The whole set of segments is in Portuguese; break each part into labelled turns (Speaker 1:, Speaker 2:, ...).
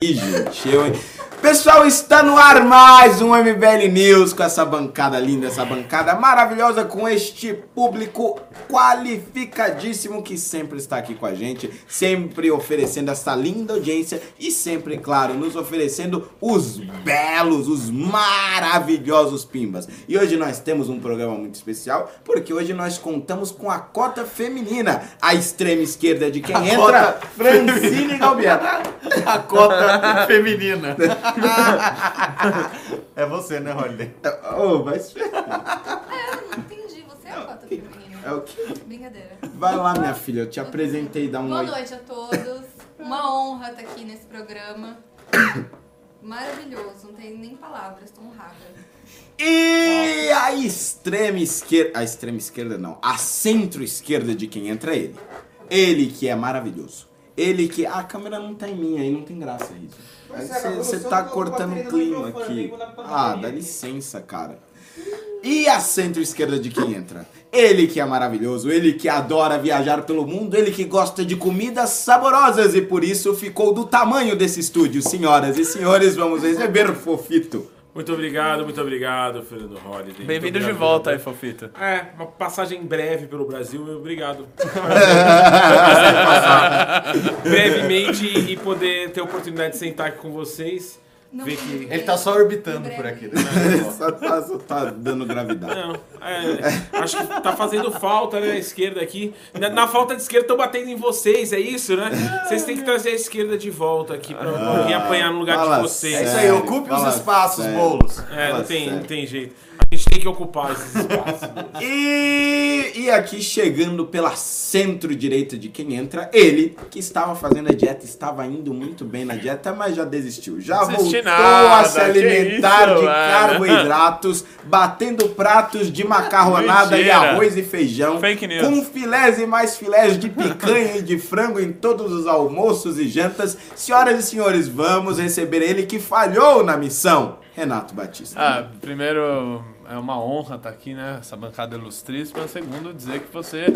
Speaker 1: Gente, eu? Pessoal, está no ar mais um MBL News com essa bancada linda, essa bancada maravilhosa, com este público qualificadíssimo que sempre está aqui com a gente, sempre oferecendo essa linda audiência e sempre, claro, nos oferecendo os belos, os maravilhosos pimbas. E hoje nós temos um programa muito especial, porque hoje nós contamos com a cota feminina, a extrema esquerda de quem
Speaker 2: A
Speaker 1: entra,
Speaker 2: cota
Speaker 1: Francine Galbiano.
Speaker 2: A cota feminina. É você, né, Holiday?
Speaker 1: Oh, mas...
Speaker 3: É, eu não entendi. Você é a cota feminina.
Speaker 1: É o quê?
Speaker 3: Brincadeira.
Speaker 1: Vai lá, minha filha, eu te apresentei, dá um
Speaker 3: Boa
Speaker 1: oi.
Speaker 3: noite a todos. Uma honra estar aqui nesse programa. Maravilhoso, não tem nem palavras, tô honrada.
Speaker 1: E a extrema esquerda. A extrema esquerda não. A centro-esquerda de quem entra é ele. Ele que é maravilhoso. Ele que. A câmera não tá em mim aí, não tem graça isso. Você tá cortando o clima aqui. Ah, dá licença, cara. E a centro-esquerda de quem entra? Ele que é maravilhoso, ele que adora viajar pelo mundo, ele que gosta de comidas saborosas e por isso ficou do tamanho desse estúdio. Senhoras e senhores, vamos receber o Fofito.
Speaker 4: Muito obrigado, muito obrigado, Fernando Holiday.
Speaker 5: Bem-vindo de volta aí,
Speaker 4: Fernando.
Speaker 5: Fofita.
Speaker 4: É, uma passagem breve pelo Brasil, obrigado. Prazer passar brevemente e poder ter a oportunidade de sentar aqui com vocês.
Speaker 3: Não tem
Speaker 4: que.
Speaker 2: Ele tá só orbitando por aqui. Né?
Speaker 1: só, tá, só tá dando gravidade.
Speaker 4: Não, é, acho que tá fazendo falta, né, a esquerda aqui. Na, na falta de esquerda, tô batendo em vocês, é isso, né? Vocês têm que trazer a esquerda de volta aqui pra alguém apanhar no lugar de vocês.
Speaker 2: É isso
Speaker 1: Sério,
Speaker 2: aí, ocupe
Speaker 1: fala
Speaker 2: os espaços,
Speaker 1: sério.
Speaker 2: bolos.
Speaker 4: É, não tem,
Speaker 1: sério.
Speaker 4: não tem jeito. A gente tem que ocupar esses espaços.
Speaker 1: E, e aqui chegando pela centro-direita de quem entra, ele que estava fazendo a dieta, estava indo muito bem na dieta, mas já desistiu. Já voltou
Speaker 5: nada,
Speaker 1: a se alimentar
Speaker 5: isso,
Speaker 1: de
Speaker 5: mano.
Speaker 1: carboidratos, batendo pratos de macarronada e
Speaker 5: Mentira.
Speaker 1: arroz e feijão,
Speaker 5: Fake news.
Speaker 1: com filés e mais filés de picanha e de frango em todos os almoços e jantas. Senhoras e senhores, vamos receber ele que falhou na missão, Renato Batista.
Speaker 5: Ah, primeiro, é uma honra estar aqui, né? Essa bancada ilustríssima. Segundo, dizer que você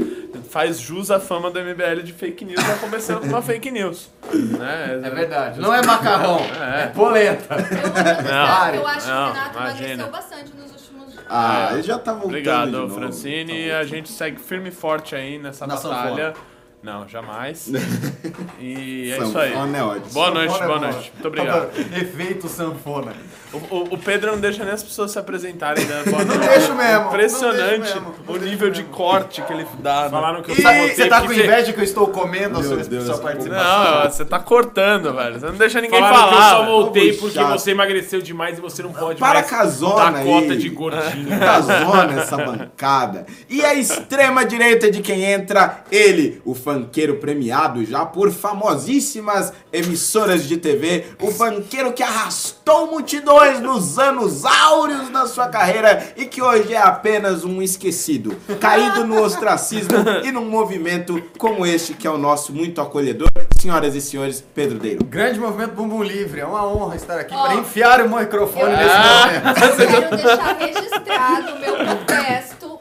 Speaker 5: faz jus à fama do MBL de fake news, já começando com uma fake news. Né?
Speaker 2: É verdade. Não é macarrão,
Speaker 5: É.
Speaker 2: é polenta.
Speaker 3: Eu, eu acho que
Speaker 5: não,
Speaker 3: o Renato
Speaker 5: imagina.
Speaker 3: emagreceu bastante nos últimos dias.
Speaker 1: Ah,
Speaker 5: É.
Speaker 1: ele já tá voltando de
Speaker 5: Obrigado,
Speaker 1: novo.
Speaker 5: Francine.
Speaker 1: Tá
Speaker 5: a gente segue firme e forte aí nessa
Speaker 2: Na
Speaker 5: batalha. Não, jamais. E é isso aí.
Speaker 1: É ótimo.
Speaker 5: Boa noite,
Speaker 2: é
Speaker 5: boa. noite. Muito obrigado.
Speaker 2: Efeito sanfona.
Speaker 5: O, o- o Pedro não deixa nem as pessoas se apresentarem, né? Boa
Speaker 2: Não deixo mesmo,
Speaker 5: Impressionante
Speaker 2: não deixo mesmo, não
Speaker 5: o nível de corte que ele dá. né?
Speaker 4: Falaram que eu sabotei
Speaker 2: você tá com inveja que eu estou comendo a sua,
Speaker 1: Deus,
Speaker 2: sua participação?
Speaker 5: Não, você tá cortando, velho. Você não deixa ninguém
Speaker 4: Falaram que eu
Speaker 5: falar.
Speaker 4: só voltei porque
Speaker 1: chato.
Speaker 4: você emagreceu demais e você não pode
Speaker 1: Para
Speaker 4: mais
Speaker 1: com a zona
Speaker 4: dar
Speaker 1: aí.
Speaker 4: cota de gordinho.
Speaker 1: Tá zona essa bancada. E a extrema direita de quem entra, ele, o fanqueiro premiado já por famosíssimas emissoras de TV, o fanqueiro que arrastou multidões nos anos áureos da sua carreira e que hoje é apenas um esquecido, caído no ostracismo e num movimento como este que é o nosso muito acolhedor, senhoras e senhores, Pedro Deiro.
Speaker 2: Grande movimento Bumbum Livre. É uma honra estar aqui
Speaker 3: Ó.
Speaker 2: para enfiar o microfone
Speaker 3: Eu-
Speaker 2: nesse momento.
Speaker 3: Eu quero deixar registrado o meu.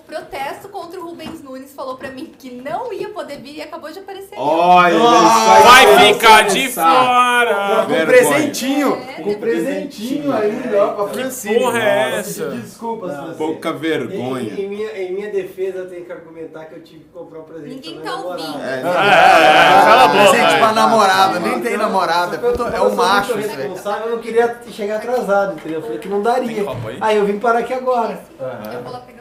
Speaker 3: Protesto contra o Rubens Nunes. Falou pra mim que não ia poder vir e acabou de aparecer.
Speaker 1: Olha,
Speaker 4: Vai ficar de fora!
Speaker 2: Com
Speaker 1: Vergonha.
Speaker 2: presentinho.
Speaker 3: É,
Speaker 2: Com presentinho ainda, ó, pra Francine.
Speaker 4: porra é essa?
Speaker 6: Desculpas, Francine.
Speaker 1: Pouca vergonha.
Speaker 6: Em, em minha, em minha defesa, eu tenho que argumentar que eu tive que comprar um presente
Speaker 3: Ninguém
Speaker 6: pra
Speaker 3: tá
Speaker 6: minha namorada.
Speaker 3: ouvindo.
Speaker 1: É,
Speaker 5: É, cala a boca.
Speaker 2: Presente pra namorada, nem tem namorada. É um
Speaker 6: sou
Speaker 2: macho
Speaker 6: responsável, eu não queria chegar atrasado, entendeu? Eu falei que não daria.
Speaker 5: Aí
Speaker 6: eu vim parar aqui agora.
Speaker 3: Eu vou lá pegar.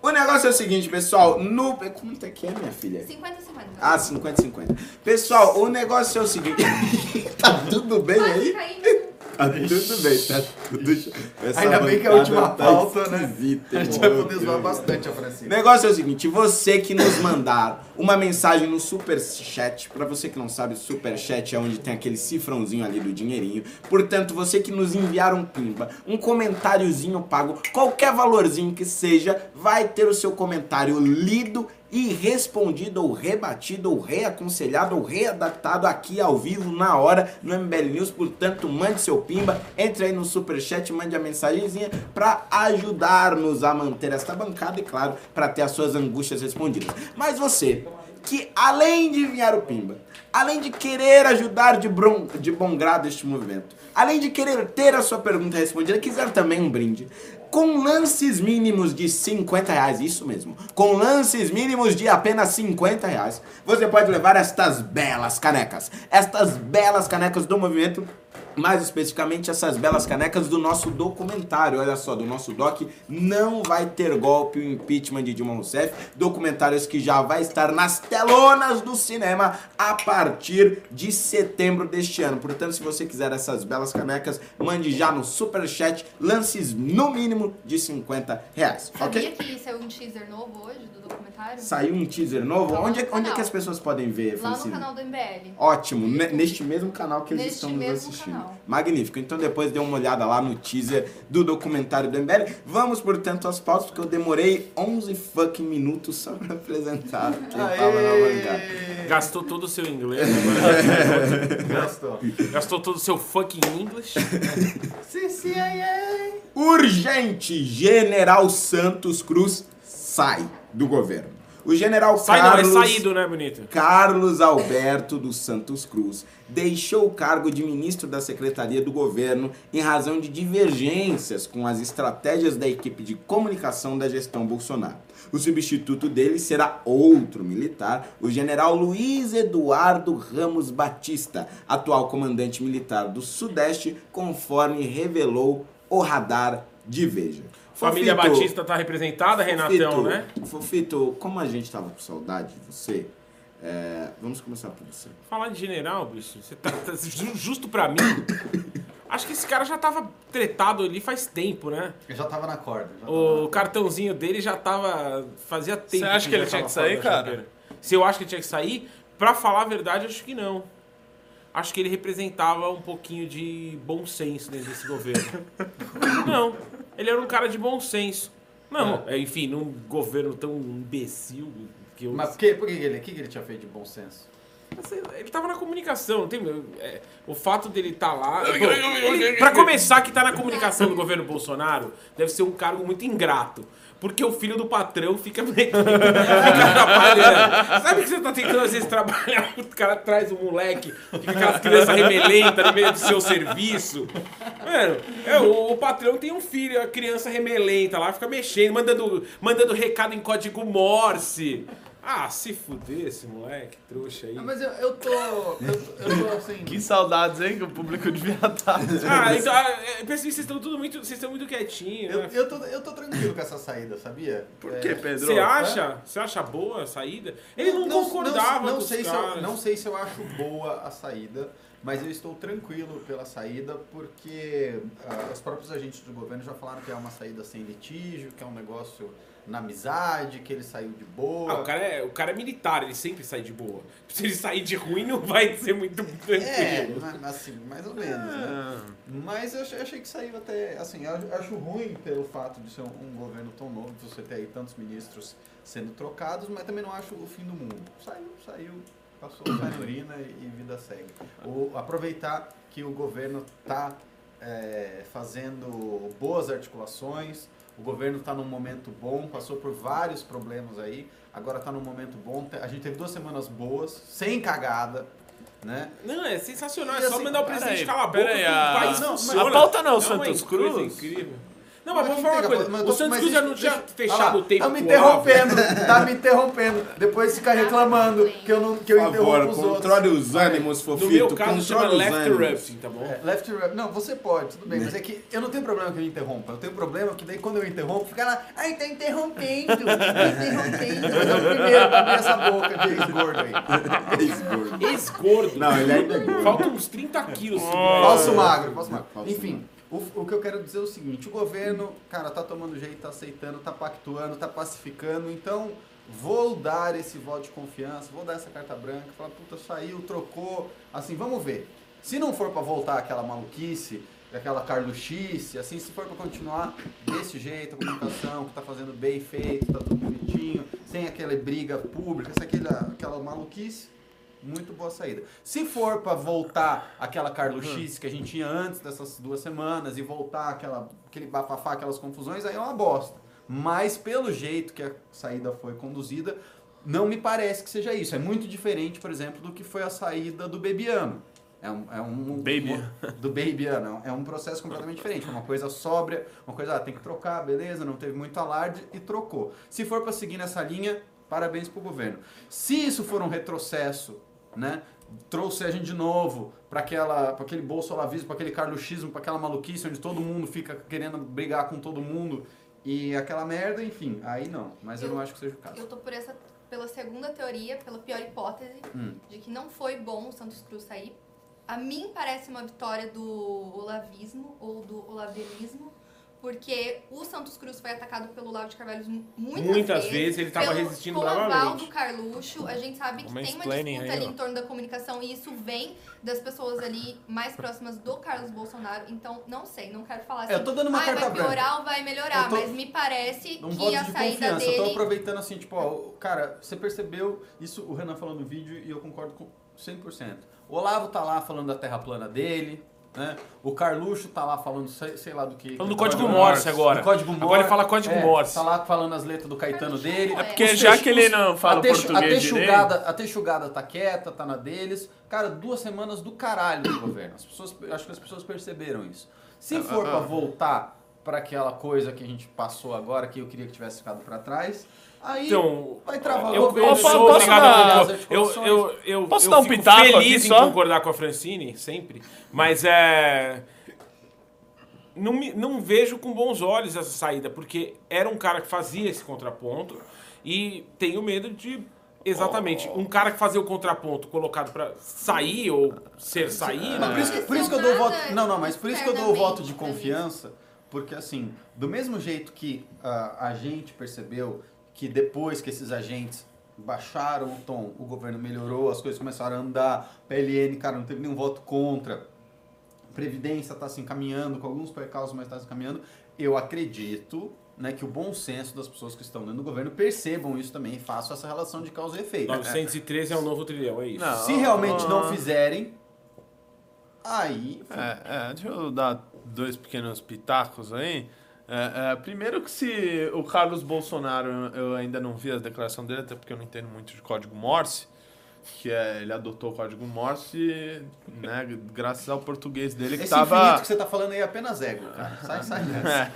Speaker 1: O negócio é o seguinte, pessoal. No. Quanto é que é, minha filha?
Speaker 3: 50 semanas.
Speaker 1: Ah, 50, 50. Pessoal, o negócio é o seguinte. tá tudo bem aí? Tá tudo bem, tá tudo. Essa
Speaker 2: Ainda bem que a
Speaker 1: bancada
Speaker 2: última
Speaker 1: tá
Speaker 2: pauta, né? A gente vai poder zoar bastante a
Speaker 1: O
Speaker 2: Francine.
Speaker 1: negócio é o seguinte, você que nos mandar uma mensagem no super chat, pra você que não sabe, o super chat é onde tem aquele cifrãozinho ali do dinheirinho. Portanto, você que nos enviar um pimba, um comentáriozinho pago, qualquer valorzinho que seja, vai ter o seu comentário lido e respondido ou rebatido ou reaconselhado ou readaptado aqui ao vivo na hora no MBL News. Portanto, mande seu pimba, entre aí no superchat, mande a mensagenzinha para ajudar-nos a manter esta bancada e, claro, para ter as suas angústias respondidas. Mas você, que além de enviar o pimba, além de querer ajudar de, de bom grado este movimento, além de querer ter a sua pergunta respondida, quiser também um brinde, com lances mínimos de 50 reais, isso mesmo, com lances mínimos de apenas 50 reais, você pode levar estas belas canecas, estas belas canecas do movimento mais especificamente essas belas canecas do nosso documentário, olha só, do nosso doc, não vai ter golpe o impeachment de Dilma Rousseff, documentários que já vai estar nas telonas do cinema a partir de setembro deste ano. Portanto, se você quiser essas belas canecas, mande já no superchat lances no mínimo de 50 reais,
Speaker 3: Sabia
Speaker 1: ok?
Speaker 3: que saiu um teaser novo hoje do documentário?
Speaker 1: Saiu um teaser novo,
Speaker 3: lá
Speaker 1: onde, é-
Speaker 3: no
Speaker 1: onde é que as pessoas podem ver,
Speaker 3: Lá no
Speaker 1: Francine?
Speaker 3: canal do MBL.
Speaker 1: Ótimo, ne- neste mesmo canal que eles
Speaker 3: Neste
Speaker 1: estão nos assistindo.
Speaker 3: canal.
Speaker 1: Magnífico. Então depois dê uma olhada lá no teaser do documentário do MBL. Vamos, portanto, às pautas, porque eu demorei 11 fucking minutos só pra apresentar quem tava na bancada.
Speaker 4: Gastou todo o seu inglês.
Speaker 2: Gastou.
Speaker 4: Gastou todo o seu fucking English.
Speaker 2: CCIA.
Speaker 1: Urgente! General Santos Cruz sai do governo. O general
Speaker 4: Sai
Speaker 1: Carlos...
Speaker 4: não, é saído, né, bonito?
Speaker 1: Carlos Alberto dos Santos Cruz deixou o cargo de ministro da Secretaria do Governo em razão de divergências com as estratégias da equipe de comunicação da gestão Bolsonaro. O substituto dele será outro militar, o general Luiz Eduardo Ramos Batista, atual comandante militar do Sudeste, conforme revelou o radar de Veja.
Speaker 4: Família
Speaker 1: Fofito,
Speaker 4: Batista tá representada, Renatão,
Speaker 1: Fofito,
Speaker 4: né?
Speaker 1: Fofito, como a gente tava com saudade de você, é, vamos começar por você.
Speaker 4: Falar de general, bicho, você tá, tá ju- justo pra mim. Acho que esse cara já tava tretado ali faz tempo, né?
Speaker 2: Eu já tava na corda. já
Speaker 4: O cartãozinho dele já tava. Fazia tempo.
Speaker 5: acha que ele
Speaker 4: já
Speaker 5: tinha que sair, cara?
Speaker 4: Se eu acho que ele tinha que sair, pra falar a verdade, acho que não. Acho que ele representava um pouquinho de bom senso dentro desse governo. não, ele era um cara de bom senso. Não, é, enfim, num governo tão imbecil que eu.
Speaker 2: Mas por que, por que ele, o que que ele tinha feito de bom senso?
Speaker 4: Ele tava na comunicação, não tem. é, o fato dele estar lá. Pô, ele- pra começar, que tá na comunicação do governo Bolsonaro, deve ser um cargo muito ingrato. Porque o filho do patrão fica, fica atrapalhando. Sabe que você tá tentando às vezes trabalhar, o cara traz um moleque, fica aquelas crianças remelentas no meio do seu serviço. Mano, é, o, o patrão tem um filho, a criança remelenta lá, fica mexendo, mandando, mandando recado em código Morse. Ah, se fuder esse moleque, trouxa aí.
Speaker 2: Não, mas eu, eu tô. Eu, eu tô assim.
Speaker 5: Que saudades, hein? Que o público devia estar.
Speaker 4: Ah, então, ah, é, percebi que vocês estão tudo muito. Vocês estão muito quietinhos.
Speaker 2: Eu,
Speaker 4: né?
Speaker 2: eu, tô, eu tô tranquilo com essa saída, sabia?
Speaker 5: Por
Speaker 2: É,
Speaker 5: quê, Pedro?
Speaker 4: Você acha? Você acha boa a saída? Ele não, concordava
Speaker 2: não,
Speaker 4: com os
Speaker 2: sei se
Speaker 4: caras.
Speaker 2: eu, não sei se eu acho boa a saída, mas eu estou tranquilo pela saída porque ah, os próprios agentes do governo já falaram que é uma saída sem litígio, que é um negócio na amizade, que ele saiu de boa.
Speaker 4: Ah, o cara, é, o cara é militar, ele sempre sai de boa. Se ele sair de ruim, não vai ser muito
Speaker 2: É,
Speaker 4: tranquilo.
Speaker 2: ma- assim, mais ou menos, né?
Speaker 5: Ah,
Speaker 2: Mas eu achei, achei que saiu até, assim, eu acho ruim pelo fato de ser um, um governo tão novo, de você ter aí tantos ministros sendo trocados, mas também não acho o fim do mundo. Saiu, saiu, passou, na urina e, e vida segue. O, aproveitar que o governo está fazendo boas articulações, o governo está num momento bom, passou por vários problemas aí, agora está num momento bom. A gente teve duas semanas boas, sem cagada, né?
Speaker 4: Não, é sensacional.
Speaker 2: E
Speaker 4: É só
Speaker 2: assim,
Speaker 4: mandar o presidente calar a boca que
Speaker 5: a-
Speaker 4: o país
Speaker 2: Não, mas-
Speaker 5: a pauta não é o
Speaker 4: uma
Speaker 5: Santos Cruz?
Speaker 4: incrível. Não, mas
Speaker 2: Mas
Speaker 4: vamos falar uma coisa.
Speaker 2: mas
Speaker 4: O Santos
Speaker 2: mas
Speaker 4: Cruz já não tinha fechado o tempo
Speaker 2: Tá me interrompendo, tá me interrompendo. Depois fica reclamando que eu, não, que eu interrompo os
Speaker 1: controle
Speaker 2: outros.
Speaker 1: os ânimos,
Speaker 4: No
Speaker 1: fofito.
Speaker 4: meu caso, chama
Speaker 1: controle
Speaker 4: left erupting, tá bom?
Speaker 2: É, left rep. Não, você pode, tudo bem. Mas é que eu não tenho problema que eu interrompa. Eu tenho problema que daí quando eu interrompo, fica lá, ai, tá interrompendo, tá interrompendo. Mas é o primeiro pra abrir essa boca de ex-gordo aí.
Speaker 1: Ex-gordo.
Speaker 4: Ex-gordo.
Speaker 1: Não, ele ainda é gordo.
Speaker 4: Faltam uns 30 quilos.
Speaker 2: Falso magro, falso magro.
Speaker 1: Falso
Speaker 2: Enfim, o, o que eu quero dizer é o seguinte, o governo, cara, tá tomando jeito, tá aceitando, tá pactuando, tá pacificando, então vou dar esse voto de confiança, vou dar essa carta branca, falar, puta, saiu, trocou, assim, vamos ver. Se não for pra voltar aquela maluquice, aquela carluchice, assim, se for pra continuar desse jeito, a comunicação que tá fazendo bem feito, tá tudo bonitinho, sem aquela briga pública, sem aquela, aquela maluquice, muito boa saída. Se for pra voltar aquela carluchice que a gente tinha antes dessas duas semanas e voltar aquela, aquele bafafá, aquelas confusões, aí é uma bosta. Mas pelo jeito que a saída foi conduzida, não me parece que seja isso. É muito diferente, por exemplo, do que foi a saída do Bebiano. É um, é um
Speaker 5: Baby.
Speaker 2: um- do Babyano. É um processo completamente diferente. Uma coisa sóbria, uma coisa, ah, tem que trocar, beleza, não teve muito alarde e trocou. Se for para seguir nessa linha, parabéns pro governo. Se isso for um retrocesso, né? Trouxe a gente de novo para aquela, para aquele bolsolavismo, para aquele carluxismo, para aquela maluquice onde todo mundo fica querendo brigar com todo mundo e aquela merda, enfim, aí não. Mas eu,
Speaker 3: Eu-
Speaker 2: não acho que seja o caso.
Speaker 3: Eu tô por essa, pela segunda teoria, pela pior hipótese,
Speaker 2: Hum.
Speaker 3: de que não foi bom o Santos Cruz sair. A mim parece uma vitória do olavismo ou do olavianismo, porque o Santos Cruz foi atacado pelo Olavo de Carvalho muitas,
Speaker 4: Muitas vezes ele tava
Speaker 3: pelo
Speaker 4: resistindo bravamente.
Speaker 3: do Carluxo, a gente sabe que tem uma disputa ali
Speaker 5: ó.
Speaker 3: em torno da comunicação e isso vem das pessoas ali mais próximas do Carlos Bolsonaro. Então, não sei, não quero falar assim.
Speaker 2: É, eu tô dando uma
Speaker 3: "Ai,
Speaker 2: carta
Speaker 3: vai
Speaker 2: branca."
Speaker 3: piorar ou vai melhorar,
Speaker 2: tô-
Speaker 3: mas me parece
Speaker 2: Um
Speaker 3: que a
Speaker 2: de
Speaker 3: saída
Speaker 2: confiança. Eu tô
Speaker 3: dele
Speaker 2: aproveitando assim, tipo, ó, o- cara, você percebeu isso, o Renan falou no vídeo e eu concordo com 100%. O Olavo tá lá falando da terra plana dele, né? O Carluxo tá lá falando sei, sei lá do que.
Speaker 4: Falando do
Speaker 2: que-
Speaker 4: Código Morse agora.
Speaker 2: Código Morse.
Speaker 4: Agora ele fala Código
Speaker 2: É,
Speaker 4: Morse.
Speaker 2: Tá lá falando as letras do Caetano
Speaker 3: Carluxo
Speaker 2: dele.
Speaker 3: é.
Speaker 5: Porque
Speaker 2: Os
Speaker 5: já
Speaker 2: textos-
Speaker 5: que ele não fala
Speaker 2: a Texu-
Speaker 5: português
Speaker 2: a
Speaker 5: direito...
Speaker 2: Texugada, a Texugada tá quieta, tá na deles. Cara, duas semanas do caralho do governo. As pessoas, acho que as pessoas perceberam isso. Se for pra voltar pra aquela coisa que a gente passou agora, que eu queria que tivesse ficado pra trás, aí
Speaker 4: Então,
Speaker 2: vai travar
Speaker 4: eu,
Speaker 2: o
Speaker 4: eu
Speaker 5: posso-
Speaker 4: sou
Speaker 5: posso
Speaker 4: obrigado
Speaker 5: dar-.
Speaker 4: Eu, eu, eu,
Speaker 5: Posso dar um pitaco
Speaker 4: feliz
Speaker 5: aqui
Speaker 4: em
Speaker 5: só?
Speaker 4: concordar com a Francine, sempre. Mas é. Não, me- não vejo com bons olhos essa saída, porque era um cara que fazia esse contraponto e tenho medo de. Exatamente. Um cara que fazia o contraponto colocado pra sair ou ser saído.
Speaker 2: Mas por isso, que, por isso que eu dou o voto. Não, não, mas por isso que eu dou o voto de confiança, porque assim, do mesmo jeito que ah, a gente percebeu que depois que esses agentes baixaram o tom, o governo melhorou, as coisas começaram a andar, PLN, cara, não teve nenhum voto contra. Previdência está se encaminhando, com alguns percalços, mas está se encaminhando. Eu acredito né, que o bom senso das pessoas que estão dentro do governo percebam isso também e façam essa relação de causa e efeito.
Speaker 4: 913 é o novo trilhão, é isso.
Speaker 5: Não.
Speaker 2: Se realmente não fizerem, aí
Speaker 5: É, é, deixa eu dar dois pequenos pitacos aí. É, é, primeiro que se o Carlos Bolsonaro, eu ainda não vi a declaração dele, até porque eu não entendo muito de código Morse, que é, ele adotou o código Morse, né, graças ao português dele que
Speaker 2: Esse
Speaker 5: tava...
Speaker 2: infinito que você tá falando aí é apenas ego, cara. Sai, sai dessa.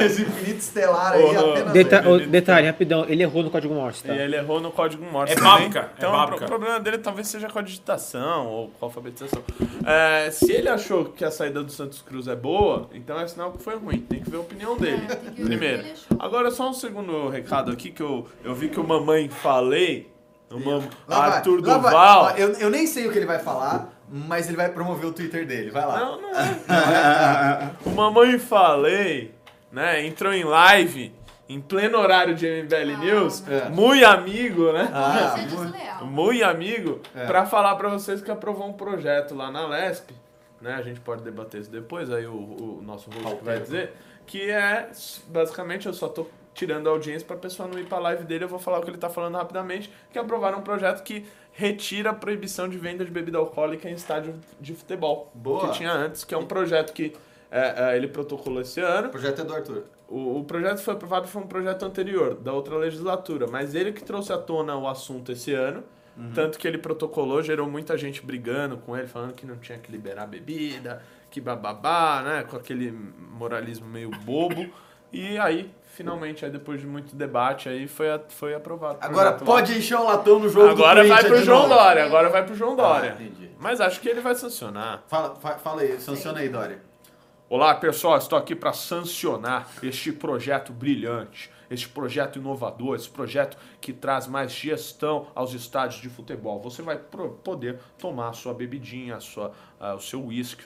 Speaker 2: esse, esse infinito estelar aí é apenas
Speaker 7: Deta
Speaker 2: ego.
Speaker 7: detalhe, rapidão, ele errou no código Morse, tá?
Speaker 5: E ele errou no código Morse
Speaker 4: É bábica, é
Speaker 5: Então
Speaker 4: bábica.
Speaker 5: o problema dele talvez seja com a digitação ou com a alfabetização. É, se ele achou que a saída do Santos Cruz é boa, então é sinal que foi ruim. Tem que ver a opinião dele.
Speaker 3: É,
Speaker 5: Primeiro. Agora só um segundo recado aqui que eu, eu vi que o mamãe falei. O.
Speaker 2: Lá
Speaker 5: Arthur
Speaker 2: vai.
Speaker 5: Duval.
Speaker 2: Eu, eu nem sei o que ele vai falar, mas ele vai promover o Twitter dele. Vai lá.
Speaker 5: Não, não é. o Mamãe Falei, né, entrou em live em pleno horário de MBL
Speaker 3: Ah,
Speaker 5: News,
Speaker 2: É.
Speaker 5: muito amigo, né?
Speaker 2: Ah,
Speaker 3: é
Speaker 2: muito-
Speaker 5: amigo,
Speaker 2: É.
Speaker 5: pra falar pra vocês que aprovou um projeto lá na LESP, né? A gente pode debater isso depois, aí o, o nosso host que vai dizer, que é, basicamente, eu só tô tirando a audiência pra pessoa não ir pra live dele, eu vou falar o que ele tá falando rapidamente, que aprovaram um projeto que retira a proibição de venda de bebida alcoólica em estádio de futebol.
Speaker 2: Boa.
Speaker 5: Que tinha antes, que é um projeto que é, é, ele protocolou esse ano.
Speaker 2: O projeto é do Arthur.
Speaker 5: O, o projeto foi aprovado foi um projeto anterior, da outra legislatura, mas ele que trouxe à tona o assunto esse ano, tanto que ele protocolou, gerou muita gente brigando com ele, falando que não tinha que liberar bebida, que bababá, né, com aquele moralismo meio bobo, e aí, finalmente, aí depois de muito debate, aí foi, a- foi aprovado.
Speaker 2: Agora
Speaker 5: projeto lá.
Speaker 2: pode encher o latão no jogo
Speaker 5: Agora
Speaker 2: do
Speaker 5: vai pro João
Speaker 2: novo.
Speaker 5: Dória, agora vai pro João Dória.
Speaker 2: Ah, entendi.
Speaker 5: Mas acho que ele vai sancionar.
Speaker 2: Fala, fa- fala aí, sanciona aí, Dória.
Speaker 5: Olá pessoal, estou aqui para sancionar este projeto brilhante, este projeto inovador, esse projeto que traz mais gestão aos estádios de futebol. Você vai poder tomar a sua bebidinha, a sua, ah, o seu uísque,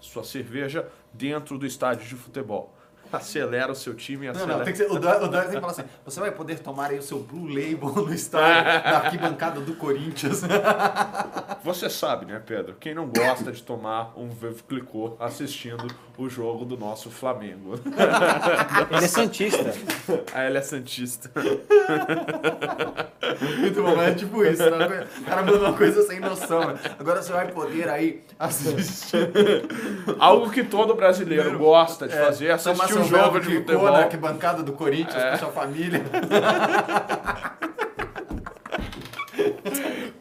Speaker 5: sua cerveja dentro do estádio de futebol. Acelera o seu time,
Speaker 2: Não,
Speaker 5: acelera.
Speaker 2: não, tem que ser, o Dória tem que falar assim, você vai poder tomar aí o seu Blue Label no estádio, na arquibancada do Corinthians.
Speaker 5: Você sabe, né, Pedro? Quem não gosta de tomar um Clicquot assistindo o jogo do nosso Flamengo?
Speaker 7: Ele é santista.
Speaker 5: Ah, ele é santista.
Speaker 2: Muito bom, mas é tipo isso. Né? O cara manda uma coisa sem noção. né? Agora você vai poder aí assistir.
Speaker 5: Algo que todo brasileiro gosta de fazer, é assistir um jogo de futebol.
Speaker 2: na arquibancada do Corinthians com sua família.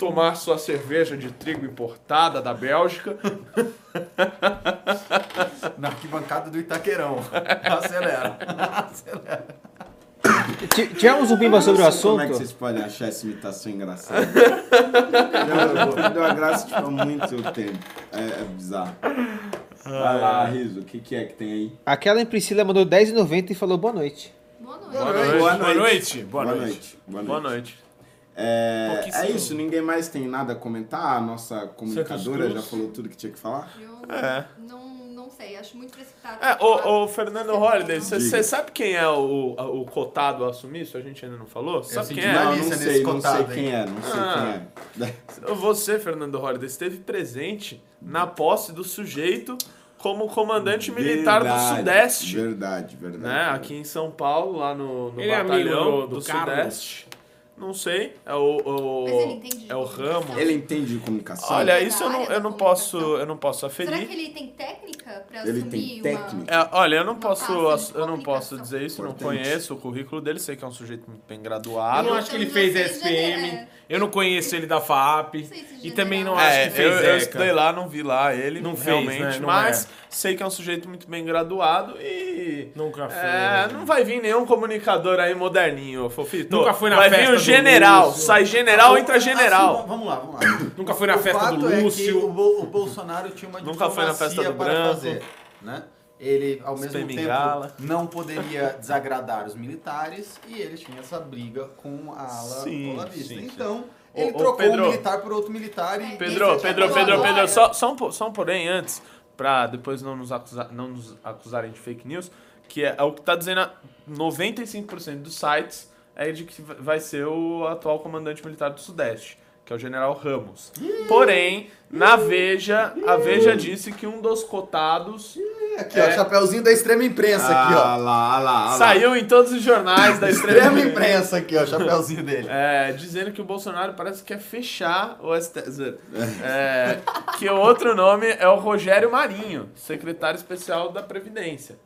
Speaker 5: tomar sua cerveja de trigo importada da Bélgica.
Speaker 2: Na arquibancada do Itaquerão. Acelera. Acelera.
Speaker 7: Ti- Tivemos um pimba sobre o
Speaker 1: sei Como é que
Speaker 7: assunto.
Speaker 1: vocês podem achar essa imitação engraçada? Já perdeu a graça tipo, há muito tempo. É, é bizarro. Vai lá, Riso, o que, que é que tem aí?
Speaker 7: Aquela em Priscila mandou 10,90 e falou boa noite.
Speaker 3: Boa noite.
Speaker 2: Boa noite.
Speaker 1: Boa
Speaker 4: Boa noite. Boa
Speaker 1: Boa
Speaker 4: noite.
Speaker 1: noite. Boa
Speaker 5: Boa
Speaker 1: noite. É, é isso, ninguém mais tem nada a comentar? A nossa comunicadora já falou tudo que tinha que falar?
Speaker 3: Eu
Speaker 5: É.
Speaker 3: não, não sei, acho muito precipitado.
Speaker 5: É, o, o Fernando Holliday, você sabe quem é o, o cotado a assumir isso? A gente ainda não falou? Sabe quem é?
Speaker 1: Não, não
Speaker 2: nesse
Speaker 1: sei, não
Speaker 2: cotado,
Speaker 1: sei quem é, não sei
Speaker 5: Ah.
Speaker 1: quem é.
Speaker 5: Você, Fernando Holliday, esteve presente na posse do sujeito como comandante militar do Sudeste.
Speaker 1: Verdade, verdade.
Speaker 5: Né? Aqui em São Paulo, lá no, no
Speaker 4: Ele é
Speaker 5: batalhão
Speaker 4: amigo do-
Speaker 5: do,
Speaker 4: do Carlos?
Speaker 5: Sudeste. Não sei. É o. o-
Speaker 3: Mas ele entende de
Speaker 5: é o ramo.
Speaker 1: Ele entende de comunicação?
Speaker 5: Olha, isso eu não,
Speaker 3: área da
Speaker 5: eu não posso.
Speaker 3: comunicação.
Speaker 5: Eu não posso
Speaker 3: Será
Speaker 5: aferir.
Speaker 3: que ele tem técnica pra
Speaker 1: Ele
Speaker 3: assumir
Speaker 1: tem
Speaker 3: uma...
Speaker 1: técnica?
Speaker 5: É, olha, eu não
Speaker 3: Uma
Speaker 5: posso,
Speaker 3: de
Speaker 5: eu não posso
Speaker 3: comunicação.
Speaker 5: dizer isso, não
Speaker 1: Importante.
Speaker 5: conheço o currículo dele, sei que é um sujeito muito bem
Speaker 4: Eu
Speaker 5: graduado.
Speaker 4: não acho que ele
Speaker 3: Eu
Speaker 4: fez
Speaker 3: não é-
Speaker 4: Eu não conheço ele da FAP. E também não
Speaker 3: general.
Speaker 4: acho
Speaker 5: É,
Speaker 4: que fez
Speaker 5: eu, eu estudei lá, não vi lá ele,
Speaker 4: Não fez,
Speaker 5: realmente,
Speaker 4: né? Não
Speaker 5: mas
Speaker 4: é.
Speaker 5: sei que é um sujeito muito bem graduado e.
Speaker 4: Nunca foi.
Speaker 5: É, não vai vir nenhum comunicador aí moderninho, Fofito.
Speaker 4: Nunca foi na
Speaker 5: Vai vir
Speaker 4: festa
Speaker 5: o
Speaker 4: do
Speaker 5: general,
Speaker 4: Lúcio.
Speaker 5: sai general, entra general.
Speaker 2: Assim, vamos lá, vamos lá.
Speaker 4: Nunca foi na
Speaker 2: o
Speaker 4: festa
Speaker 2: fato
Speaker 4: do
Speaker 2: É que
Speaker 4: Lúcio.
Speaker 2: o, Bo- o Bolsonaro tinha uma
Speaker 5: Nunca foi na festa do Branco.
Speaker 2: fazer, né? Ele, ao mesmo tempo, não poderia desagradar os militares e ele tinha essa briga com a ala
Speaker 5: Sim,
Speaker 2: olavista.
Speaker 5: sim, sim.
Speaker 2: Então,
Speaker 5: Ô,
Speaker 2: ele
Speaker 5: ô,
Speaker 2: trocou
Speaker 5: Pedro.
Speaker 2: um militar por outro militar e...
Speaker 5: Pedro, Pedro,
Speaker 3: é
Speaker 5: Pedro,
Speaker 3: agora.
Speaker 5: Pedro, só, só, um, só um porém antes, pra depois não nos, acusar, não nos acusarem de fake news, que é, é o que tá dizendo a 95% dos sites é de que vai ser o atual comandante militar do Sudeste, que é o general Ramos. Porém, na Veja, a Veja disse que um dos cotados
Speaker 2: Aqui, ó, chapeuzinho da extrema imprensa aqui,
Speaker 1: Ah
Speaker 2: ó.
Speaker 1: lá, ah lá, ah lá.
Speaker 5: saiu em todos os jornais da
Speaker 2: Extrema
Speaker 5: extrema
Speaker 2: imprensa aqui, ó, chapeuzinho dele.
Speaker 5: É, dizendo que o Bolsonaro parece que quer fechar o STF. É, que o outro nome é o Rogério Marinho, secretário especial da Previdência.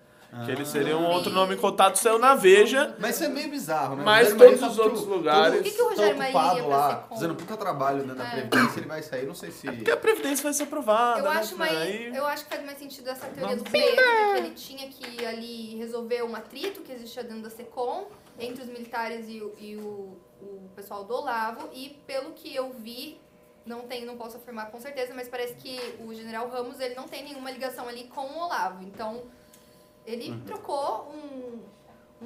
Speaker 5: Que ele seria um outro nome cotado, saiu na Veja.
Speaker 2: Mas isso é meio bizarro, né?
Speaker 5: Mas
Speaker 2: Rogério
Speaker 5: todos
Speaker 2: Marinho
Speaker 5: os
Speaker 2: tá
Speaker 5: outros lugares-
Speaker 3: Por que que o Rogério
Speaker 2: tão
Speaker 3: Marinho
Speaker 2: ocupado
Speaker 3: ia
Speaker 2: lá,
Speaker 3: ser contra?
Speaker 2: fazendo puta trabalho né, na
Speaker 3: É.
Speaker 2: Previdência, ele vai sair, não sei se...
Speaker 5: Porque a Previdência vai ser aprovada.
Speaker 3: Eu
Speaker 5: né?
Speaker 3: acho, mais,
Speaker 5: Aí-
Speaker 3: eu acho que faz mais sentido essa teoria do Pedro, que ele tinha que ali resolver um atrito que existia dentro da SECOM, entre os militares e, o, e o, o pessoal do Olavo, e pelo que eu vi, não tem, não posso afirmar com certeza, mas parece que o general Ramos ele não tem nenhuma ligação ali com o Olavo. Então, ele
Speaker 5: Uhum.
Speaker 3: trocou um,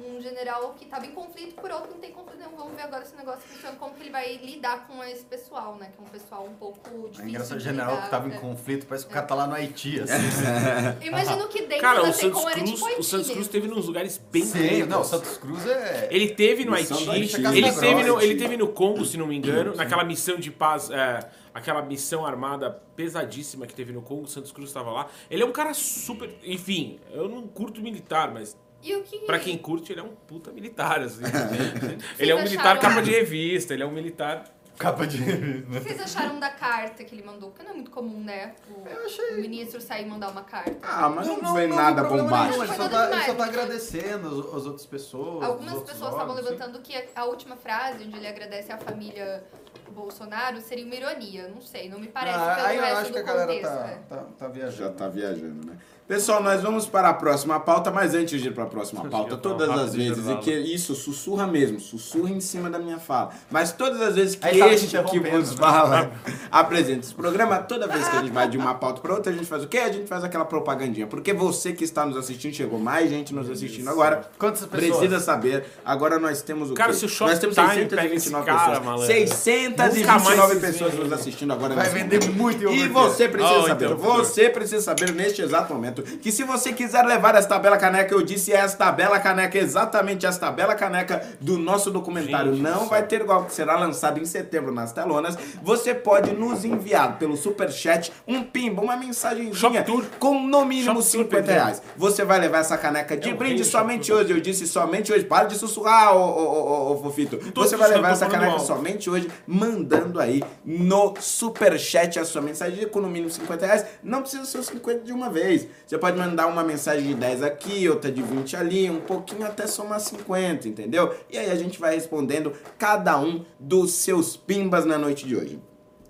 Speaker 3: um general que estava em conflito por outro que não tem conflito nenhum. Vamos ver agora se o negócio funciona, como que ele vai lidar com esse pessoal, né? Que é um pessoal um pouco difícil.
Speaker 2: É engraçado o general
Speaker 3: lidar,
Speaker 2: que tava em
Speaker 3: né?
Speaker 2: conflito, parece que o cara tá lá no Haiti, assim.
Speaker 3: Imagino que dentro
Speaker 4: Cara,
Speaker 3: da
Speaker 4: o Santos Cruz,
Speaker 3: tipo
Speaker 4: o
Speaker 3: Haiti
Speaker 4: Santos Cruz teve nos lugares bem
Speaker 2: Sim, não, o Santos Cruz é...
Speaker 4: Ele teve no
Speaker 1: Missão
Speaker 4: Haiti, ele
Speaker 2: Casca
Speaker 4: teve, no, ele teve no Congo, se não me engano, naquela missão de paz, é, aquela missão armada pesadíssima que teve no Congo, o Santos Cruz estava lá. Ele é um cara super. Enfim, eu não curto militar, mas
Speaker 3: E o que...
Speaker 4: pra quem curte, ele é um puta militar, assim. ele é um militar
Speaker 3: acharam-
Speaker 4: capa de revista, ele é um militar.
Speaker 2: Capa de...
Speaker 3: O que vocês acharam da carta que ele mandou? Porque não é muito comum, né? O,
Speaker 2: Eu achei-
Speaker 3: o ministro sair e mandar uma carta.
Speaker 1: Ah, mas não, foi
Speaker 2: vi
Speaker 1: nada
Speaker 2: problema
Speaker 1: bombástico.
Speaker 2: Ele só tá,
Speaker 3: nada
Speaker 2: ele só tá
Speaker 3: demais.
Speaker 2: agradecendo as, as outras pessoas.
Speaker 3: Algumas pessoas estavam levantando que a, a última frase, onde ele agradece à família Bolsonaro, seria uma ironia. Não sei, não me parece
Speaker 2: Ah,
Speaker 3: pelo
Speaker 2: aí eu
Speaker 3: resto
Speaker 2: acho
Speaker 3: do
Speaker 2: que a galera
Speaker 3: contexto.
Speaker 2: tá,
Speaker 3: né?
Speaker 2: tá, tá viajando.
Speaker 1: Já tá viajando, né? Pessoal, nós vamos para a próxima pauta, mas antes de ir para a próxima pauta, todas as vezes, e que isso, sussurra mesmo, sussurra em cima da minha fala. Mas todas as vezes que
Speaker 2: Aí tava te
Speaker 1: este que
Speaker 2: interrompendo,
Speaker 1: vos
Speaker 2: né?
Speaker 1: fala apresenta esse programa, toda vez que a gente vai de uma pauta para outra, a gente faz o quê? A gente faz aquela propagandinha. Porque você que está nos assistindo, chegou mais gente nos assistindo agora.
Speaker 2: Quantas pessoas?
Speaker 1: Precisa saber. Agora nós temos o
Speaker 4: Cara,
Speaker 1: quê?
Speaker 4: se o
Speaker 1: nós temos
Speaker 4: Shoptime pega esse
Speaker 1: 629
Speaker 4: cara,
Speaker 1: pessoas.
Speaker 4: malandro.
Speaker 1: 629
Speaker 4: Nunca mais
Speaker 1: pessoas nos assistindo agora
Speaker 2: Vai
Speaker 1: nesse
Speaker 2: vender
Speaker 1: momento.
Speaker 2: muito
Speaker 1: E
Speaker 2: iogurte.
Speaker 1: você precisa
Speaker 5: Ó,
Speaker 1: saber,
Speaker 5: então,
Speaker 1: você precisa saber neste exato momento que se você quiser levar esta bela caneca, eu disse esta bela caneca, exatamente esta bela caneca do nosso documentário
Speaker 4: Gente
Speaker 1: não vai ter igual que será lançado em setembro nas telonas. Você pode nos enviar pelo superchat um pimba, uma mensagenzinha com no mínimo
Speaker 4: Shop Tour
Speaker 1: 50
Speaker 4: Pedro.
Speaker 1: reais. Você vai levar essa caneca de
Speaker 4: É
Speaker 1: brinde somente hoje. Eu disse somente hoje. Para de sussurrar, ô, ô, ô, ô, Fofito. Você vai levar essa caneca somente hoje, mandando aí no superchat a sua mensagem com no mínimo 50 reais. Não precisa ser os 50 de uma vez. Você pode mandar uma mensagem de 10 aqui, outra de 20 ali, um pouquinho até somar 50, entendeu? E aí a gente vai respondendo cada um dos seus pimbas na noite de hoje.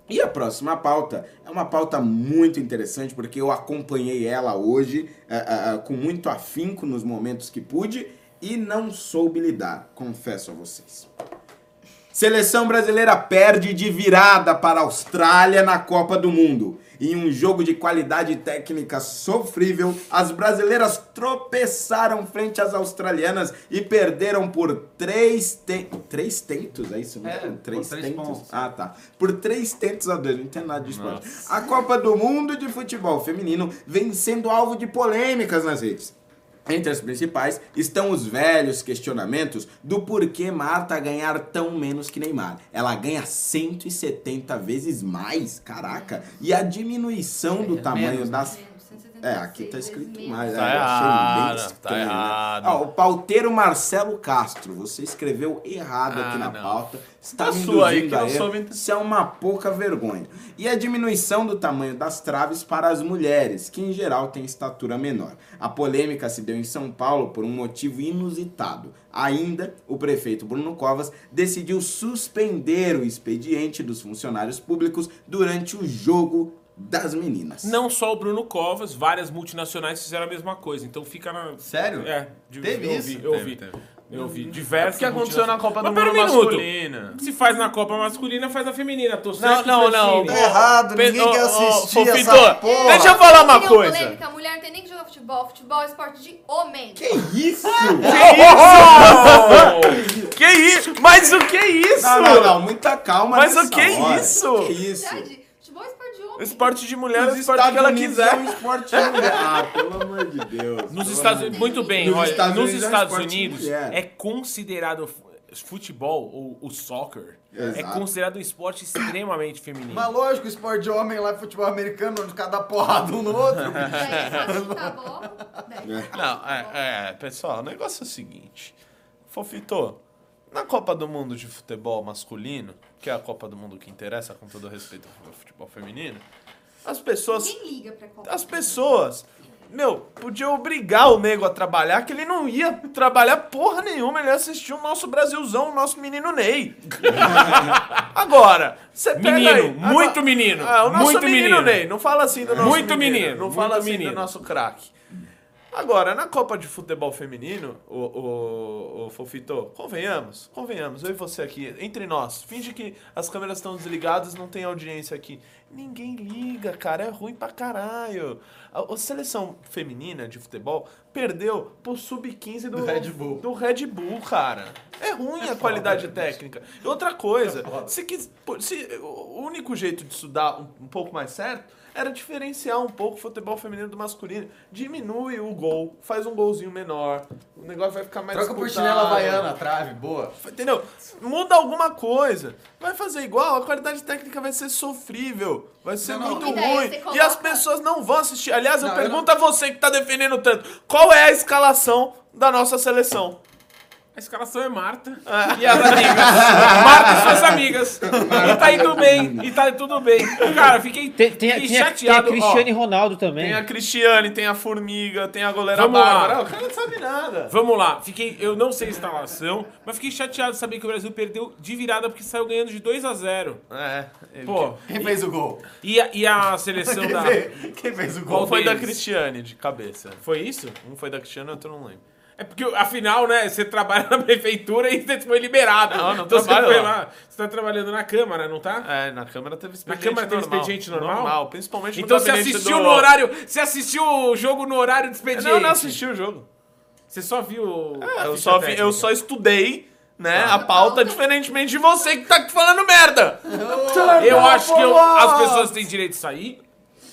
Speaker 1: E a próxima pauta é uma pauta muito interessante porque eu acompanhei ela hoje ah, ah, ah, com muito afinco nos momentos que pude e não soube lidar, confesso a vocês. Seleção brasileira perde de virada para a Austrália na Copa do Mundo. Em um jogo de qualidade técnica sofrível, as brasileiras tropeçaram frente às australianas e perderam por três, te... três tentos. É isso mesmo?
Speaker 2: É,
Speaker 1: três
Speaker 2: três
Speaker 1: tentos.
Speaker 2: pontos.
Speaker 1: Ah, tá. Por três tentos a dois. Não entendo nada de esporte. A Copa do Mundo de Futebol Feminino vem sendo alvo de polêmicas nas redes. Entre as principais estão os velhos questionamentos do porquê Marta ganhar tão menos que Neymar. Ela ganha 170 vezes mais, caraca. E a diminuição do tamanho
Speaker 2: menos, né?
Speaker 1: das é, aqui tá escrito mais.
Speaker 5: Tá
Speaker 1: é,
Speaker 5: errado, tá
Speaker 1: né?
Speaker 5: errado.
Speaker 1: Ó, o pauteiro Marcelo Castro, você escreveu errado aqui
Speaker 5: Ah,
Speaker 1: na
Speaker 5: não.
Speaker 1: pauta. Está
Speaker 5: A
Speaker 1: me
Speaker 5: sua aí, que eu soube-
Speaker 1: Isso é uma pouca vergonha. E a diminuição do tamanho das traves para as mulheres, que em geral têm estatura menor. A polêmica se deu em São Paulo por um motivo inusitado. Ainda, o prefeito Bruno Covas decidiu suspender o expediente dos funcionários públicos durante o jogo das meninas.
Speaker 4: Não só o Bruno Covas, várias multinacionais fizeram a mesma coisa. Então fica na.
Speaker 2: Sério?
Speaker 4: É, de,
Speaker 2: Teve
Speaker 4: eu
Speaker 2: isso?
Speaker 4: vi, eu
Speaker 5: Teve,
Speaker 4: vi.
Speaker 5: teve.
Speaker 4: Eu vi
Speaker 5: O
Speaker 4: diversas.
Speaker 5: que aconteceu na Copa do Mundo
Speaker 4: um
Speaker 5: masculina?
Speaker 4: Se faz na Copa masculina, faz na feminina. Tô
Speaker 5: Não,
Speaker 4: certo,
Speaker 5: não, não.
Speaker 4: Francine?
Speaker 2: Tá errado,
Speaker 5: Pe-
Speaker 2: ninguém quer
Speaker 5: ô, ô,
Speaker 2: assistir
Speaker 5: Fofito,
Speaker 2: essa porra.
Speaker 5: Deixa eu falar uma coisa.
Speaker 3: polêmica, a mulher não tem nem que jogar futebol. Futebol é esporte de homem.
Speaker 1: Que isso?
Speaker 5: Que isso? Mas o que é isso?
Speaker 1: Não, não, não, muita calma
Speaker 5: Mas
Speaker 1: nessa
Speaker 5: o que é
Speaker 1: hora.
Speaker 5: isso?
Speaker 1: Que isso?
Speaker 3: É esporte de
Speaker 5: mulher é o esporte que
Speaker 1: Estados
Speaker 5: ela
Speaker 1: Unidos
Speaker 5: quiser.
Speaker 1: é um esporte de mulher. Ah, pelo amor de Deus.
Speaker 4: Nos Estados Unidos, muito bem,
Speaker 1: Nos
Speaker 4: olha,
Speaker 1: Estados
Speaker 4: nos
Speaker 1: Unidos é um
Speaker 4: Estados Unidos
Speaker 1: mulher.
Speaker 4: é considerado futebol ou o soccer é
Speaker 1: Exato.
Speaker 4: considerado um esporte extremamente feminino.
Speaker 2: Mas lógico, esporte de homem lá é futebol americano, onde cada porrada um no outro.
Speaker 3: A bola. Daí,
Speaker 5: Não, é, é, pessoal, o negócio é o seguinte. Fofito, na Copa do Mundo de futebol masculino, que é a Copa do Mundo que interessa, com todo respeito ao futebol feminino, as pessoas
Speaker 3: Ninguém liga pra Copa.
Speaker 5: as pessoas, meu, podiam obrigar o nego a trabalhar, que ele não ia trabalhar porra nenhuma, ele ia assistir o nosso Brasilzão, o nosso menino Ney. Agora, você pega
Speaker 4: Menino,
Speaker 5: aí,
Speaker 4: muito
Speaker 5: agora-
Speaker 4: menino,
Speaker 5: Ah, o nosso
Speaker 4: muito
Speaker 5: menino,
Speaker 4: menino.
Speaker 5: Ney, não fala assim do nosso
Speaker 4: Muito menino,
Speaker 5: Não
Speaker 4: muito
Speaker 5: fala assim
Speaker 4: menino.
Speaker 5: do nosso craque. Agora, na Copa de Futebol Feminino, o, o, o Fofito, convenhamos, convenhamos, eu e você aqui, entre nós, finge que as câmeras estão desligadas, não tem audiência aqui. Ninguém liga, cara, é ruim pra caralho. A, a seleção feminina de futebol perdeu pro sub-15 do,
Speaker 2: Do Red Bull.
Speaker 5: do Red Bull, cara. É ruim a qualidade técnica. E outra coisa, se, quis- se o único jeito de estudar um, um pouco mais certo era diferenciar um pouco o futebol feminino do masculino. Diminui o gol, faz um golzinho menor, o negócio vai ficar mais
Speaker 2: Troca por chinela havaiana, trave, boa.
Speaker 5: Entendeu? Muda alguma coisa. Vai fazer igual, a qualidade técnica vai ser sofrível. Vai ser
Speaker 2: Não, não.
Speaker 5: muito
Speaker 3: daí
Speaker 5: ruim.
Speaker 3: você
Speaker 5: E
Speaker 3: coloca-
Speaker 5: as pessoas não vão assistir. Aliás, eu
Speaker 2: Não, eu
Speaker 5: pergunto a você que tá defendendo tanto: qual é a escalação da nossa seleção?
Speaker 4: A escalação é Marta e as amigas. Marta e suas amigas. E tá indo bem, e tá tudo bem. Cara, fiquei,
Speaker 7: Tem, tem, a-
Speaker 4: fiquei
Speaker 7: tem, a- tem a
Speaker 4: chateado. ó.
Speaker 7: Cristiane Ronaldo também.
Speaker 5: Tem a Cristiane, tem a Formiga, tem a goleira
Speaker 4: Vamos lá.
Speaker 5: Bárbara. O cara não sabe nada.
Speaker 4: Vamos lá, fiquei, eu não sei a instalação, mas fiquei chateado de saber que o Brasil perdeu de virada porque saiu ganhando de 2 a 0
Speaker 5: É.
Speaker 4: Pô,
Speaker 2: Quem fez o gol?
Speaker 4: e a, e a seleção
Speaker 2: Quem
Speaker 4: da.
Speaker 2: fez, quem fez o
Speaker 5: Qual
Speaker 2: gol?
Speaker 5: foi da
Speaker 4: deles?
Speaker 5: Cristiane, de cabeça?
Speaker 4: Foi isso?
Speaker 5: Um foi da Cristiane, outro não lembro.
Speaker 4: É porque, afinal, né, você trabalha na prefeitura e você foi liberado.
Speaker 5: Não, não
Speaker 4: então você
Speaker 5: trabalho
Speaker 4: foi
Speaker 5: lá.
Speaker 4: lá. Você tá trabalhando na Câmara, não tá?
Speaker 5: É, na Câmara teve
Speaker 4: Na
Speaker 5: expediente
Speaker 4: Câmara teve
Speaker 5: normal.
Speaker 4: expediente normal?
Speaker 5: Normal, principalmente no
Speaker 4: Então você assistiu
Speaker 5: do-
Speaker 4: no horário. Você assistiu o jogo no horário de expediente.
Speaker 5: Não, não assisti o jogo.
Speaker 4: Você só viu. a
Speaker 5: Eu só, vi- eu só estudei, né, a pauta, diferentemente de você que tá aqui falando merda.
Speaker 4: Eu acho que eu- as pessoas têm direito de sair.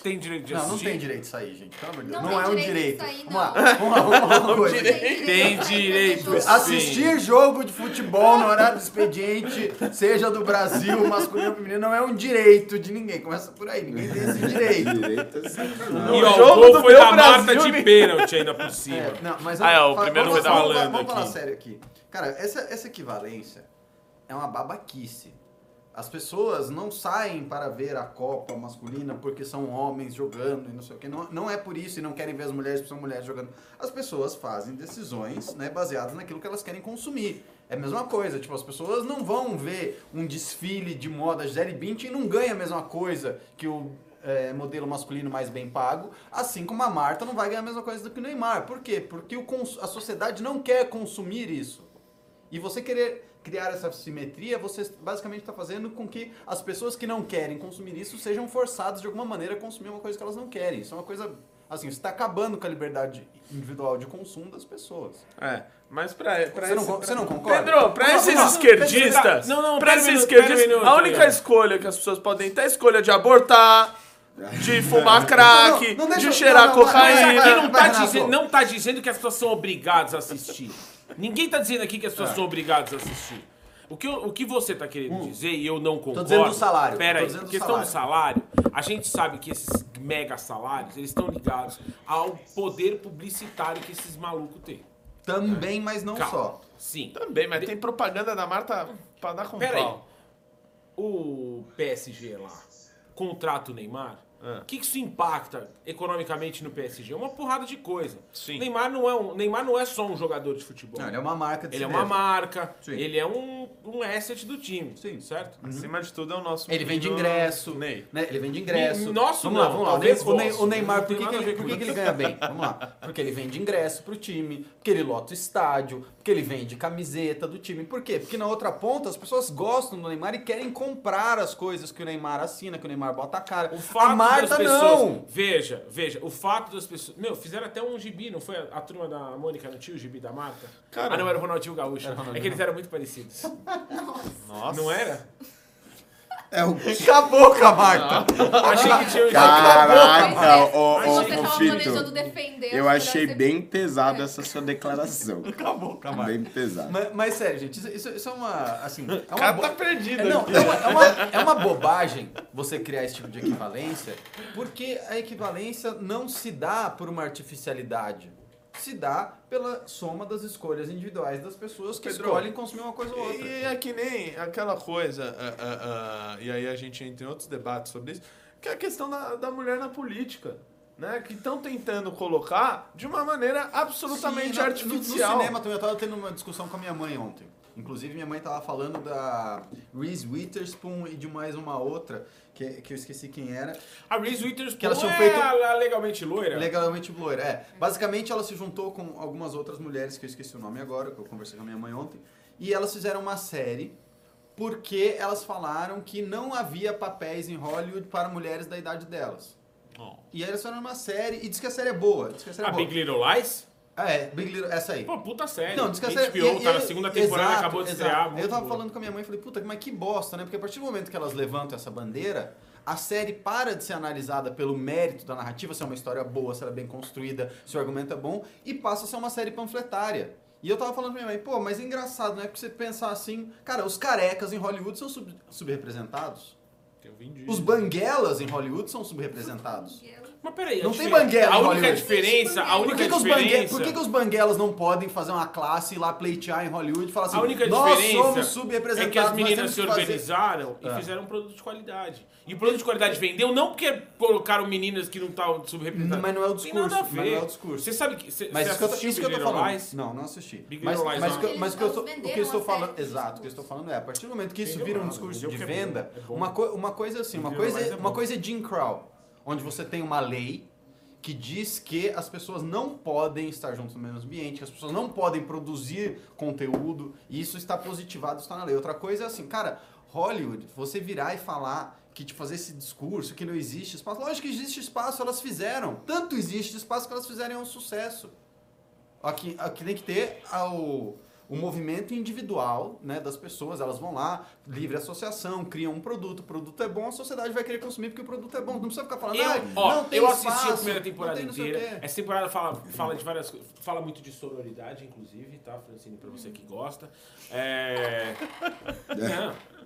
Speaker 4: Tem direito de
Speaker 2: Não,
Speaker 4: assistir.
Speaker 2: não tem direito de sair, gente. Pelo amor de Deus.
Speaker 3: Não
Speaker 2: Não, é um
Speaker 3: direito de
Speaker 2: direito.
Speaker 3: sair,
Speaker 2: Vamos lá, vamos lá, vamos lá uma coisa.
Speaker 4: Tem direito.
Speaker 2: Assistir jogo de futebol no horário do expediente, seja do Brasil, masculino ou feminino, não é um direito de ninguém. Começa por aí, ninguém tem esse direito.
Speaker 1: Direito é sacanagem.
Speaker 4: E ó,
Speaker 5: jogo
Speaker 4: o gol
Speaker 5: do
Speaker 4: foi
Speaker 5: meu
Speaker 4: da Marta
Speaker 5: Brasil,
Speaker 4: de
Speaker 5: me-
Speaker 4: pênalti ainda por cima.
Speaker 2: É, não, mas
Speaker 5: Ah, é, o primeiro
Speaker 2: vamos,
Speaker 5: foi da
Speaker 2: vamos,
Speaker 4: Holanda
Speaker 2: Vamos falar
Speaker 4: aqui.
Speaker 2: sério aqui. Cara, essa, essa equivalência é uma babaquice. As pessoas não saem para ver a Copa masculina porque são homens jogando e não sei o que. Não, não é por isso e não querem ver as mulheres porque são mulheres jogando. As pessoas fazem decisões né, baseadas naquilo que elas querem consumir. É a mesma coisa, tipo, as pessoas não vão ver um desfile de moda Gisele Bündchen e não ganha a mesma coisa que o é, modelo masculino mais bem pago, assim como a Marta não vai ganhar a mesma coisa do que o Neymar. Por quê? Porque o a sociedade não quer consumir isso. E você querer criar essa simetria, você basicamente está fazendo com que as pessoas que não querem consumir isso sejam forçadas de alguma maneira a consumir uma coisa que elas não querem. Isso é uma coisa. Assim, você está acabando com a liberdade individual de consumo das pessoas.
Speaker 5: É, mas pra, pra
Speaker 2: Você não você não concorda?
Speaker 5: Pedro, pra
Speaker 2: lá,
Speaker 5: esses esquerdistas,
Speaker 4: Não, não,
Speaker 5: pra esses esquerdistas,
Speaker 4: minuto,
Speaker 5: a única
Speaker 4: Leandro.
Speaker 5: escolha que as pessoas podem ter é a escolha de abortar, de fumar crack,
Speaker 2: não, não deixa-
Speaker 5: de cheirar
Speaker 2: não, não,
Speaker 5: cocaína.
Speaker 4: aqui não tá, dizendo, não tá dizendo que as pessoas são obrigadas a assistir. Ninguém tá dizendo aqui que as pessoas são obrigadas a assistir. O que, eu- o que você tá querendo dizer, e eu não concordo...
Speaker 2: dizendo do salário,
Speaker 4: Pera
Speaker 2: tô
Speaker 4: aí, questão do salário, a gente sabe que esses mega salários, eles estão ligados ao poder publicitário que esses malucos têm.
Speaker 2: Também, mas não
Speaker 4: Calma.
Speaker 2: só.
Speaker 4: Sim.
Speaker 5: Também, mas tem propaganda da Marta pra dar com
Speaker 4: Pera aí.
Speaker 5: pau.
Speaker 4: O PSG lá contrata o Neymar.
Speaker 5: Ah.
Speaker 4: O que que isso impacta economicamente no PSG? É uma porrada de coisa.
Speaker 5: Sim.
Speaker 4: Neymar não é um, Neymar não é só um jogador de futebol.
Speaker 2: Não, ele é uma marca de
Speaker 4: Ele
Speaker 2: si
Speaker 4: é uma
Speaker 2: mesmo.
Speaker 4: marca,
Speaker 2: Sim.
Speaker 4: ele é um, um asset do time,
Speaker 2: Sim.
Speaker 4: certo?
Speaker 5: Acima de tudo é o nosso
Speaker 2: Ele vende ingresso,
Speaker 5: Ney.
Speaker 2: né? Ele vende ingresso.
Speaker 4: Nosso
Speaker 2: vamos lá,
Speaker 4: não,
Speaker 2: vamos lá. O
Speaker 4: talvez
Speaker 2: o, Ney- o Neymar, por que, que, ele, por que, que ele ganha bem? Vamos lá. Porque ele vende ingresso pro time, porque ele lota o estádio, porque ele vende camiseta do time. Por quê? Porque na outra ponta as pessoas gostam do Neymar e querem comprar as coisas que o Neymar assina, que o Neymar bota a cara.
Speaker 4: O fato
Speaker 2: a Marta
Speaker 4: das pessoas.
Speaker 2: não!
Speaker 4: Veja, veja, o fato das pessoas. Meu, fizeram até um gibi, não foi a, a turma da Mônica, não tinha o gibi da marca?
Speaker 5: Cara.
Speaker 4: ah, não, era o Ronaldinho Gaúcho.
Speaker 2: Era o Ronaldinho
Speaker 4: é que eles eram muito parecidos.
Speaker 5: Nossa.
Speaker 4: Não era?
Speaker 1: É o
Speaker 2: Acabou com a Marta!
Speaker 4: Achei que tinha
Speaker 1: Caraca, ô,
Speaker 3: Mas
Speaker 1: ô,
Speaker 3: defender.
Speaker 1: Eu achei bem pesado essa sua declaração.
Speaker 2: Acabou com a Marta.
Speaker 1: Bem pesado.
Speaker 2: Mas, mas sério, gente, isso, é uma. Assim, é
Speaker 5: O
Speaker 2: uma
Speaker 5: cara
Speaker 2: bo-
Speaker 5: tá perdido
Speaker 2: É, não, é uma, é, uma, é uma bobagem você criar esse tipo de equivalência, porque a equivalência não se dá por uma artificialidade. Se dá pela soma das escolhas individuais das pessoas que
Speaker 5: Pedro,
Speaker 2: escolhem consumir uma coisa ou outra.
Speaker 5: E é que nem aquela coisa, ah, ah, ah, e aí a gente entra em outros debates sobre isso, que é a questão da, da mulher na política. Né, que estão tentando colocar de uma maneira absolutamente
Speaker 2: Sim, no-
Speaker 5: artificial.
Speaker 2: No, no cinema também, eu tava tendo uma discussão com a minha mãe ontem. Inclusive, minha mãe tava falando da Reese Witherspoon e de mais uma outra, que, que eu esqueci quem era.
Speaker 4: A Reese Witherspoon
Speaker 2: Que tinham
Speaker 4: é
Speaker 2: feito-
Speaker 4: a, a legalmente loira.
Speaker 2: Legalmente loira, é. Basicamente, ela se juntou com algumas outras mulheres, que eu esqueci o nome agora, que eu conversei com a minha mãe ontem, e elas fizeram uma série porque elas falaram que não havia papéis em Hollywood para mulheres da idade delas.
Speaker 5: Oh.
Speaker 2: E aí elas fizeram uma série, e diz que a série é boa, diz que a série
Speaker 4: A
Speaker 2: é boa.
Speaker 4: Big Little Lies?
Speaker 2: Ah, é, Big Little, essa aí.
Speaker 4: Pô, puta série.
Speaker 2: Não, diz que a
Speaker 4: HBO
Speaker 2: e-
Speaker 4: tá
Speaker 2: e-
Speaker 4: na segunda temporada,
Speaker 2: exato,
Speaker 4: acabou de
Speaker 2: exato.
Speaker 4: estrear.
Speaker 2: Eu tava
Speaker 4: boa.
Speaker 2: falando com a minha mãe e falei, puta, mas que bosta, né? Porque a partir do momento que elas levantam essa bandeira, a série para de ser analisada pelo mérito da narrativa, se é uma história boa, se ela é bem construída, se o argumento é bom, e passa a ser uma série panfletária. E eu tava falando pra minha mãe, pô, mas é engraçado, né? Porque você pensar assim, cara, os carecas em Hollywood são sub- subrepresentados.
Speaker 4: Eu vim de-
Speaker 2: Os banguelas em Hollywood são subrepresentados.
Speaker 4: Mas peraí,
Speaker 2: Não tem banguela
Speaker 4: A única
Speaker 2: Hollywood.
Speaker 4: diferença, a
Speaker 2: Por
Speaker 4: única
Speaker 2: que, que bangue...
Speaker 4: diferença...
Speaker 2: Por que, que os banguelas não podem fazer uma classe e lá pleitear em Hollywood e falar assim,
Speaker 4: A única
Speaker 2: nós somos
Speaker 4: é
Speaker 2: subrepresentados,
Speaker 4: que as meninas se
Speaker 2: que fazer-"
Speaker 4: organizaram e
Speaker 2: Ah.
Speaker 4: fizeram um produto de qualidade. E o produto de qualidade vendeu não porque colocaram meninas que não estavam subrepresentadas.
Speaker 2: Mas não é o
Speaker 4: Tem
Speaker 2: discurso,
Speaker 4: nada a
Speaker 2: mas
Speaker 4: ver.
Speaker 2: não é o discurso.
Speaker 4: Você sabe que... Você,
Speaker 2: Mas
Speaker 4: você
Speaker 2: isso que, eu, tô-
Speaker 4: assistiu
Speaker 2: isso que eu tô falando.
Speaker 4: Lies?
Speaker 2: Não, não assisti.
Speaker 4: Big
Speaker 2: mas,
Speaker 4: Lies
Speaker 2: mas,
Speaker 4: não.
Speaker 2: que mas o que eu tô, o que eu estou falando, exato, o que eu estou falando é, a partir do momento que isso vira um discurso de
Speaker 4: que é
Speaker 2: venda,
Speaker 4: é
Speaker 2: uma, uma coisa assim, uma coisa,
Speaker 4: é
Speaker 2: uma coisa é Jim Crow, onde você tem uma lei que diz que as pessoas não podem estar juntas no mesmo ambiente, que as pessoas não podem produzir conteúdo, e isso está positivado, está na lei. Outra coisa é assim, cara, Hollywood, você virar e falar que te fazer esse discurso, que não existe espaço. Lógico que existe espaço, elas fizeram. Tanto existe espaço que elas fizeram é um sucesso. Aqui, aqui tem que ter ao, o movimento individual né, das pessoas. Elas vão lá, livre associação, criam um produto. O produto é bom, a sociedade vai querer consumir porque o produto é bom. Não precisa ficar falando,
Speaker 4: Eu,
Speaker 2: "Ai,
Speaker 4: ó,
Speaker 2: não tem
Speaker 4: eu assisti
Speaker 2: espaço,
Speaker 4: a primeira temporada inteira.
Speaker 2: quê."
Speaker 4: Essa temporada fala, fala de várias coisas. Fala muito de sororidade, inclusive, tá, Francine? Pra você que gosta. É. Não.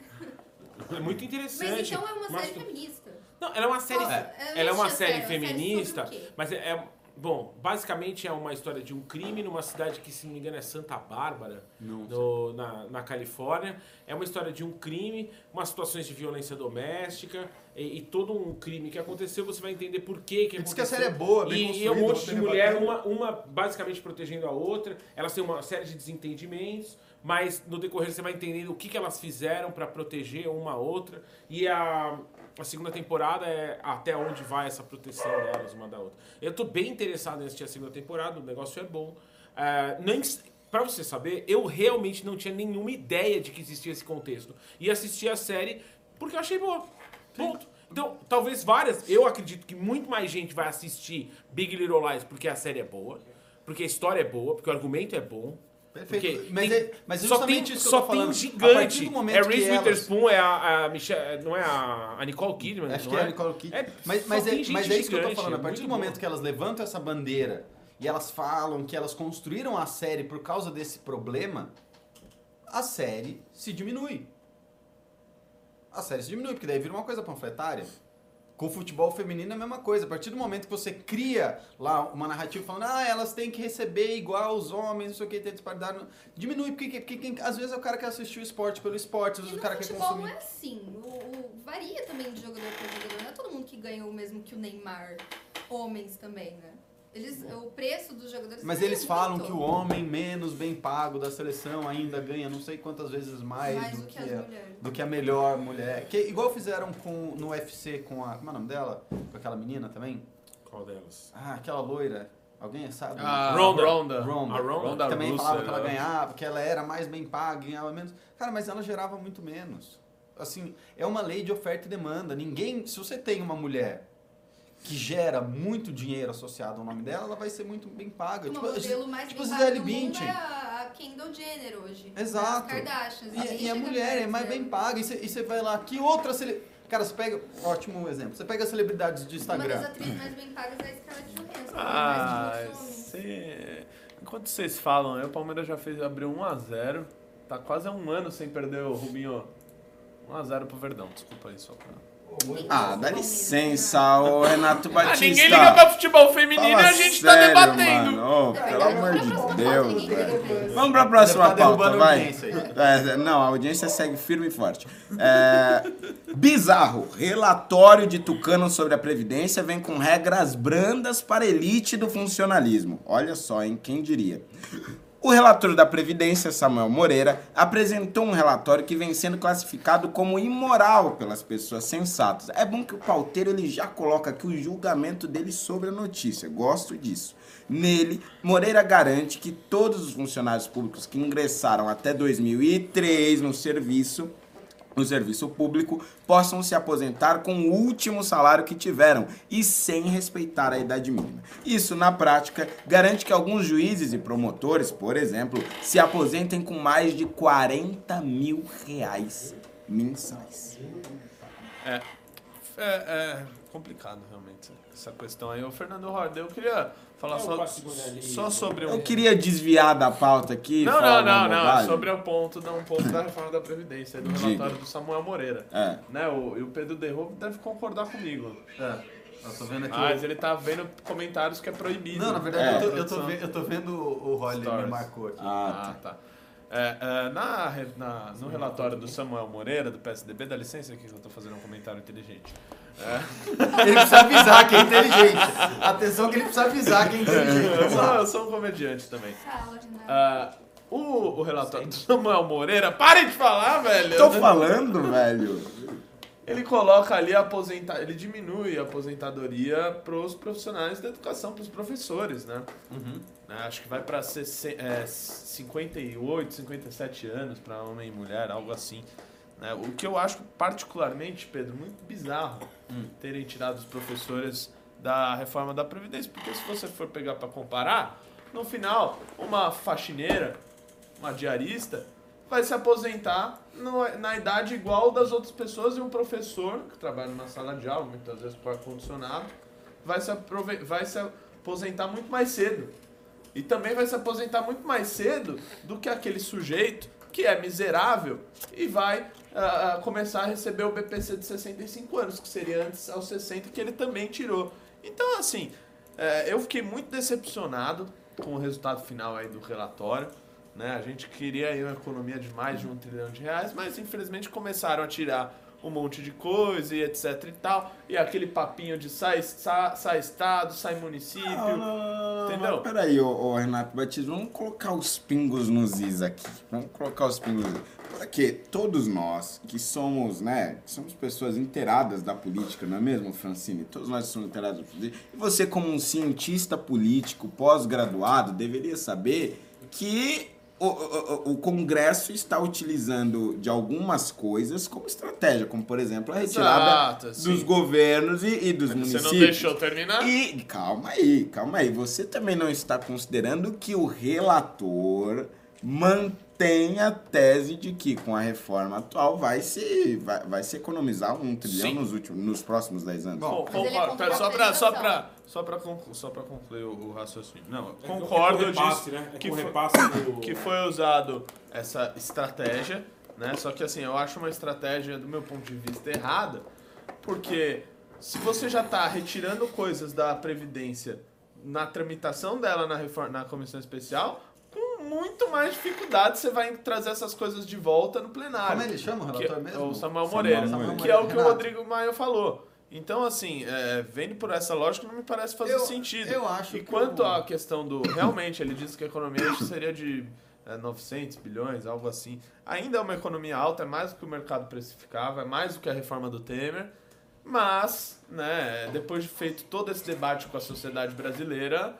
Speaker 4: É muito interessante.
Speaker 3: Mas então é uma
Speaker 4: Mas-
Speaker 3: série feminista.
Speaker 4: Não, ela é uma série.
Speaker 3: Nossa,
Speaker 4: ela é uma
Speaker 3: assisti
Speaker 4: série
Speaker 3: série
Speaker 4: feminista, mas é, é- Bom, basicamente é uma história de um crime numa cidade que, se não me engano, é Santa Bárbara, no- na, na Califórnia. É uma história de um crime, umas situações de violência doméstica e, e todo um crime que aconteceu. Você vai entender por que, que
Speaker 2: Diz que a série é boa, bem
Speaker 4: e, e é um monte de mulher, uma, uma basicamente protegendo a outra. Elas têm uma série de desentendimentos, mas no decorrer você vai entendendo o que, que elas fizeram para proteger uma a outra. E a, a segunda temporada é até onde vai essa proteção delas uma da outra. Eu tô bem interessado em assistir a segunda temporada, o negócio é bom. É, nem, pra você saber, eu realmente não tinha nenhuma ideia de que existia esse contexto. E assisti a série porque eu achei boa. Ponto. Então, talvez várias. Eu acredito que muito mais gente vai assistir Big Little Lies porque a série é boa, porque a história é boa, porque o argumento é bom.
Speaker 2: Perfeito.
Speaker 4: Porque
Speaker 2: Mas
Speaker 4: tem-
Speaker 2: é- mas é
Speaker 4: só tem, só tem um
Speaker 2: falando. A
Speaker 4: gigante. é Reese
Speaker 2: elas-
Speaker 4: Witherspoon, é a, a Michelle, não é a, a Nicole Kidman,
Speaker 2: Acho
Speaker 4: não
Speaker 2: que é a Nicole Kidman.
Speaker 4: É,
Speaker 2: mas, mas, é, mas é isso que eu tô falando. A
Speaker 4: é
Speaker 2: partir do momento
Speaker 4: bom.
Speaker 2: que elas levantam essa bandeira e elas falam que elas construíram a série por causa desse problema, a série se diminui. A série se diminui, porque daí vira uma coisa panfletária. Com o futebol feminino é a mesma coisa. A partir do momento que você cria lá uma narrativa falando, ah, elas têm que receber igual os homens, não sei o que, tem disparidade. Diminui, porque, porque quem- às vezes o cara quer assistir o esporte pelo esporte, às
Speaker 3: E
Speaker 2: vezes
Speaker 3: no
Speaker 2: o cara quer
Speaker 3: futebol não
Speaker 2: consumir.
Speaker 3: é assim. O, o- varia também de jogador para jogador. Não é todo mundo que ganha o mesmo que o Neymar. Homens também, né? Eles, o preço dos jogadores
Speaker 2: Mas eles falam
Speaker 3: muito.
Speaker 2: que o homem menos bem pago da seleção ainda ganha não sei quantas vezes mais,
Speaker 3: mais
Speaker 2: do,
Speaker 3: do
Speaker 2: que
Speaker 3: que as
Speaker 2: a,
Speaker 3: mulheres.
Speaker 2: do que a melhor mulher. Que, igual fizeram com, no UFC com a. Como é o nome dela? Com aquela menina também?
Speaker 4: Qual delas?
Speaker 2: Ah, aquela loira. Alguém sabe?
Speaker 5: Ah,
Speaker 4: Ronda.
Speaker 5: Ronda.
Speaker 2: Ronda.
Speaker 4: A Ronda?
Speaker 5: Ronda
Speaker 2: Que também
Speaker 5: Rousey,
Speaker 2: falava que ela ganhava, que ela era mais bem paga, ganhava menos. Cara, mas ela gerava muito menos. Assim, é uma lei de oferta e demanda. Ninguém. Se você tem uma mulher que gera muito dinheiro associado ao nome dela, ela vai ser muito bem paga.
Speaker 3: Uma
Speaker 2: Tipo,
Speaker 3: modelo mais
Speaker 2: tipo
Speaker 3: bem
Speaker 2: a
Speaker 3: paga do mundo é a, a Kendall Jenner hoje.
Speaker 2: Exato.
Speaker 3: As Kardashians.
Speaker 2: E,
Speaker 3: ninguém
Speaker 2: e a
Speaker 3: chega
Speaker 2: mulher é mais bem paga. E você, vai lá, que outra cele... Cara, você pega. Ótimo exemplo. Você pega celebridades de
Speaker 3: Uma
Speaker 2: Instagram.
Speaker 3: das atrizes mais bem pagas é a Scarlett Johansson.
Speaker 5: Ah,
Speaker 3: muitos homens.
Speaker 5: cê... enquanto vocês falam, aí, o Palmeiras já fez, abriu 1x0. Tá quase há um ano sem perder o Rubinho. 1x0 pro Verdão, desculpa aí só pra.
Speaker 1: Ah, dá licença, ô Renato
Speaker 5: Ah,
Speaker 1: Batista.
Speaker 5: ninguém liga pra futebol feminino e
Speaker 1: Fala
Speaker 5: a gente tá
Speaker 1: sério,
Speaker 5: debatendo.
Speaker 1: Mano. Ô,
Speaker 3: É
Speaker 1: pelo amor
Speaker 3: vamos
Speaker 1: de
Speaker 3: próxima
Speaker 1: Deus, velho. Vamos pra próxima
Speaker 2: Deve tá
Speaker 1: pauta, vai.
Speaker 2: aí.
Speaker 1: É, não, a audiência segue firme e forte. É, bizarro. Relatório de Tucano sobre a Previdência vem com regras brandas para elite do funcionalismo. Olha só, hein? Quem diria? O relator da Previdência, Samuel Moreira, apresentou um relatório que vem sendo classificado como imoral pelas pessoas sensatas. É bom que o pauteiro ele já coloca aqui o julgamento dele sobre a notícia. Gosto disso. Nele, Moreira garante que todos os funcionários públicos que ingressaram até 2003 no serviço no serviço público possam se aposentar com o último salário que tiveram e sem respeitar a idade mínima. Isso, na prática, garante que alguns juízes e promotores, por exemplo, se aposentem com mais de 40 mil reais mensais.
Speaker 5: É, é complicado realmente essa questão aí. Ô, Fernando Horda, eu queria falar
Speaker 4: É,
Speaker 5: só,
Speaker 4: o
Speaker 5: só sobre um.
Speaker 1: Eu queria desviar da pauta aqui.
Speaker 5: Não,
Speaker 1: falar
Speaker 5: não, não, não. Sobre o ponto, da- um ponto da reforma da Previdência, do
Speaker 1: Diga.
Speaker 5: relatório do Samuel Moreira.
Speaker 1: É.
Speaker 5: Né, o, e o Pedro Derro deve concordar comigo.
Speaker 2: É, eu tô vendo aqui.
Speaker 5: Mas
Speaker 2: o-
Speaker 5: ele tá vendo comentários que é proibido.
Speaker 2: Não, na verdade,
Speaker 1: É.
Speaker 2: eu, tô, eu, tô ve- eu tô vendo o o Rolly me marcou aqui.
Speaker 1: Ah,
Speaker 5: Ah, tá. É, é, na, na- no relatório do Samuel Moreira, do PSDB, dá licença aqui que eu tô fazendo um comentário inteligente.
Speaker 2: Ele precisa avisar que é inteligente. Atenção que ele precisa avisar que é inteligente.
Speaker 5: Eu sou, eu sou um comediante também. Ah, o, o relatório do Samuel Moreira, parem de falar, velho!
Speaker 1: Tô falando, velho.
Speaker 5: Ele coloca ali a aposentar, ele diminui a aposentadoria para os profissionais da educação, para os professores, né? Né, Acho que vai para é, 58, 57 anos para homem e mulher, algo assim. né? O que eu acho particularmente, Pedro, muito bizarro terem tirado os professores da reforma da Previdência, porque se você for pegar para comparar, no final, uma faxineira, uma diarista, vai se aposentar no- na idade igual das outras pessoas e um professor que trabalha numa sala de aula, muitas vezes com ar-condicionado, vai se, vai se aposentar muito mais cedo. E também vai se aposentar muito mais cedo do que aquele sujeito que é miserável e vai ah, começar a receber o BPC de 65 anos, que seria antes aos 60, que ele também tirou. Então, assim, É, eu fiquei muito decepcionado com o resultado final aí do relatório. Né? A gente queria aí uma economia de mais de um trilhão de reais, mas infelizmente começaram a tirar um monte de coisa e etc e tal. E aquele papinho de sai, sai, sai estado, sai município. entendeu?
Speaker 1: Mas peraí, ô, ô, Renato Batista, vamos colocar os pingos nos is aqui. Vamos colocar os pingos nos is. Porque todos nós que somos, né, que somos pessoas inteiradas da política, não é mesmo, Francine? Todos nós somos inteirados da política. E você, como um cientista político pós-graduado, deveria saber que o, o, o Congresso está utilizando de algumas coisas como estratégia, como, por exemplo, a retirada
Speaker 5: Exato,
Speaker 1: dos
Speaker 5: sim.
Speaker 1: governos e, e dos
Speaker 5: Você
Speaker 1: municípios.
Speaker 5: não deixou terminar?
Speaker 1: E calma aí, calma aí. Você também não está considerando que o relator mantém a tese de que com a reforma atual vai se, vai, vai se economizar um trilhão
Speaker 5: Sim.
Speaker 1: nos, últimos, nos próximos 10 anos.
Speaker 2: Bom,
Speaker 3: Mas ele é
Speaker 5: só pra, só pra, conclu- só concluir o, o raciocínio. Não,
Speaker 4: É
Speaker 5: concordo
Speaker 4: com repasse,
Speaker 5: disso.
Speaker 4: né? É
Speaker 5: que, foi,
Speaker 4: do...
Speaker 5: que foi usado essa estratégia, né? Só que assim, eu acho uma estratégia, do meu ponto de vista, errada, porque se você já tá retirando coisas da Previdência na tramitação dela na, reforma, na comissão especial, com muito mais dificuldade você vai trazer essas coisas de volta no plenário.
Speaker 2: Como ele chama o
Speaker 5: Que-
Speaker 2: relator mesmo?
Speaker 5: O Samuel
Speaker 1: Samuel
Speaker 5: Moreira,
Speaker 1: Moreira.
Speaker 5: que é o que o
Speaker 2: Renato.
Speaker 5: Rodrigo Maia falou. Então, assim, é, vendo por essa lógica, não me parece fazer
Speaker 2: Eu-
Speaker 5: sentido.
Speaker 2: eu acho
Speaker 5: e
Speaker 2: que
Speaker 5: quanto
Speaker 2: o-
Speaker 5: à questão do. Realmente, ele disse que a economia seria de é, 900 bilhões, algo assim. Ainda é uma economia alta, é mais do que o mercado precificava, é mais do que a reforma do Temer. Mas, né, depois de feito todo esse debate com a sociedade brasileira,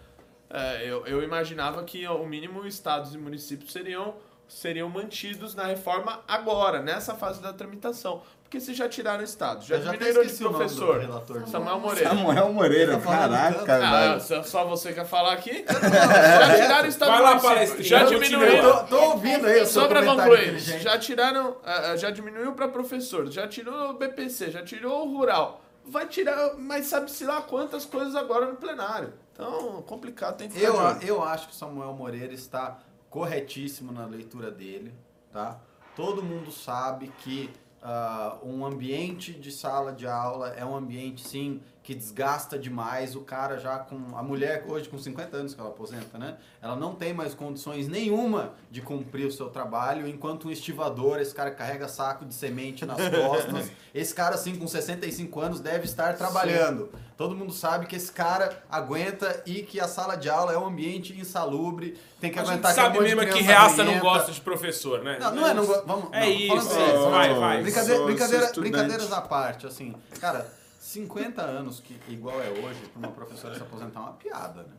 Speaker 5: é, eu, eu imaginava que, o mínimo, estados e municípios seriam, seriam mantidos na reforma agora, nessa fase da tramitação. Porque se já tiraram estados, já
Speaker 2: Eu já até
Speaker 5: diminuíram de
Speaker 2: o
Speaker 5: professor.
Speaker 2: relator.
Speaker 5: Samuel Moreira.
Speaker 1: Samuel Moreira,
Speaker 2: Tá
Speaker 1: caraca,
Speaker 2: tanto.
Speaker 5: Ah,
Speaker 1: velho.
Speaker 5: só, só você quer falar aqui? já tiraram o estado
Speaker 4: Vai lá, palestrinha,
Speaker 5: Já diminuíram.
Speaker 2: Eu tô, tô ouvindo aí o
Speaker 5: Só pra concluir, já tiraram, ah, ah, já diminuiu para professor, já tirou o BPC, já tirou o rural. Vai tirar, mas sabe-se lá quantas coisas agora no plenário. Então, complicado, tem que
Speaker 2: Eu, eu acho que o Samuel Moreira está corretíssimo na leitura dele, tá? Todo mundo sabe que ah, um ambiente de sala de aula é um ambiente, sim, que desgasta demais. O cara já com... A mulher hoje com 50 anos que ela aposenta, né? Ela não tem mais condições nenhuma de cumprir o seu trabalho, enquanto um estivador, esse cara carrega saco de semente nas costas, esse cara, assim, com 65 anos deve estar trabalhando. Todo mundo sabe que esse cara aguenta e que a sala de aula é um ambiente insalubre, tem que
Speaker 4: A gente
Speaker 2: aguentar aquele
Speaker 4: sabe
Speaker 2: monte de
Speaker 4: mesmo é que reaça não gosta de professor, né?
Speaker 2: Não, não é, não, vamos,
Speaker 4: É
Speaker 2: não,
Speaker 4: isso, é, vai, vai.
Speaker 2: Brincadeira, brincadeira- brincadeiras à parte, assim, cara, 50 anos que igual é hoje pra uma professora se aposentar é uma piada, né?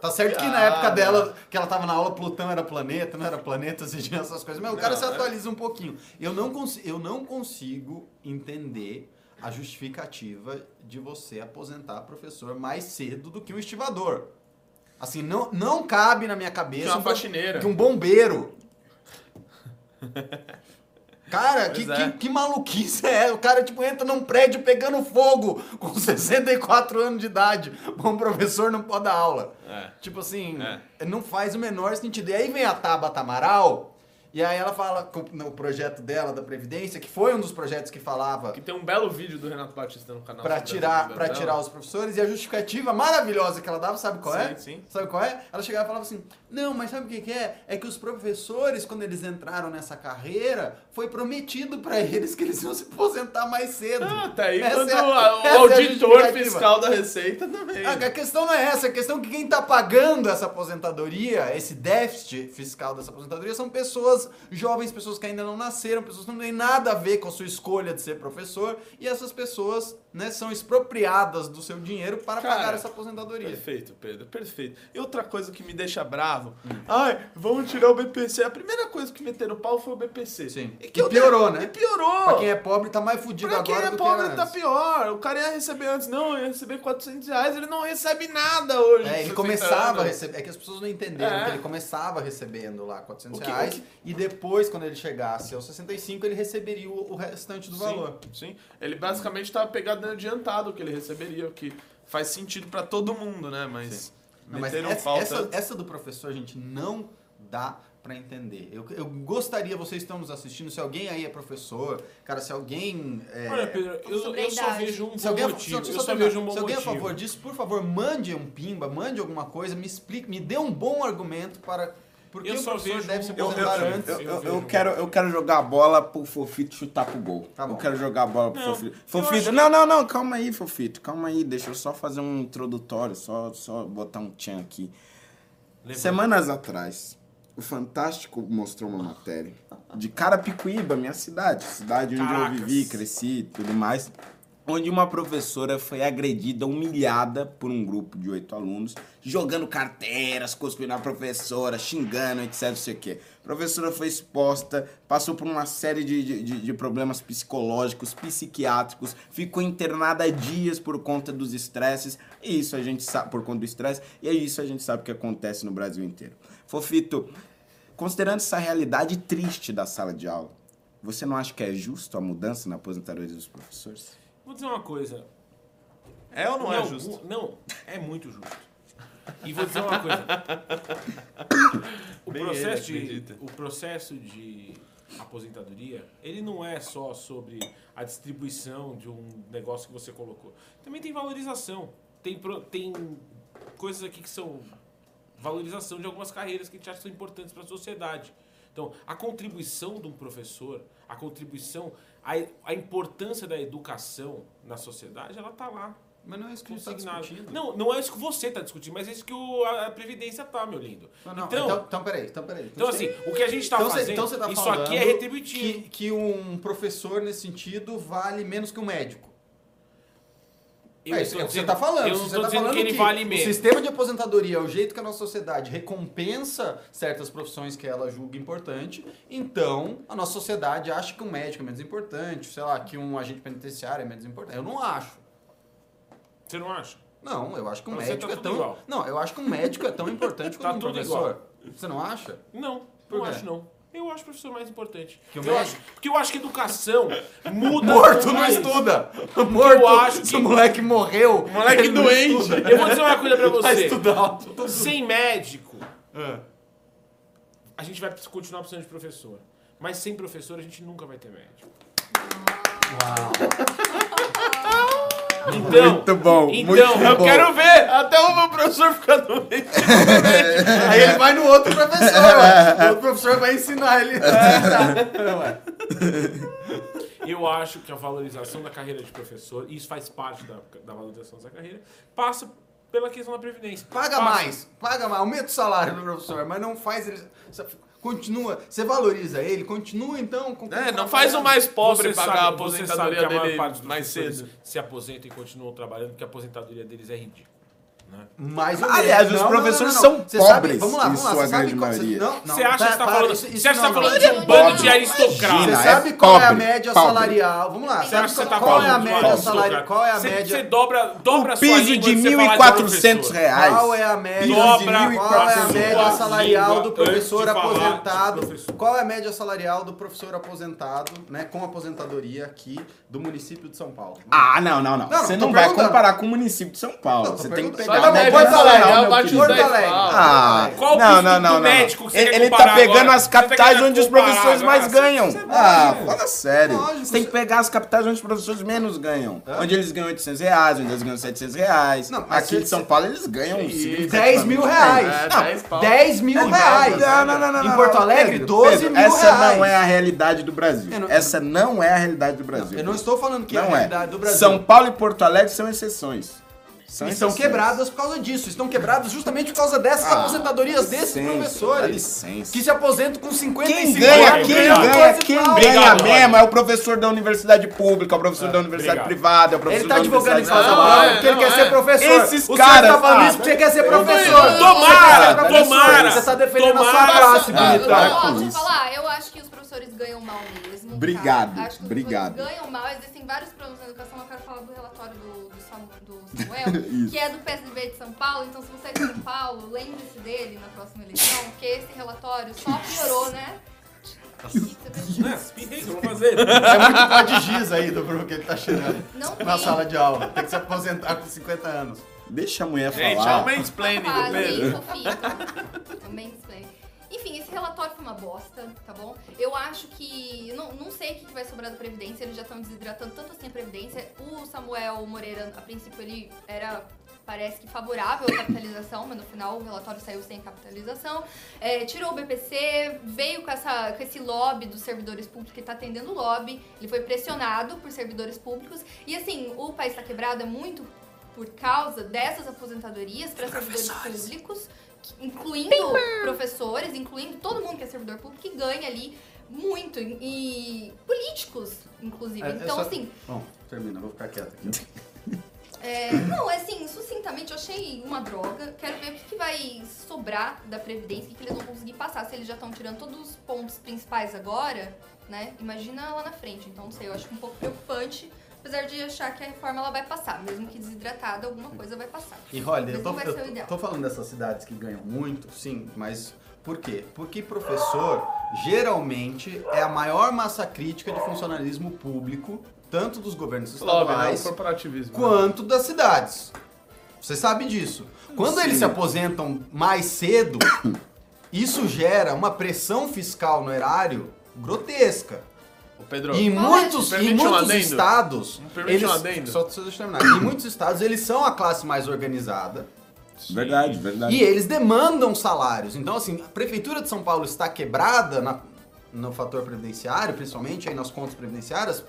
Speaker 2: Tá certo que na época dela, que ela tava na aula, Plutão era planeta, não era planeta, você tinha essas coisas. Mas o cara
Speaker 5: Não,
Speaker 2: se
Speaker 5: é-
Speaker 2: atualiza um pouquinho. Eu não, eu não consigo entender a justificativa de você aposentar professor mais cedo do que um estivador. Assim, não, não cabe na minha cabeça
Speaker 5: Que é uma
Speaker 2: um-
Speaker 5: faxineira.
Speaker 2: que um bombeiro. Cara, que,
Speaker 5: é.
Speaker 2: que, que maluquice é? O cara, tipo, entra num prédio pegando fogo com 64 anos de idade. Bom professor não pode dar aula.
Speaker 5: É.
Speaker 2: Tipo assim,
Speaker 5: É.
Speaker 2: não faz o menor sentido. E aí vem a Tabata Amaral, e aí ela fala no projeto dela da Previdência, que foi um dos projetos que falava
Speaker 5: Que tem um belo vídeo do Renato Batista no canal.
Speaker 2: Pra
Speaker 5: sobre
Speaker 2: tirar,
Speaker 5: dela.
Speaker 2: tirar os professores, e a justificativa maravilhosa que ela dava, sabe qual é?
Speaker 5: Sim, sim.
Speaker 2: Sabe qual é? Ela chegava e falava assim: Não, mas sabe o que, que é? É que os professores, quando eles entraram nessa carreira, foi prometido pra eles que eles iam se aposentar mais cedo.
Speaker 5: Ah, tá aí
Speaker 2: Essa
Speaker 5: quando
Speaker 2: é a- essa é
Speaker 5: o auditor
Speaker 2: justificativa.
Speaker 5: fiscal da Receita também.
Speaker 2: A a questão não é essa, a questão é que quem tá pagando essa aposentadoria, esse déficit fiscal dessa aposentadoria, são pessoas jovens, pessoas que ainda não nasceram, pessoas que não têm nada a ver com a sua escolha de ser professor, e essas pessoas né, são expropriadas do seu dinheiro para
Speaker 5: Cara,
Speaker 2: pagar essa aposentadoria.
Speaker 5: Perfeito, Pedro, perfeito. E outra coisa que me deixa bravo,
Speaker 2: Hum.
Speaker 5: ai, vamos tirar o BPC. A primeira coisa que meteram pau foi o BPC.
Speaker 2: Sim.
Speaker 5: E
Speaker 2: Que
Speaker 5: eu-
Speaker 2: piorou, né?
Speaker 5: E piorou.
Speaker 2: Pra quem é pobre, tá mais fudido
Speaker 5: Pra
Speaker 2: agora
Speaker 5: quem é pobre
Speaker 2: que
Speaker 5: tá pior. O cara ia receber antes, não, ia receber 400 reais, ele não recebe nada hoje.
Speaker 2: É, ele
Speaker 5: com 60
Speaker 2: começava a receber. É que as pessoas não entenderam
Speaker 5: É.
Speaker 2: que ele começava recebendo lá 400
Speaker 5: O que- o
Speaker 2: reais
Speaker 5: que-
Speaker 2: e depois, quando ele chegasse aos 65, ele receberia o, o restante do
Speaker 5: Sim,
Speaker 2: valor.
Speaker 5: Sim, ele basicamente tava adiantado o que ele receberia, o que faz sentido pra todo mundo, né? Mas
Speaker 2: Não, mas essa,
Speaker 5: falta.
Speaker 2: essa, essa do professor, gente, não Dá pra entender. Eu, eu gostaria, vocês estão nos assistindo, se alguém aí é professor, cara, se alguém. é,
Speaker 4: Olha, Pedro, eu,
Speaker 3: a
Speaker 4: eu só vejo um
Speaker 2: se
Speaker 4: bom
Speaker 2: alguém,
Speaker 4: motivo.
Speaker 2: se-
Speaker 4: Eu
Speaker 2: só
Speaker 4: só
Speaker 2: terminar.
Speaker 4: vejo um bom
Speaker 2: Se alguém é a
Speaker 4: motivo.
Speaker 2: favor disso, por favor, mande um pimba, mande alguma coisa, me explique, me dê um bom argumento para. Por que
Speaker 4: Eu
Speaker 2: o
Speaker 4: só
Speaker 2: professor
Speaker 4: vejo
Speaker 2: deve se
Speaker 4: um-
Speaker 1: Eu, eu,
Speaker 2: aposentar antes?
Speaker 1: eu-
Speaker 4: Eu
Speaker 1: eu- quero, eu quero jogar a bola pro Fofito chutar pro gol.
Speaker 2: Tá.
Speaker 1: Eu quero jogar a bola pro
Speaker 4: Não,
Speaker 1: Fofito. Fofito, não, não, não, calma aí, Fofito. Calma aí, deixa eu só fazer um introdutório, só, só botar um tchan aqui.
Speaker 4: Levanta.
Speaker 1: Semanas atrás, o Fantástico mostrou uma matéria de Carapicuíba, minha cidade, cidade onde
Speaker 4: Caracas.
Speaker 1: eu vivi, cresci e tudo mais, onde uma professora foi agredida, humilhada por um grupo de oito alunos, jogando carteiras, cuspindo na professora, xingando, etc, não sei o quê. A professora foi exposta, passou por uma série de, de, de- de problemas psicológicos, psiquiátricos, ficou internada dias por conta dos estresses, e isso a gente sabe, por conta do estresse, e é isso a gente sabe que acontece no Brasil inteiro. Fofito, considerando essa realidade triste da sala de aula, você não acha que é justo a mudança na aposentadoria dos professores?
Speaker 4: Vou dizer uma coisa.
Speaker 5: É ou não, é justo?
Speaker 4: Não, é muito justo. E vou dizer uma coisa. O
Speaker 5: Bem
Speaker 4: processo, de, o processo de aposentadoria, ele não é só sobre a distribuição de um negócio que você colocou. Também tem valorização. Tem, tem coisas aqui que são valorização de algumas carreiras que a gente acha que são importantes para a sociedade. Então, a contribuição de um professor, a contribuição, a, a importância da educação na sociedade, ela está lá.
Speaker 2: Mas não é isso que gente está discutindo.
Speaker 4: Não, não é isso que você está discutindo, mas é isso que o- a, a Previdência tá, meu lindo.
Speaker 2: Não, não,
Speaker 4: então,
Speaker 2: então, então, peraí, então peraí.
Speaker 4: então, assim, o que a gente está
Speaker 2: Então você-
Speaker 4: fazendo,
Speaker 2: então você tá
Speaker 4: isso
Speaker 2: falando
Speaker 4: aqui é retributivo.
Speaker 2: Que, que um professor, nesse sentido, vale menos que um médico.
Speaker 4: Eu
Speaker 2: é isso que você está falando.
Speaker 4: Eu não estou
Speaker 2: tá
Speaker 4: dizendo que ele vale
Speaker 2: O sistema de aposentadoria, o jeito que a nossa sociedade recompensa certas profissões que ela julga importante, então a nossa sociedade acha que um médico é menos importante, sei lá, que um agente penitenciário é menos importante. Eu não acho.
Speaker 4: Você não acha?
Speaker 2: Não, eu acho que um
Speaker 4: você
Speaker 2: médico
Speaker 4: tá
Speaker 2: é tão.
Speaker 4: igual.
Speaker 2: Não, eu acho que um médico é tão importante
Speaker 4: Tá
Speaker 2: quanto um
Speaker 4: tudo
Speaker 2: professor. Você não acha?
Speaker 4: Não, não acho não. Eu acho o professor mais importante.
Speaker 2: Que
Speaker 4: eu acho, porque eu acho que educação muda.
Speaker 2: Morto não estuda. Morto.
Speaker 4: acho que-
Speaker 2: Se o moleque morreu.
Speaker 5: Moleque doente.
Speaker 2: estuda.
Speaker 4: Eu vou dizer uma coisa pra
Speaker 2: Vai
Speaker 4: você.
Speaker 2: estudar.
Speaker 4: Sem médico,
Speaker 2: É.
Speaker 4: a gente vai continuar precisando de professor. Mas sem professor, a gente nunca vai ter médico. Então,
Speaker 1: Muito bom,
Speaker 4: Então,
Speaker 1: muito
Speaker 4: eu
Speaker 1: bom.
Speaker 4: quero ver.
Speaker 5: Até o meu professor ficar doente.
Speaker 2: Aí ele vai no outro professor, ué. O outro professor vai ensinar ele.
Speaker 4: Eu acho que a valorização da carreira de professor, e isso faz parte da, da valorização da carreira, passa pela questão da previdência.
Speaker 2: Paga
Speaker 4: Passa-
Speaker 2: mais, paga mais, aumenta o salário do professor, mas não faz ele. Continua, você valoriza ele, continua então com
Speaker 5: É, não faz o mais pobre
Speaker 4: Você
Speaker 5: pagar a
Speaker 4: sabe-
Speaker 5: aposentadoria
Speaker 4: a maior
Speaker 5: dele mais cedo.
Speaker 4: Se aposentam e continuam trabalhando, porque a aposentadoria deles é ridícula. Né?
Speaker 2: Mais ou
Speaker 1: Aliás,
Speaker 2: menos.
Speaker 1: os
Speaker 2: Não,
Speaker 1: professores
Speaker 2: não, não, não.
Speaker 1: são
Speaker 2: Você sabe-
Speaker 1: pobres,
Speaker 2: vamos lá, vamos lá. Você sabe qual, você-
Speaker 1: maioria.
Speaker 2: Não, não,
Speaker 4: Você acha que você tá
Speaker 2: para,
Speaker 4: falando,
Speaker 2: isso-
Speaker 4: você
Speaker 2: isso
Speaker 4: acha que tá
Speaker 2: não,
Speaker 4: falando
Speaker 2: não.
Speaker 4: de um bando de aristocratas?
Speaker 1: Imagina,
Speaker 2: Você
Speaker 1: é
Speaker 2: sabe qual é a média salarial? Vamos lá.
Speaker 4: Você
Speaker 2: Sabe
Speaker 4: acha que você
Speaker 2: qual,
Speaker 4: tá
Speaker 2: qual é a média salarial? Qual é a
Speaker 4: Você-
Speaker 2: média?
Speaker 4: Você dobra, dobra sua
Speaker 1: Piso de R$
Speaker 4: falar
Speaker 1: 1.400
Speaker 4: professor.
Speaker 1: reais.
Speaker 2: Qual é a média? Qual é a
Speaker 1: 1.400
Speaker 2: média salarial do professor aposentado? Qual é a média salarial do professor aposentado, né, com aposentadoria aqui do município de São Paulo?
Speaker 1: Ah, não, não, não. Você não vai comparar com o município de São Paulo. Você tem que pegar
Speaker 2: Da
Speaker 1: média
Speaker 2: Porto Alegre. Porto Alegre.
Speaker 1: Ah,
Speaker 4: Qual
Speaker 1: não, não, não, não.
Speaker 4: médico que
Speaker 1: Ele, tá pegando as
Speaker 4: tá
Speaker 1: capitais onde os professores mais ganham.
Speaker 4: Você-
Speaker 1: Ah, fala sério. Você tem que pegar as capitais onde os professores menos ganham. Onde eles ganham 800 reais, onde eles ganham 700 reais. Aqui de São Paulo eles ganham
Speaker 5: Isso.
Speaker 2: 10 mil reais.
Speaker 5: É,
Speaker 2: Não,
Speaker 5: 10 pau.
Speaker 2: 10 mil
Speaker 1: Não,
Speaker 2: reais.
Speaker 1: não, não, não, não,
Speaker 2: Em Porto Alegre,
Speaker 1: Pedro,
Speaker 2: 12
Speaker 1: Pedro,
Speaker 2: mil
Speaker 1: essa
Speaker 2: reais.
Speaker 1: não é a realidade do Brasil. Essa não é a realidade do Brasil.
Speaker 2: Eu não estou falando que é a realidade do Brasil.
Speaker 1: São Paulo e Porto Alegre são exceções. São
Speaker 2: E estão quebradas por causa disso. Estão quebradas justamente por causa dessas
Speaker 1: Ah,
Speaker 2: aposentadorias desses
Speaker 1: licença, Dá
Speaker 2: professores.
Speaker 1: licença.
Speaker 2: Que se aposentam com 55
Speaker 1: Quem ganha,
Speaker 2: anos.
Speaker 1: quem ganha,
Speaker 2: e
Speaker 1: quem ganha
Speaker 4: Obrigado,
Speaker 1: mesmo é o professor da universidade pública, é o professor da universidade
Speaker 4: obrigado.
Speaker 1: privada, é o professor
Speaker 2: Ele tá
Speaker 1: da
Speaker 2: advogando em causa
Speaker 5: Não,
Speaker 2: própria porque ele quer ser professor.
Speaker 1: Esses
Speaker 2: o
Speaker 1: caras,
Speaker 2: senhor tá falando
Speaker 1: ah,
Speaker 2: isso porque você quer ser professor.
Speaker 4: Tomara, tomara.
Speaker 2: Você tá defendendo a sua classe,
Speaker 1: Ah,
Speaker 2: bonitão.
Speaker 3: deixa eu falar, eu acho professores ganham mal mesmo.
Speaker 1: Obrigado,
Speaker 3: tá? Acho que
Speaker 1: obrigado.
Speaker 3: ganham mal, existem vários problemas na educação. Eu quero falar do relatório do, do, Samu- do Samuel, que é do PSDB de São Paulo. Então, se você é de São Paulo, lembre-se dele na próxima eleição, porque esse relatório só piorou, né?
Speaker 4: Vou fazer?
Speaker 2: É muito pó de giz aí do Bruno que ele tá cheirando.
Speaker 3: Não
Speaker 2: Na
Speaker 3: tem.
Speaker 2: sala de aula. Tem que se aposentar com 50 anos.
Speaker 1: Deixa a mulher
Speaker 5: Gente, é
Speaker 1: falar.
Speaker 5: o mansplaining do Pedro.
Speaker 3: fofinho. Também explain. Enfim, esse relatório foi uma bosta, tá bom? Eu acho que. Não, não sei o que vai sobrar da Previdência, eles já estão desidratando tanto assim a Previdência. O Samuel Moreira, a princípio, ele era. Parece que favorável à capitalização, mas no final o relatório saiu sem capitalização. É, tirou o BPC, veio com, essa, com esse lobby dos servidores públicos, que tá atendendo o lobby. Ele foi pressionado por servidores públicos. E assim, o país está quebrado é muito por causa dessas aposentadorias para servidores públicos, incluindo professores, incluindo todo mundo que é servidor público, que ganha ali muito. E, políticos, inclusive.
Speaker 2: É, é
Speaker 3: então,
Speaker 2: só-
Speaker 3: assim,
Speaker 2: Bom, termina, vou ficar quieto aqui.
Speaker 3: é, não, assim, sucintamente, eu achei uma droga. Quero ver o que, que vai sobrar da Previdência, o que, que eles vão conseguir passar. Se eles já estão tirando todos os pontos principais agora, né? Imagina lá na frente. Então, não sei, eu acho um pouco preocupante. Apesar de achar que a reforma ela vai passar. Mesmo que desidratada, alguma coisa vai passar.
Speaker 2: E olha, eu tô,
Speaker 3: não vai ser o
Speaker 2: eu tô falando dessas cidades que ganham muito, sim, mas por quê? Porque professor geralmente é a maior massa crítica de funcionalismo público, tanto dos governos
Speaker 5: né?
Speaker 2: Estaduais
Speaker 5: corporativismo.
Speaker 2: quanto das cidades. Você sabe disso. Quando eles se aposentam mais cedo, isso gera uma pressão fiscal no erário grotesca.
Speaker 5: Ô, Pedro,
Speaker 2: E em muitos, em
Speaker 5: um
Speaker 2: muitos
Speaker 5: adendo?
Speaker 2: estados, eles,
Speaker 5: um
Speaker 2: só deixa eu terminar. Em muitos estados eles são a classe mais organizada
Speaker 1: Verdade, verdade.
Speaker 2: e eles demandam salários. Então assim, a prefeitura de São Paulo está quebrada na- no fator previdenciário, principalmente aí nas contas previdenciárias,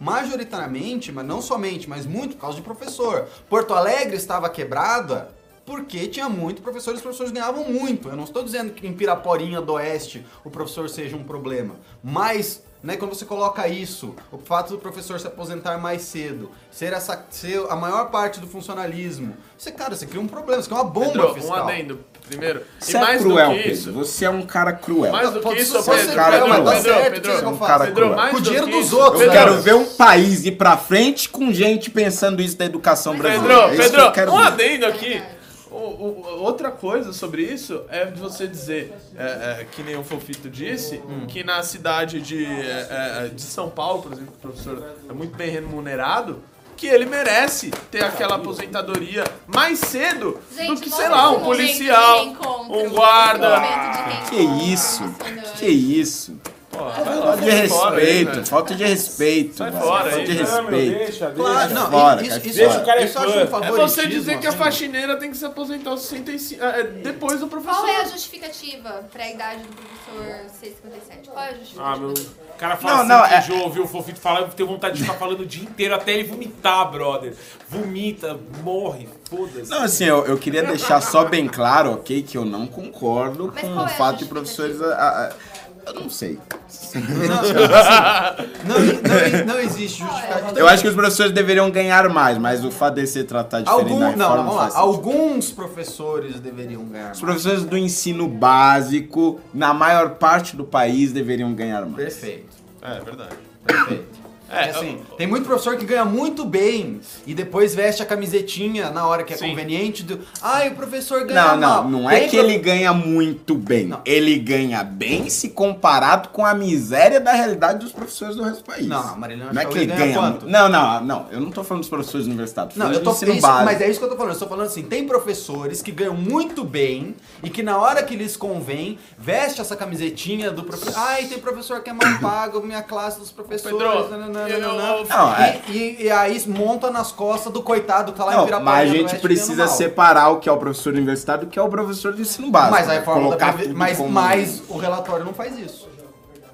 Speaker 2: majoritariamente, mas não somente, mas muito por causa de professor. Porto Alegre estava quebrada porque tinha muito professor e os professores ganhavam muito. Eu não estou dizendo que em Piraporinha do Oeste o professor seja um problema, mas né, quando você coloca isso, o fato do professor se aposentar mais cedo, ser, essa, ser a maior parte do funcionalismo, você, cara, você cria um problema, você cria uma bomba
Speaker 5: Pedro, um
Speaker 2: fiscal.
Speaker 5: adendo primeiro.
Speaker 1: Você
Speaker 5: e
Speaker 1: é
Speaker 5: mais
Speaker 1: cruel,
Speaker 5: do que
Speaker 1: Pedro.
Speaker 5: isso,
Speaker 1: Você é um cara cruel.
Speaker 5: mais do que isso,
Speaker 2: ser
Speaker 5: Pedro,
Speaker 1: cara
Speaker 5: Pedro,
Speaker 1: cruel.
Speaker 2: tá
Speaker 5: Pedro,
Speaker 2: certo,
Speaker 5: Pedro,
Speaker 2: você é um
Speaker 5: Pedro,
Speaker 1: cara
Speaker 5: Pedro,
Speaker 1: cruel.
Speaker 5: mais
Speaker 2: Com o dinheiro
Speaker 5: que
Speaker 2: dos outros,
Speaker 1: Eu
Speaker 2: Pedro.
Speaker 1: quero ver um país ir pra frente com gente pensando isso da educação brasileira.
Speaker 5: Pedro,
Speaker 1: É que eu
Speaker 5: Pedro,
Speaker 1: quero
Speaker 5: um
Speaker 1: ver.
Speaker 5: adendo aqui. Outra coisa sobre isso é de você dizer, é, é, que nem o Fofito disse,
Speaker 1: Hum.
Speaker 5: que na cidade de, é, é, de São Paulo, por exemplo, que o professor é muito bem remunerado, que ele merece ter aquela aposentadoria mais cedo do
Speaker 3: Gente,
Speaker 5: que,
Speaker 3: nossa,
Speaker 5: sei lá, um policial, um guarda.
Speaker 3: de
Speaker 1: Que isso? Que isso?
Speaker 5: Pô, vai
Speaker 1: Falta de respeito, falta de respeito.
Speaker 5: Sai
Speaker 1: mano.
Speaker 5: fora
Speaker 1: falta de respeito.
Speaker 4: deixa, deixa.
Speaker 2: Claro, não,
Speaker 1: fora,
Speaker 2: isso,
Speaker 1: cai
Speaker 2: isso, isso,
Speaker 4: o cara é
Speaker 2: isso acho um
Speaker 5: É
Speaker 2: favoritismo.
Speaker 5: você dizer que a
Speaker 2: assim.
Speaker 5: faxineira tem que se aposentar aos 65, é, depois do professor.
Speaker 3: Qual é a justificativa pra a idade do professor C57? Qual é a justificativa?
Speaker 4: Ah, meu. O cara fala
Speaker 1: Não,
Speaker 4: assim
Speaker 1: não,
Speaker 4: que
Speaker 1: é-
Speaker 4: ouviu o Fofito falar, eu tenho vontade de ficar falando o dia inteiro até ele vomitar, brother. Vomita, morre, foda-se.
Speaker 1: Não, assim, eu, eu queria deixar só bem claro, ok, que eu não concordo
Speaker 3: Mas
Speaker 1: com o
Speaker 3: é
Speaker 1: fato de professores. a- a- eu não sei.
Speaker 2: Não, não, não existe justificativa.
Speaker 1: Eu acho que os professores deveriam ganhar mais, mas o fato de ser tratado diferente
Speaker 2: Algum, não, não, vamos lá. Alguns professores deveriam ganhar
Speaker 1: Os
Speaker 2: mais.
Speaker 1: professores do ensino básico, na maior parte do país, deveriam ganhar mais.
Speaker 2: Perfeito,
Speaker 5: É, verdade.
Speaker 2: perfeito. É, assim, tem muito professor que ganha muito bem e depois veste a camisetinha na hora que é
Speaker 5: Sim.
Speaker 2: conveniente do. Ai, o professor ganha
Speaker 1: Não,
Speaker 2: mal.
Speaker 1: não, não é
Speaker 2: Tem
Speaker 1: que
Speaker 2: pro-
Speaker 1: ele ganha muito bem.
Speaker 2: Não.
Speaker 1: Ele ganha bem se comparado com a miséria da realidade dos professores do resto do país.
Speaker 2: Não, não, Marilena
Speaker 1: Não é que ele
Speaker 2: ganha
Speaker 1: ganha
Speaker 2: quanto?
Speaker 1: muito. Não, não, não. Eu não tô falando dos professores universitários.
Speaker 2: Não, eu tô isso,
Speaker 1: básico.
Speaker 2: mas é isso que eu tô falando. Eu tô falando assim, tem professores que ganham muito bem e que na hora que lhes convém, veste essa camisetinha do professor. Ai, tem professor que é mal pago, minha classe dos professores.
Speaker 5: Pedro,
Speaker 1: Não, é-
Speaker 2: e, aí monta nas costas do coitado que tá lá em
Speaker 1: Não,
Speaker 2: Piraporinha
Speaker 1: mas a gente
Speaker 2: Oeste
Speaker 1: precisa separar o que é o professor universitário do que é o professor de ensino básico.
Speaker 2: Mas a
Speaker 1: né?
Speaker 2: reforma da
Speaker 1: Colocar tudo
Speaker 2: mas,
Speaker 1: como-
Speaker 2: mas o relatório não faz isso.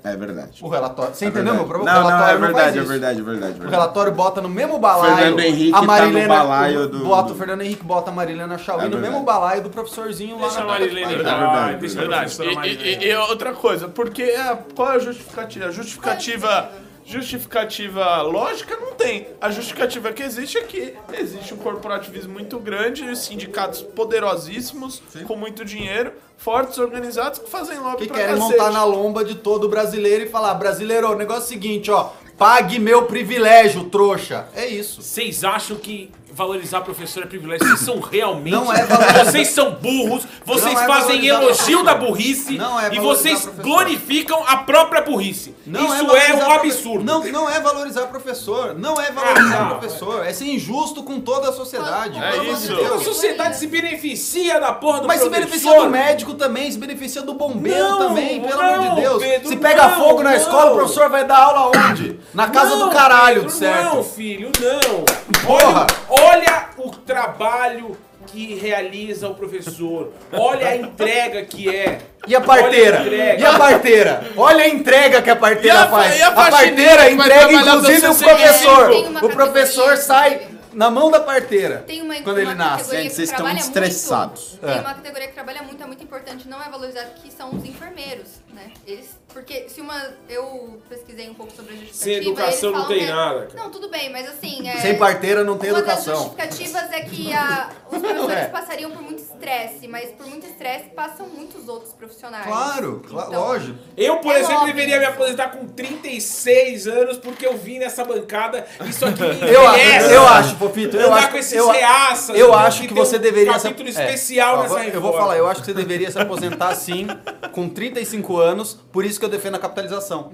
Speaker 1: É verdade.
Speaker 2: O relatório. Você
Speaker 1: É
Speaker 2: entendeu meu
Speaker 1: verdade.
Speaker 2: problema?
Speaker 1: Não, não, é verdade, é
Speaker 2: isso.
Speaker 1: verdade, é verdade. é
Speaker 2: O
Speaker 1: verdade.
Speaker 2: relatório bota no mesmo balaio.
Speaker 1: Fernando Henrique
Speaker 2: a
Speaker 1: tá no
Speaker 2: Marilena,
Speaker 1: balaio
Speaker 2: o-
Speaker 1: do-
Speaker 2: Bota
Speaker 1: do-
Speaker 2: o Fernando Henrique, bota a Marilena Chauí
Speaker 1: É
Speaker 2: no
Speaker 1: verdade.
Speaker 2: mesmo balaio do professorzinho
Speaker 4: Deixa
Speaker 2: lá
Speaker 4: a
Speaker 2: na
Speaker 4: Marilene
Speaker 1: É
Speaker 4: entrar,
Speaker 1: verdade,
Speaker 4: deixa a
Speaker 5: Verdade.
Speaker 4: professora
Speaker 5: E, e- e- e outra coisa, porque a- qual é a justificativa? A justificativa, justificativa lógica não tem. A justificativa que existe é que existe um corporativismo muito grande, sindicatos poderosíssimos, com muito dinheiro, fortes, organizados, que fazem lobby
Speaker 2: Que
Speaker 5: pra
Speaker 2: querem
Speaker 5: cacete.
Speaker 2: montar na lomba de todo brasileiro e falar: brasileiro, o negócio é o seguinte, ó. Pague meu privilégio, trouxa. É isso.
Speaker 4: Vocês acham que valorizar professor é privilégio? Vocês são realmente.
Speaker 2: Não é valorizar.
Speaker 4: Vocês são burros, Vocês
Speaker 2: Não é
Speaker 4: fazem elogio da burrice
Speaker 2: Não é
Speaker 4: e vocês
Speaker 2: professor.
Speaker 4: glorificam a própria burrice.
Speaker 2: Não
Speaker 4: Isso é,
Speaker 2: valorizar
Speaker 4: um absurdo.
Speaker 2: Não, não é valorizar professor. Não é valorizar
Speaker 4: Ah,
Speaker 2: professor. É ser injusto com toda a sociedade.
Speaker 3: É
Speaker 5: isso.
Speaker 2: de
Speaker 4: A sociedade se beneficia da porra do
Speaker 2: Mas se
Speaker 4: professor.
Speaker 2: beneficia do médico também, se beneficia do bombeiro
Speaker 4: Não,
Speaker 2: também, pelo
Speaker 4: não,
Speaker 2: amor de Deus.
Speaker 4: Pedro,
Speaker 2: se pega
Speaker 4: não,
Speaker 2: fogo na
Speaker 4: não.
Speaker 2: escola, o professor vai dar aula onde? Na casa
Speaker 4: Não,
Speaker 2: do caralho,
Speaker 4: Pedro,
Speaker 2: de certo.
Speaker 4: Não, filho, não.
Speaker 2: Porra.
Speaker 4: Olha, olha o trabalho que realiza o professor. Olha a entrega que é.
Speaker 2: E a parteira?
Speaker 4: Olha a entrega.
Speaker 2: E a parteira? Olha a entrega que a parteira
Speaker 5: E a fa-
Speaker 2: faz.
Speaker 5: e a
Speaker 2: a parteira entrega inclusive o professor.
Speaker 3: Tem
Speaker 2: O professor sai na mão da parteira.
Speaker 3: Tem uma,
Speaker 2: quando
Speaker 3: uma
Speaker 2: ele nasce.
Speaker 1: Gente, vocês estão estressados.
Speaker 3: Muito, Tem
Speaker 2: É.
Speaker 3: uma categoria que trabalha muito, é muito importante, não é valorizado, que são os enfermeiros, né? Eles, porque se uma, eu pesquisei um pouco sobre a justificativa,
Speaker 4: Sem educação
Speaker 3: eles
Speaker 4: não
Speaker 3: falam
Speaker 4: tem
Speaker 3: que é-
Speaker 4: nada, cara.
Speaker 3: Não, tudo bem, mas assim, é,
Speaker 2: Sem parteira não tem
Speaker 3: uma
Speaker 2: educação.
Speaker 3: das justificativas é que a- os professores
Speaker 2: É.
Speaker 3: passariam por muito estresse, mas por muito estresse passam muitos outros profissionais.
Speaker 2: Claro, cla-
Speaker 3: Então,
Speaker 2: lógico.
Speaker 4: Eu, por
Speaker 3: É
Speaker 4: exemplo,
Speaker 3: óbvio.
Speaker 4: deveria me aposentar com 36 anos porque eu vim nessa bancada. Isso aqui me
Speaker 2: Eu,
Speaker 4: envelhece.
Speaker 2: eu acho, Fofito, eu acho,
Speaker 4: com esses
Speaker 2: eu,
Speaker 4: reaças.
Speaker 2: eu acho que,
Speaker 4: ter
Speaker 2: você
Speaker 4: um
Speaker 2: deveria se
Speaker 4: capítulo
Speaker 2: é.
Speaker 4: especial
Speaker 2: Ó,
Speaker 4: nessa
Speaker 2: vou-
Speaker 4: reforma.
Speaker 2: Eu vou falar, eu acho que você deveria se aposentar sim, com 35 anos, por isso que eu defendo a capitalização.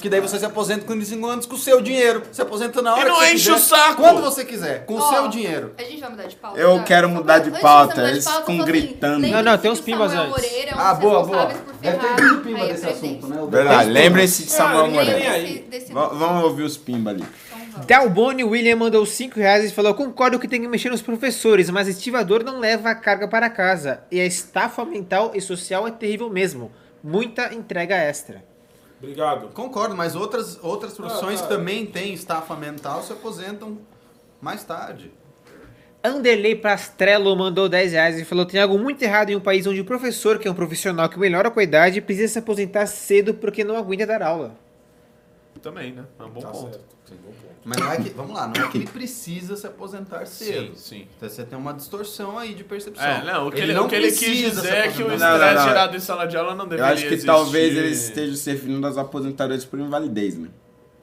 Speaker 2: Que daí você se aposenta com 35 anos com o seu dinheiro. Se aposenta na hora
Speaker 5: E não
Speaker 2: que você
Speaker 5: enche
Speaker 2: quiser,
Speaker 5: o saco.
Speaker 2: Quando você quiser, com o
Speaker 3: Ó,
Speaker 2: seu dinheiro.
Speaker 3: A gente vai mudar de pauta.
Speaker 1: Eu
Speaker 3: já?
Speaker 1: quero mudar de
Speaker 3: antes
Speaker 1: pauta,
Speaker 3: mudar de
Speaker 1: eles
Speaker 3: pauta,
Speaker 1: ficam
Speaker 3: assim,
Speaker 1: gritando.
Speaker 7: Não, não, tem uns pimbas antes.
Speaker 3: Moreira é um
Speaker 2: Ah, boa, boa. É,
Speaker 3: ferrar
Speaker 2: tem muito pimba
Speaker 3: aí a
Speaker 2: desse assunto, né?
Speaker 1: Verdade, lembrem-se de
Speaker 4: Ah,
Speaker 1: Samuel Moreira. Vamos ouvir os pimba ali.
Speaker 3: Então vamos.
Speaker 7: Dalboni William mandou 5 reais e falou: Concordo que tem que mexer nos professores, mas estivador não leva a carga para casa. E a estafa mental e social é terrível mesmo. Muita entrega extra.
Speaker 4: Obrigado.
Speaker 2: Concordo, mas outras, outras profissões
Speaker 4: Ah,
Speaker 2: que também têm estafa mental se aposentam mais tarde.
Speaker 7: Anderley Pastrello mandou 10 reais e falou: Tem algo muito errado em um país onde o professor, que é um profissional que melhora com a idade, precisa se aposentar cedo porque não aguenta dar aula.
Speaker 5: Também, né? É um bom
Speaker 4: Tá
Speaker 5: ponto.
Speaker 4: certo. Sim, bom ponto.
Speaker 2: Mas não é que, vamos lá, não é que ele precisa se aposentar cedo.
Speaker 5: Sim, sim.
Speaker 2: Então você tem uma distorção aí de percepção.
Speaker 5: É, não, o que ele, o que ele quis
Speaker 2: precisa se
Speaker 5: dizer é que o estresse gerado em sala de aula não
Speaker 1: Eu
Speaker 5: deveria
Speaker 1: acho que
Speaker 5: existir.
Speaker 1: talvez eles estejam se referindo às aposentadorias por invalidez, né?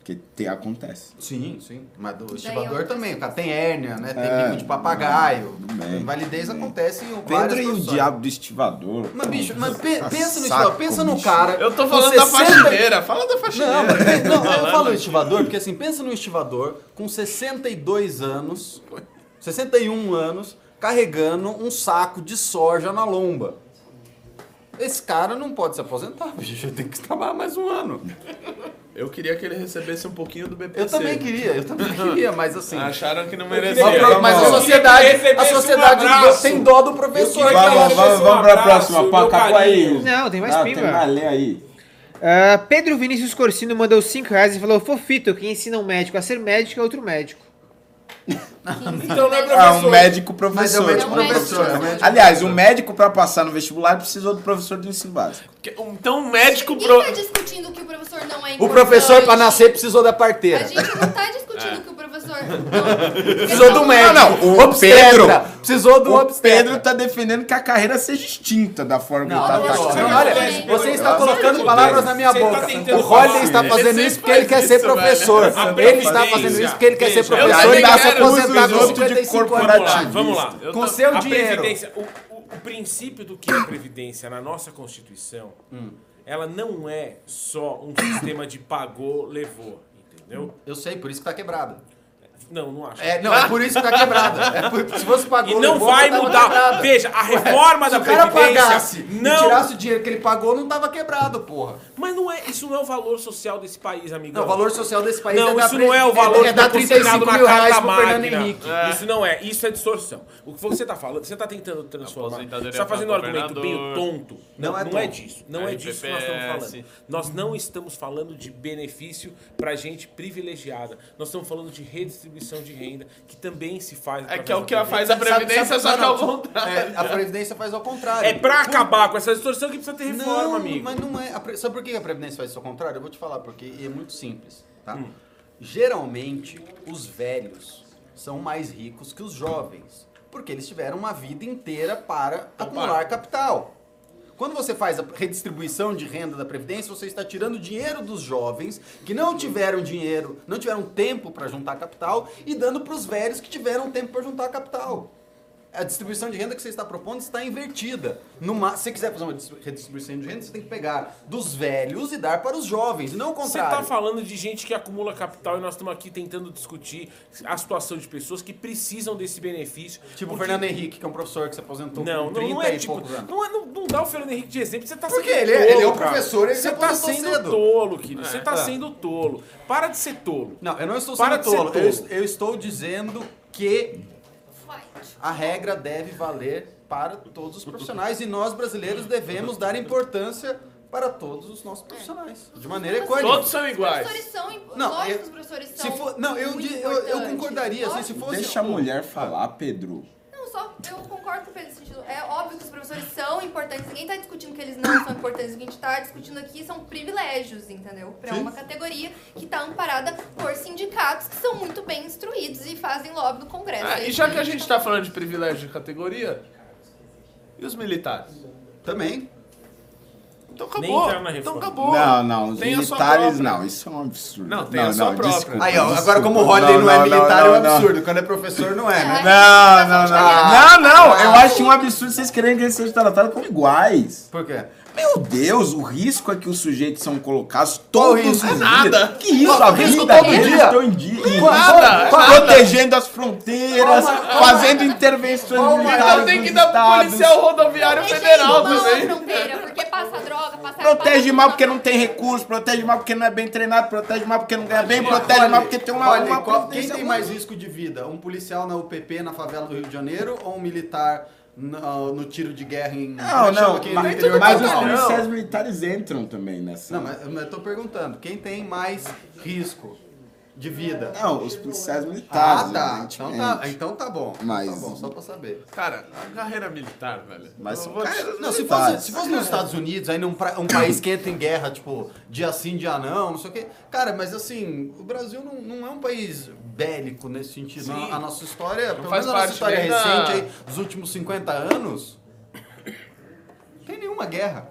Speaker 1: Que te, acontece.
Speaker 2: Sim, sim. Mas do estivador
Speaker 3: é
Speaker 2: também. O cara tem hérnia, né? Tem
Speaker 1: É,
Speaker 2: bico de papagaio.
Speaker 1: bem,
Speaker 2: Invalidez
Speaker 1: bem.
Speaker 2: acontece em várias
Speaker 1: Pedro e o diabo do estivador.
Speaker 2: Mas, bicho, mas pe-
Speaker 1: Tá
Speaker 2: pensa no estivador. Pensa no cara.
Speaker 5: Eu tô falando da
Speaker 2: 60
Speaker 5: faxineira. Fala da faxineira.
Speaker 2: Não, mas, não, eu falo estivador porque assim, pensa no estivador com 62 anos, 61 anos, carregando um saco de soja na lomba. Esse cara não pode se aposentar, bicho, tem que trabalhar mais um ano.
Speaker 5: Eu queria que ele recebesse um pouquinho do BPC.
Speaker 2: Eu também queria, eu também queria, mas assim.
Speaker 5: Acharam que não
Speaker 2: Mas,
Speaker 5: merecia.
Speaker 1: queria-
Speaker 2: pro- mas a sociedade, a sociedade
Speaker 4: um
Speaker 2: tem dó do professor.
Speaker 1: Vamos, vamos, vamos
Speaker 4: um
Speaker 1: pra
Speaker 4: abraço,
Speaker 1: próxima. acabou aí.
Speaker 7: Não, tem mais
Speaker 1: ah,
Speaker 7: pimba.
Speaker 1: Tem mais, lê aí.
Speaker 7: Ah, Pedro Vinícius Corsino mandou 5 reais e falou: Fofito, quem ensina um médico a ser médico é outro médico.
Speaker 4: Então não é
Speaker 1: Ah, um médico
Speaker 2: Mas é o
Speaker 1: professor.
Speaker 2: médico
Speaker 3: É um médico
Speaker 2: professor. é o
Speaker 3: professor.
Speaker 2: médico
Speaker 1: Aliás, o médico pra passar no vestibular precisou do professor de ensino básico.
Speaker 5: Então um médico
Speaker 3: Ninguém
Speaker 5: pro...
Speaker 3: tá discutindo que o professor não é
Speaker 2: O
Speaker 3: importante.
Speaker 2: professor, pra nascer, precisou da
Speaker 3: A
Speaker 2: parteira.
Speaker 3: gente não tá discutindo que o professor não...
Speaker 2: Precisou do médico.
Speaker 1: Não, não, o
Speaker 2: Obstetra.
Speaker 1: Pedro-
Speaker 2: Precisou do
Speaker 1: O
Speaker 2: obstetra.
Speaker 1: Pedro tá defendendo que a carreira seja extinta da forma
Speaker 2: Não,
Speaker 1: que tá atacando.
Speaker 2: olha, você está colocando palavras na minha
Speaker 4: tá
Speaker 2: boca. O Holiday
Speaker 4: falar.
Speaker 2: está fazendo isso porque ele quer ser professor. Ele está fazendo isso porque ele quer ser professor e vai se aposentar
Speaker 1: os
Speaker 2: com
Speaker 1: outros de
Speaker 2: 55 anos.
Speaker 1: corporativo.
Speaker 4: Vamos lá.
Speaker 5: Eu
Speaker 2: Com seu
Speaker 4: a
Speaker 2: dinheiro.
Speaker 4: Previdência, o, princípio do que é a Previdência na nossa Constituição,
Speaker 2: Hum.
Speaker 4: ela não é só um sistema de pagou, levou, entendeu?
Speaker 2: Eu sei, por isso que tá quebrado.
Speaker 4: Não, não acho.
Speaker 2: É, não, é por isso que tá quebrado. É por- se fosse pagou,
Speaker 4: E não
Speaker 2: levou,
Speaker 4: vai mudar.
Speaker 2: quebrado.
Speaker 4: Veja, a reforma
Speaker 2: Se
Speaker 4: da
Speaker 2: o cara
Speaker 4: Previdência
Speaker 2: pagasse e
Speaker 4: não...
Speaker 2: tirasse o dinheiro que ele pagou, não tava quebrado, porra.
Speaker 4: Mas não é, isso não é o valor social desse país, amigão.
Speaker 2: Não, o valor social desse país
Speaker 4: Não,
Speaker 2: é
Speaker 4: isso não é o valor
Speaker 2: é,
Speaker 4: que
Speaker 2: dar
Speaker 4: tá consignado
Speaker 2: 35
Speaker 4: na
Speaker 2: mil reais pro Fernando. Henrique.
Speaker 4: Isso não é, isso é distorção. O que você tá falando, você tá tentando transformar. Você tá fazendo um argumento meio tonto.
Speaker 2: Não
Speaker 4: Não,
Speaker 2: é
Speaker 4: não é disso. Não é,
Speaker 5: É
Speaker 4: disso que nós estamos falando. Nós não estamos falando de benefício pra gente privilegiada. Nós estamos falando de redistribuição de renda, que também se faz.
Speaker 5: É que é o que ela faz a
Speaker 2: Sabe-
Speaker 5: Previdência,
Speaker 2: sabe-
Speaker 5: só que ao contrário.
Speaker 2: É, a Previdência faz ao contrário.
Speaker 4: É pra acabar com essa distorção que precisa ter reforma,
Speaker 2: não,
Speaker 4: amigo.
Speaker 2: mas não é. a Sabe por que a Previdência faz isso ao contrário? Eu vou te falar, porque é muito simples, tá?
Speaker 4: Hum.
Speaker 2: Geralmente, os velhos são mais ricos que os jovens, porque eles tiveram uma vida inteira para acumular capital. Quando você faz a redistribuição de renda da Previdência, você está tirando dinheiro dos jovens que não tiveram dinheiro, não tiveram tempo para juntar capital e dando para os velhos que tiveram tempo para juntar capital. A distribuição de renda que você está propondo está invertida. Numa, se você quiser fazer uma dis- redistribuição de renda, você tem que pegar dos velhos e dar para os jovens, não o
Speaker 4: Você
Speaker 2: contrário.
Speaker 4: tá falando de gente que acumula capital e nós estamos aqui tentando discutir a situação de pessoas que precisam desse benefício.
Speaker 2: Tipo o
Speaker 4: Porque-
Speaker 2: Fernando Henrique, que é um professor que se aposentou
Speaker 4: Não,
Speaker 2: com
Speaker 4: não,
Speaker 2: 30
Speaker 4: não é
Speaker 2: e
Speaker 4: tipo.
Speaker 2: poucos anos.
Speaker 4: Não, é, não, não dá o Fernando Henrique de exemplo. Você tá
Speaker 2: Porque
Speaker 4: sendo
Speaker 2: ele é-
Speaker 4: tolo,
Speaker 2: ele é um
Speaker 4: cara.
Speaker 2: professor, ele se
Speaker 4: Você tá
Speaker 2: aposentou
Speaker 4: sendo
Speaker 2: cedo.
Speaker 4: tolo, querido. Você tá
Speaker 2: É.
Speaker 4: sendo tolo. Para de ser tolo.
Speaker 2: Não, eu não estou
Speaker 4: Para
Speaker 2: sendo
Speaker 4: de ser
Speaker 2: tolo.
Speaker 4: tolo.
Speaker 2: Eu, eu estou dizendo que. A regra deve valer para todos os profissionais e nós brasileiros devemos dar importância para todos os nossos profissionais, de maneira equânime.
Speaker 5: Todos são
Speaker 3: Os
Speaker 5: iguais.
Speaker 3: professores são. imp-
Speaker 2: Não,
Speaker 3: lógico
Speaker 2: eu-
Speaker 3: os professores
Speaker 2: Se
Speaker 3: são.
Speaker 2: for, não, eu, eu, eu concordaria, assim, se fosse...
Speaker 1: Deixa a mulher falar, Pedro.
Speaker 3: Só eu concordo com o Pedro nesse sentido. É óbvio que os professores são importantes. Ninguém tá discutindo que eles não são importantes. O que a gente tá discutindo aqui são privilégios, entendeu? Pra uma categoria que tá amparada por sindicatos que são muito bem instruídos e fazem lobby no Congresso.
Speaker 5: Ah, e já que a
Speaker 3: gente
Speaker 5: gente tá falando de privilégio de categoria, e os militares?
Speaker 2: Também.
Speaker 5: Então
Speaker 4: Nem
Speaker 5: acabou. Então acabou.
Speaker 1: Não, não, os
Speaker 5: Tem
Speaker 1: militares não, isso é um absurdo.
Speaker 5: Não, tem a sua própria.
Speaker 1: desculpa,
Speaker 2: Aí, ó, agora
Speaker 1: desculpa.
Speaker 2: como o Holiday não, é militar,
Speaker 1: não,
Speaker 2: é um
Speaker 1: não.
Speaker 2: absurdo. Quando é professor, não é, né?
Speaker 1: Não, não, não. Não, não, eu acho um absurdo vocês quererem que eles sejam tratados como iguais.
Speaker 2: Por quê?
Speaker 1: Meu Deus, o risco é que os sujeitos são colocados todos os
Speaker 2: É
Speaker 1: dias.
Speaker 5: nada.
Speaker 1: Que isso, a
Speaker 2: risco
Speaker 1: vida
Speaker 2: todo dia?
Speaker 1: estão em dia.
Speaker 5: Nada,
Speaker 1: Pro-
Speaker 5: nada.
Speaker 1: Protegendo as fronteiras, fazendo intervenções militares
Speaker 5: Então tem que dar pro policial rodoviário federal também.
Speaker 3: porque passa droga, passa
Speaker 1: Protege mal porque não tem recurso, protege mal porque não é bem treinado, protege mal porque não ganha bem, protege mal porque tem uma,
Speaker 2: Olha,
Speaker 1: uma
Speaker 2: qual- quem tem mais risco de vida? Um policial na UPP na favela do Rio de Janeiro ou um militar no, no tiro de guerra em.
Speaker 1: Não, não,
Speaker 2: aquele
Speaker 1: mas,
Speaker 2: interior
Speaker 1: mas os policiais militares entram também nessa.
Speaker 2: Não, mas mas eu tô perguntando, quem tem mais risco de vida?
Speaker 1: Não, os policiais militares.
Speaker 2: Ah, tá. Então
Speaker 1: evidentemente.
Speaker 2: tá, então tá bom.
Speaker 1: Mas-
Speaker 2: Tá bom, só pra saber.
Speaker 5: Cara, a carreira militar, velho.
Speaker 1: Mas são
Speaker 5: te-
Speaker 2: Não, se fosse, se fosse nos Estados Unidos, aí num pra- um país que entra em guerra, tipo, dia sim, dia não, não sei o quê. Cara, mas assim, o Brasil não, não é um país bélico nesse sentido.
Speaker 5: Sim.
Speaker 2: A, nossa história, pelo
Speaker 5: faz
Speaker 2: menos a nossa história
Speaker 5: da-
Speaker 2: recente aí, dos últimos 50 anos, não tem nenhuma guerra.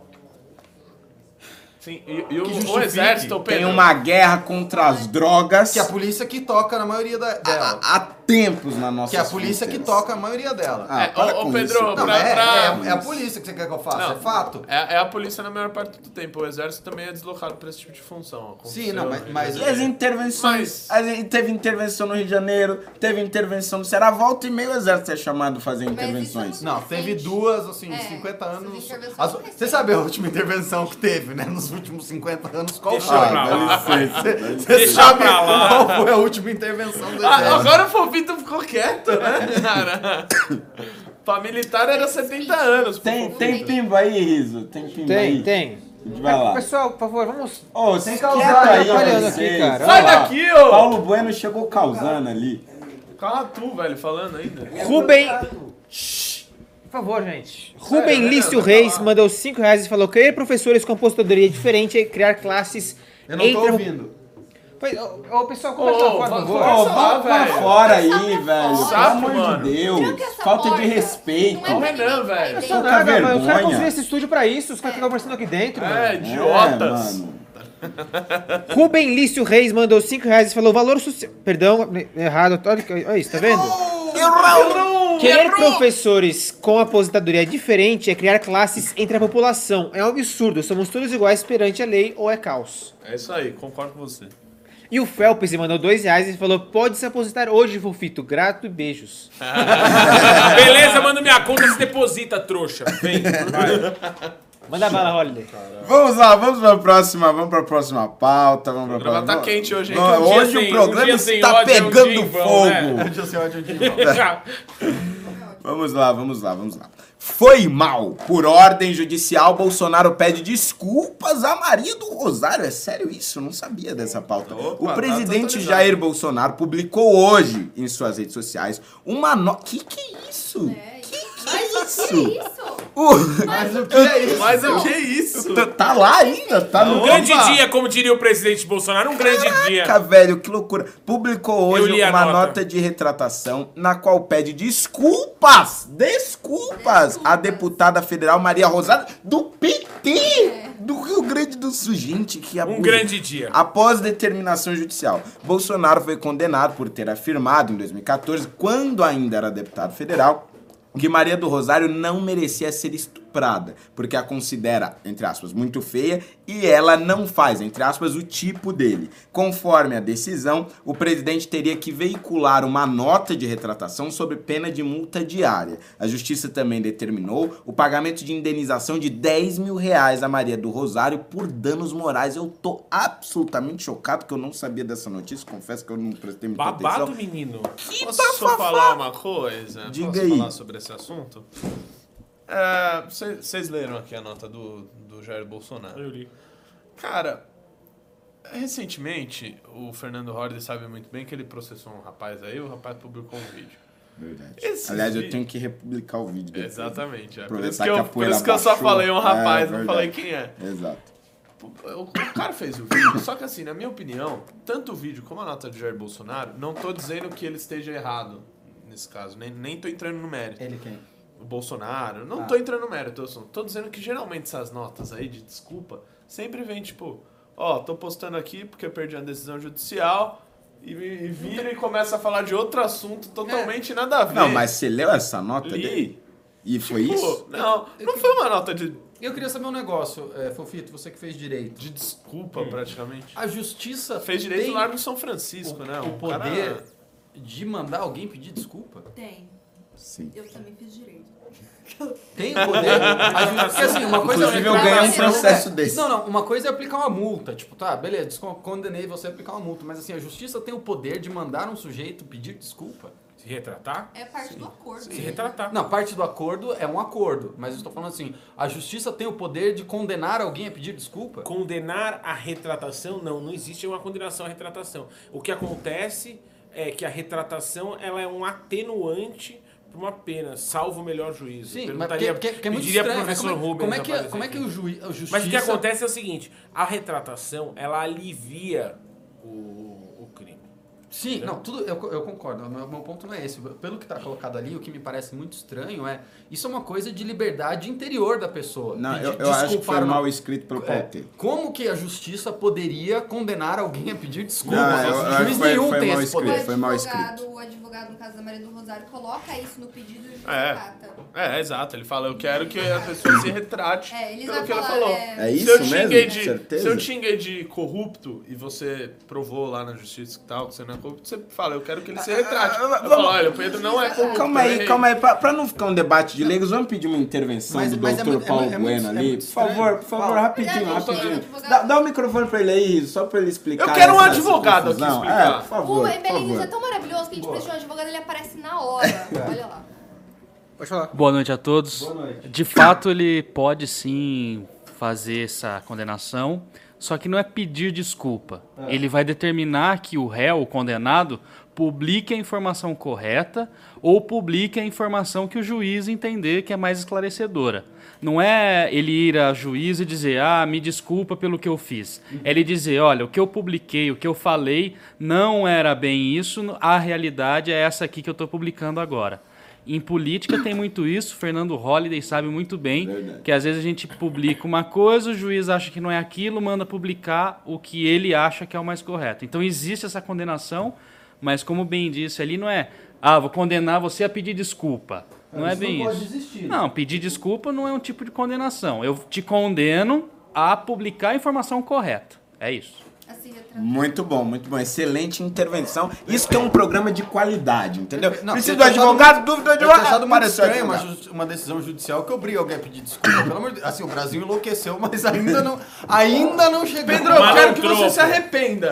Speaker 5: Sim, e, e o,
Speaker 2: Que
Speaker 5: o exército,
Speaker 1: Tem uma guerra contra as drogas.
Speaker 2: Que é a polícia que toca na maioria da- dela.
Speaker 1: há, há tempos na nossa
Speaker 2: Que é a polícia que toca a maioria dela.
Speaker 1: Ah,
Speaker 5: É,
Speaker 1: para
Speaker 5: ô, Pedro,
Speaker 1: isso.
Speaker 2: Não, é,
Speaker 5: pra-
Speaker 2: é- é a polícia que você quer que eu faça,
Speaker 5: Não.
Speaker 2: é fato.
Speaker 5: É, é a polícia na maior parte do tempo. O exército também é deslocado pra esse tipo de função.
Speaker 2: Sim, não, mas- mas-
Speaker 1: E as intervenções.
Speaker 5: Mas-
Speaker 1: as- teve intervenção no Rio de Janeiro, teve intervenção no Ceará. Volta e meio o exército é chamado a fazer
Speaker 3: Mas
Speaker 1: intervenções.
Speaker 3: isso
Speaker 2: Não, teve duas, assim,
Speaker 3: É,
Speaker 2: 50
Speaker 3: essas
Speaker 2: anos.
Speaker 3: intervenções
Speaker 2: As-. Você sabe a última intervenção que teve, né? Nos últimos 50 anos, qual foi?
Speaker 4: pra lá.
Speaker 2: Você
Speaker 4: Deixa
Speaker 2: sabe
Speaker 4: lá.
Speaker 2: qual foi a última intervenção do
Speaker 5: Ah,
Speaker 2: exército?
Speaker 5: agora o Fofito ficou quieto, né, cara? pra militar era 70 anos.
Speaker 1: Tem, tem pimbo aí, Riso? Tem pimbo
Speaker 7: Tem,
Speaker 1: aí?
Speaker 7: tem.
Speaker 1: Vai lá.
Speaker 7: Pessoal, por favor, vamos.
Speaker 1: Ô, vocês
Speaker 7: causar,
Speaker 1: aí,
Speaker 7: atrapalhando aqui, cara.
Speaker 5: Sai daqui, ô!
Speaker 1: Paulo Bueno chegou causando ali.
Speaker 5: Cala tu, velho, falando ainda.
Speaker 7: Rubem. Por favor, gente. Rubem
Speaker 5: né?
Speaker 7: Lício
Speaker 5: Vai
Speaker 7: Reis mandou 5 reais e falou: querer professores com apostadoria diferente e criar classes.
Speaker 2: Eu não tô ouvindo.
Speaker 7: Pois, ô, ô, pessoal, conversa
Speaker 5: Ô,
Speaker 7: fora, por
Speaker 5: va-
Speaker 7: favor.
Speaker 5: conversa
Speaker 1: Ô,
Speaker 5: lá,
Speaker 1: vamos pra fora aí,
Speaker 3: Sapo
Speaker 1: velho. Pelo
Speaker 3: fora.
Speaker 1: amor de Deus.
Speaker 3: Tranca essa
Speaker 1: Falta de respeito.
Speaker 3: Não é
Speaker 5: Renan, velho.
Speaker 7: Não nada, mas os caras
Speaker 1: vergonha.
Speaker 7: construíram esse estúdio pra isso, os caras ficam conversando aqui dentro.
Speaker 5: É,
Speaker 7: mano.
Speaker 1: É,
Speaker 5: idiotas.
Speaker 1: mano.
Speaker 7: Rubem Lício Reis mandou 5 reais e falou: valor social. Perdão, errado. Olha, isso, tá vendo? Querer professores com aposentadoria diferente é criar classes entre a população. É um absurdo. Somos todos iguais perante a lei ou é caos.
Speaker 5: É isso aí, concordo com você.
Speaker 7: E o Felps mandou 2 reais e falou: pode se aposentar hoje, Fofito. Grato e beijos.
Speaker 4: Beleza, manda minha conta, se deposita, trouxa. Vem, vai.
Speaker 7: Manda bala, Holiday.
Speaker 1: Vamos lá, vamos pra próxima, vamos pra próxima pauta, vamos pra
Speaker 5: O programa
Speaker 1: próxima.
Speaker 5: tá quente hoje, hein?
Speaker 4: Um
Speaker 1: hoje
Speaker 4: sem-
Speaker 1: o programa
Speaker 4: um
Speaker 1: está
Speaker 4: ódio é um
Speaker 1: pegando fogo.
Speaker 4: né?
Speaker 2: Eu sei onde eu digo.
Speaker 1: Vamos lá, vamos lá, vamos lá. Foi mal. Por ordem judicial, Bolsonaro pede desculpas a Maria do Rosário. É sério isso? Eu não sabia dessa pauta.
Speaker 5: Opa,
Speaker 1: o presidente. Jair Bolsonaro publicou hoje em suas redes sociais uma nota. Que que é isso?
Speaker 3: É,
Speaker 1: Que que é
Speaker 3: o que
Speaker 1: isso?
Speaker 3: é isso?
Speaker 1: O-
Speaker 2: Mas o que é isso?
Speaker 5: Mas o que é isso?
Speaker 1: Tá- Tá lá ainda? Tá no
Speaker 4: Um grande
Speaker 5: Opa!
Speaker 4: dia, como diria o presidente Bolsonaro, um grande dia.
Speaker 1: Caraca, velho, que loucura. Publicou hoje uma
Speaker 4: nota.
Speaker 1: nota. de retratação na qual pede desculpas, desculpas, à deputada federal Maria Rosário do PT do Rio Grande do Sul. Gente, que abuso.
Speaker 4: Um grande dia.
Speaker 1: Após determinação judicial, Bolsonaro foi condenado por ter afirmado em 2014, quando ainda era deputado federal, que Maria do Rosário não merecia ser porque a considera, entre aspas, muito feia e ela não faz, entre aspas, o tipo dele. Conforme a decisão, o presidente teria que veicular uma nota de retratação sob pena de multa diária. A justiça também determinou o pagamento de indenização de 10 mil reais a Maria do Rosário por danos morais. Eu tô absolutamente chocado que eu não sabia dessa notícia, confesso que eu não prestei muita
Speaker 4: Babado,
Speaker 1: atenção.
Speaker 4: menino.
Speaker 5: Posso só falar uma coisa?
Speaker 1: Diga
Speaker 5: Posso
Speaker 1: aí.
Speaker 5: falar sobre esse assunto? Vocês leram aqui a nota do, do Jair Bolsonaro.
Speaker 4: Eu li.
Speaker 5: Cara, recentemente, o Fernando Holliday sabe muito bem que ele processou um rapaz aí, o rapaz publicou um vídeo.
Speaker 1: Verdade.
Speaker 5: Esses
Speaker 1: Aliás, eu
Speaker 5: vi-
Speaker 1: tenho que republicar o vídeo depois.
Speaker 5: Exatamente. É. Por isso que
Speaker 1: que
Speaker 5: eu, por isso que eu só falei um rapaz,
Speaker 1: É,
Speaker 5: não
Speaker 1: verdade.
Speaker 5: falei quem é.
Speaker 1: Exato.
Speaker 5: O, o cara fez o vídeo, só que assim, na minha opinião, tanto o vídeo como a nota de Jair Bolsonaro, não tô dizendo que ele esteja errado nesse caso, nem, nem tô entrando no mérito.
Speaker 2: Ele quem?
Speaker 5: O Bolsonaro, não
Speaker 2: Ah.
Speaker 5: tô entrando no mérito, eu tô dizendo que geralmente essas notas aí de desculpa sempre vem tipo, ó, tô postando aqui porque eu perdi uma decisão judicial e, e vira e começa a falar de outro assunto totalmente nada a ver.
Speaker 1: Não, mas você leu essa nota
Speaker 5: Li.
Speaker 1: dele? E foi
Speaker 5: Tipo,
Speaker 1: isso?
Speaker 5: Não, não foi uma nota de,
Speaker 2: Eu queria saber um negócio, é, Fofito, você que fez direito.
Speaker 5: de desculpa praticamente.
Speaker 2: A justiça
Speaker 5: Fez direito
Speaker 2: tem
Speaker 5: no Largo de São Francisco,
Speaker 2: o,
Speaker 5: né?
Speaker 2: o
Speaker 5: cara-
Speaker 2: poder de mandar alguém pedir desculpa.
Speaker 3: Tem.
Speaker 1: Sim.
Speaker 3: Eu também fiz direito.
Speaker 2: Tem o poder. a justiça, porque assim, uma coisa
Speaker 1: Inclusive,
Speaker 2: é
Speaker 1: eu ganhei um
Speaker 2: não,
Speaker 1: processo
Speaker 2: é-
Speaker 1: desse.
Speaker 2: Não, não, uma coisa é aplicar uma multa. Tipo, tá, beleza, condenei você a aplicar uma multa. Mas assim, a justiça tem o poder de mandar um sujeito pedir desculpa.
Speaker 4: Se retratar?
Speaker 3: É parte do acordo.
Speaker 4: Se retratar.
Speaker 2: Não, parte do acordo é um acordo. Mas eu estou falando assim, a justiça tem o poder de condenar alguém a pedir desculpa?
Speaker 4: Condenar a retratação, não, não existe uma condenação à retratação. O que acontece é que a retratação ela é um atenuante para uma pena, salvo o melhor juízo.
Speaker 2: Sim, mas
Speaker 4: Perguntaria-
Speaker 2: porque, porque é muito estranho.
Speaker 4: pro professor
Speaker 2: como, é-
Speaker 4: Rubens
Speaker 2: como é que, como é que o juiz, a justiça...
Speaker 4: Mas o que acontece é o seguinte, a retratação, ela alivia o, o.
Speaker 2: Sim, não, tudo eu, eu concordo. O meu, meu ponto não é esse. Pelo que está colocado ali, o que me parece muito estranho é isso é uma coisa de liberdade interior da pessoa.
Speaker 1: Não,
Speaker 2: Pedir
Speaker 1: eu, eu acho que
Speaker 2: desculpa
Speaker 1: foi
Speaker 2: uma-
Speaker 1: mal escrito pelo
Speaker 2: É,
Speaker 1: pauteiro.
Speaker 2: como que a justiça poderia condenar alguém a pedir desculpa?
Speaker 1: Não, eu- eu
Speaker 2: Juiz
Speaker 1: foi-
Speaker 2: nenhum
Speaker 1: foi
Speaker 2: tem
Speaker 1: mal
Speaker 2: esse
Speaker 1: escrito.
Speaker 2: poder.
Speaker 1: foi mal
Speaker 3: advogado, o advogado, no caso da Maria do Rosário, coloca isso no pedido e juiz
Speaker 5: É. É, exato. Ele fala, eu quero que a pessoa se retrate
Speaker 3: É,
Speaker 5: pelo que ela
Speaker 3: falar,
Speaker 5: falou.
Speaker 3: é,
Speaker 1: É
Speaker 5: se
Speaker 1: isso
Speaker 5: eu
Speaker 1: mesmo?
Speaker 5: de,
Speaker 1: Certeza?
Speaker 5: Se eu xinguei de corrupto e você provou lá na justiça que tal, que você não é corrupto, você fala, eu quero que ele se retrate. Eu
Speaker 1: vamos-
Speaker 5: falo, olha, o Pedro não é corrupto.
Speaker 1: Calma
Speaker 5: eu
Speaker 1: aí,
Speaker 5: errei.
Speaker 1: calma aí. Pra, pra não ficar um debate de leigos, vamos pedir uma intervenção
Speaker 2: Mas-
Speaker 1: do
Speaker 2: mas é
Speaker 1: doutor
Speaker 2: é
Speaker 1: Paulo
Speaker 2: é muito-
Speaker 1: Bueno
Speaker 2: é
Speaker 1: ali. Por favor, por favor,
Speaker 2: Paulo,
Speaker 1: rapidinho, rapidinho. Dá, dá o microfone pra ele aí, só pra ele explicar.
Speaker 5: Eu quero um advogado aqui explicar.
Speaker 1: É, por
Speaker 3: O
Speaker 1: favor, por
Speaker 3: Emelinhos é tão maravilhoso que a gente precisa de um advogado, ele aparece na hora. Olha lá.
Speaker 8: Pode falar.
Speaker 9: Boa noite a todos.
Speaker 10: Boa noite.
Speaker 9: De fato, ele pode sim fazer essa condenação, só que não é pedir desculpa. Ele vai determinar que o réu, o condenado, publique a informação correta ou publique a informação que o juiz entender que é mais esclarecedora. Não é ele ir a juiz e dizer, ah, me desculpa pelo que eu fiz. É ele dizer, olha, o que eu publiquei, o que eu falei, não era bem isso, a realidade é essa aqui que eu estou publicando agora. Em política tem muito isso, Fernando Holliday sabe muito bem
Speaker 1: Verdade.
Speaker 9: que às vezes a gente publica uma coisa, o juiz acha que não é aquilo, manda publicar o que ele acha que é o mais correto. Então existe essa condenação, mas como bem disse ali, não é, ah, vou condenar você a pedir desculpa. Não é
Speaker 2: Isso
Speaker 9: bem
Speaker 2: não
Speaker 9: isso.
Speaker 2: existir.
Speaker 9: Não, pedir desculpa não é um tipo de condenação. Eu te condeno a publicar a informação correta. É isso.
Speaker 1: Muito bom, muito bom. Excelente intervenção. Isso que é um programa de qualidade, entendeu?
Speaker 2: Não,
Speaker 1: Precisa do advogado,
Speaker 2: muito-
Speaker 1: dúvida do
Speaker 2: Eu tinha
Speaker 1: advogado.
Speaker 2: achado muito estranho uma, uma decisão judicial que obriga alguém a pedir desculpa. Pelo amor de Deus. Assim, o Brasil enlouqueceu, mas ainda não, ainda não chegou.
Speaker 5: Pedro, eu quero que você se arrependa.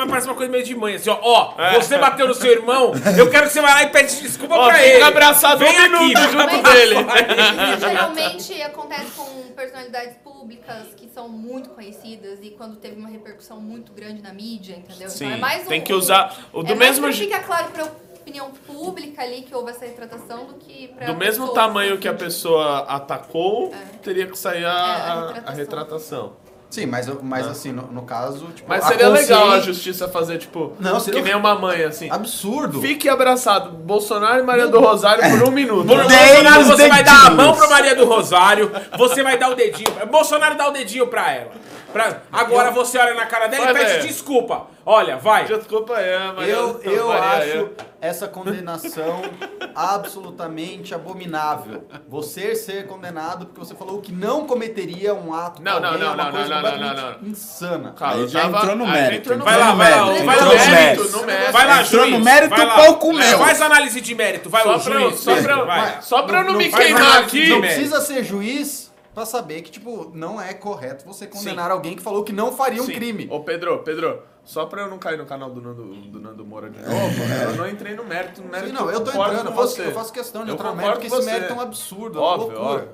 Speaker 4: Mas parece uma coisa meio de mãe, assim, ó. Ó, você bateu no seu irmão, eu quero que você vá lá e pede desculpa
Speaker 5: Ó,
Speaker 4: pra
Speaker 5: fica
Speaker 4: ele.
Speaker 5: abraçado
Speaker 4: Vem
Speaker 5: um
Speaker 4: aqui,
Speaker 5: minuto junto dele.
Speaker 4: fora.
Speaker 3: Geralmente acontece com personalidades públicas que são muito conhecidas e quando teve uma repercussão muito grande na mídia, entendeu?
Speaker 5: Sim,
Speaker 3: então é mais um,
Speaker 5: tem que usar o do
Speaker 3: é mais
Speaker 5: mesmo
Speaker 3: pra
Speaker 5: je-
Speaker 3: ficar claro pra opinião pública ali que houve essa retratação do que pra
Speaker 5: Do mesmo
Speaker 3: pessoa
Speaker 5: tamanho que a pessoa atacou,
Speaker 3: É.
Speaker 5: teria que sair a,
Speaker 3: É, a
Speaker 5: a- a
Speaker 3: retratação.
Speaker 2: Sim, mas, mas assim, no, no caso, tipo,
Speaker 5: Mas
Speaker 2: a
Speaker 5: seria legal a
Speaker 2: consciência-
Speaker 5: justiça fazer, tipo,
Speaker 2: Não, seria
Speaker 5: que nem uma mãe, assim.
Speaker 2: Absurdo.
Speaker 5: Fique abraçado, Bolsonaro e Maria do Rosário por um minuto.
Speaker 4: Bolsonaro, você vai dar a
Speaker 1: dedinhos.
Speaker 4: mão pra Maria do Rosário, você vai dar o dedinho. Bolsonaro dá o dedinho pra ela. Pra... Agora você olha na cara dela e pede desculpa. Olha, vai.
Speaker 5: Desculpa aí, mas
Speaker 2: Eu, eu
Speaker 5: Maria,
Speaker 2: acho
Speaker 5: eu-
Speaker 2: essa condenação absolutamente abominável. Você ser condenado porque você falou que não cometeria um ato
Speaker 5: Não, não,
Speaker 2: alguém,
Speaker 5: não,
Speaker 2: é uma
Speaker 5: não,
Speaker 2: coisa
Speaker 5: não, não,
Speaker 2: completamente
Speaker 5: não,
Speaker 2: insana.
Speaker 5: Cara,
Speaker 1: Aí
Speaker 5: eu
Speaker 1: já
Speaker 5: tava-
Speaker 1: entrou no mérito,
Speaker 4: Vai lá, vai lá,
Speaker 1: mérito,
Speaker 4: vai
Speaker 1: entrou
Speaker 4: lá,
Speaker 1: no
Speaker 4: mérito.
Speaker 5: no mérito.
Speaker 4: Vai lá,
Speaker 1: Entrou no mérito,
Speaker 4: vai lá.
Speaker 1: pouco meu.
Speaker 4: Faz análise de mérito, vai
Speaker 5: eu-
Speaker 4: juiz.
Speaker 5: só pra, eu- eu não,
Speaker 2: Não
Speaker 5: me queimar aqui.
Speaker 2: Não precisa ser juiz pra saber que, tipo, não é correto você condenar alguém que falou que não faria um
Speaker 5: Sim.
Speaker 2: crime.
Speaker 5: Ô, Pedro, Pedro, só pra eu não cair no canal do Nando, do Nando Moura de novo, eu não entrei no mérito. No mérito
Speaker 2: Sim, não, eu tô entrando, eu faço, eu faço questão de
Speaker 5: Eu
Speaker 2: entrar no mérito, porque esse mérito é um absurdo, é uma
Speaker 5: Óbvio,
Speaker 2: loucura.
Speaker 5: óbvio.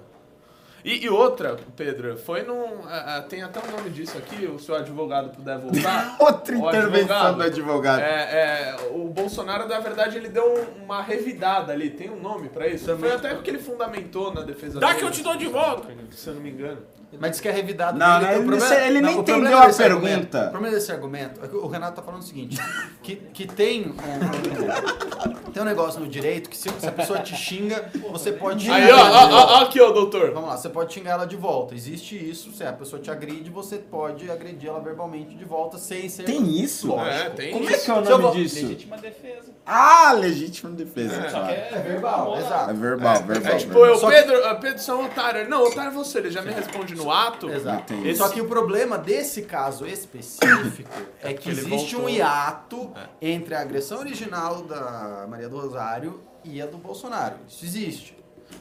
Speaker 5: E, e outra, Pedro, foi num. tem até o nome disso aqui, o seu advogado puder voltar.
Speaker 1: Outra
Speaker 5: O
Speaker 1: intervenção
Speaker 5: advogado.
Speaker 1: do advogado.
Speaker 5: É, é, o Bolsonaro, na verdade, ele deu um- uma revidada ali. Tem um nome pra isso? Foi até porque ele fundamentou na defesa
Speaker 4: Dá
Speaker 5: dele.
Speaker 4: que eu te dou de volta.
Speaker 5: Se eu não me engano.
Speaker 2: Mas diz que é revidado.
Speaker 1: Não, não,
Speaker 2: O
Speaker 1: ele-
Speaker 2: problema-
Speaker 1: ele nem
Speaker 2: o
Speaker 1: entendeu a
Speaker 2: desse
Speaker 1: pergunta.
Speaker 2: O problema desse argumento é que o Renato tá falando o seguinte: que, que tem um, tem um negócio no direito que se, se a pessoa te xinga, você pode xingar.
Speaker 5: Aí, ó, ó, ó, aqui, ó, doutor.
Speaker 2: Vamos lá, você pode xingar ela de volta. Existe isso, se a pessoa te agride, você pode agredir ela verbalmente de volta sem ser.
Speaker 1: Tem isso?
Speaker 5: É, tem
Speaker 1: Como
Speaker 5: isso.
Speaker 1: é que é o
Speaker 2: eu
Speaker 1: nome
Speaker 2: vou-
Speaker 1: disso?
Speaker 11: Legítima defesa.
Speaker 1: Ah, legítima defesa. claro.
Speaker 2: É verbal,
Speaker 1: É
Speaker 2: exato.
Speaker 1: verbal, verbal.
Speaker 5: É tipo,
Speaker 1: verbal.
Speaker 5: eu,
Speaker 2: Só que-
Speaker 5: Pedro, Pedro, você é um otário. Não, otário é você. Ele já me responde no ato.
Speaker 2: Exato. Só que o problema desse caso específico é que
Speaker 5: que ele
Speaker 2: existe um
Speaker 5: voltou.
Speaker 2: hiato entre a agressão original da Maria do Rosário e a do Bolsonaro. Isso existe.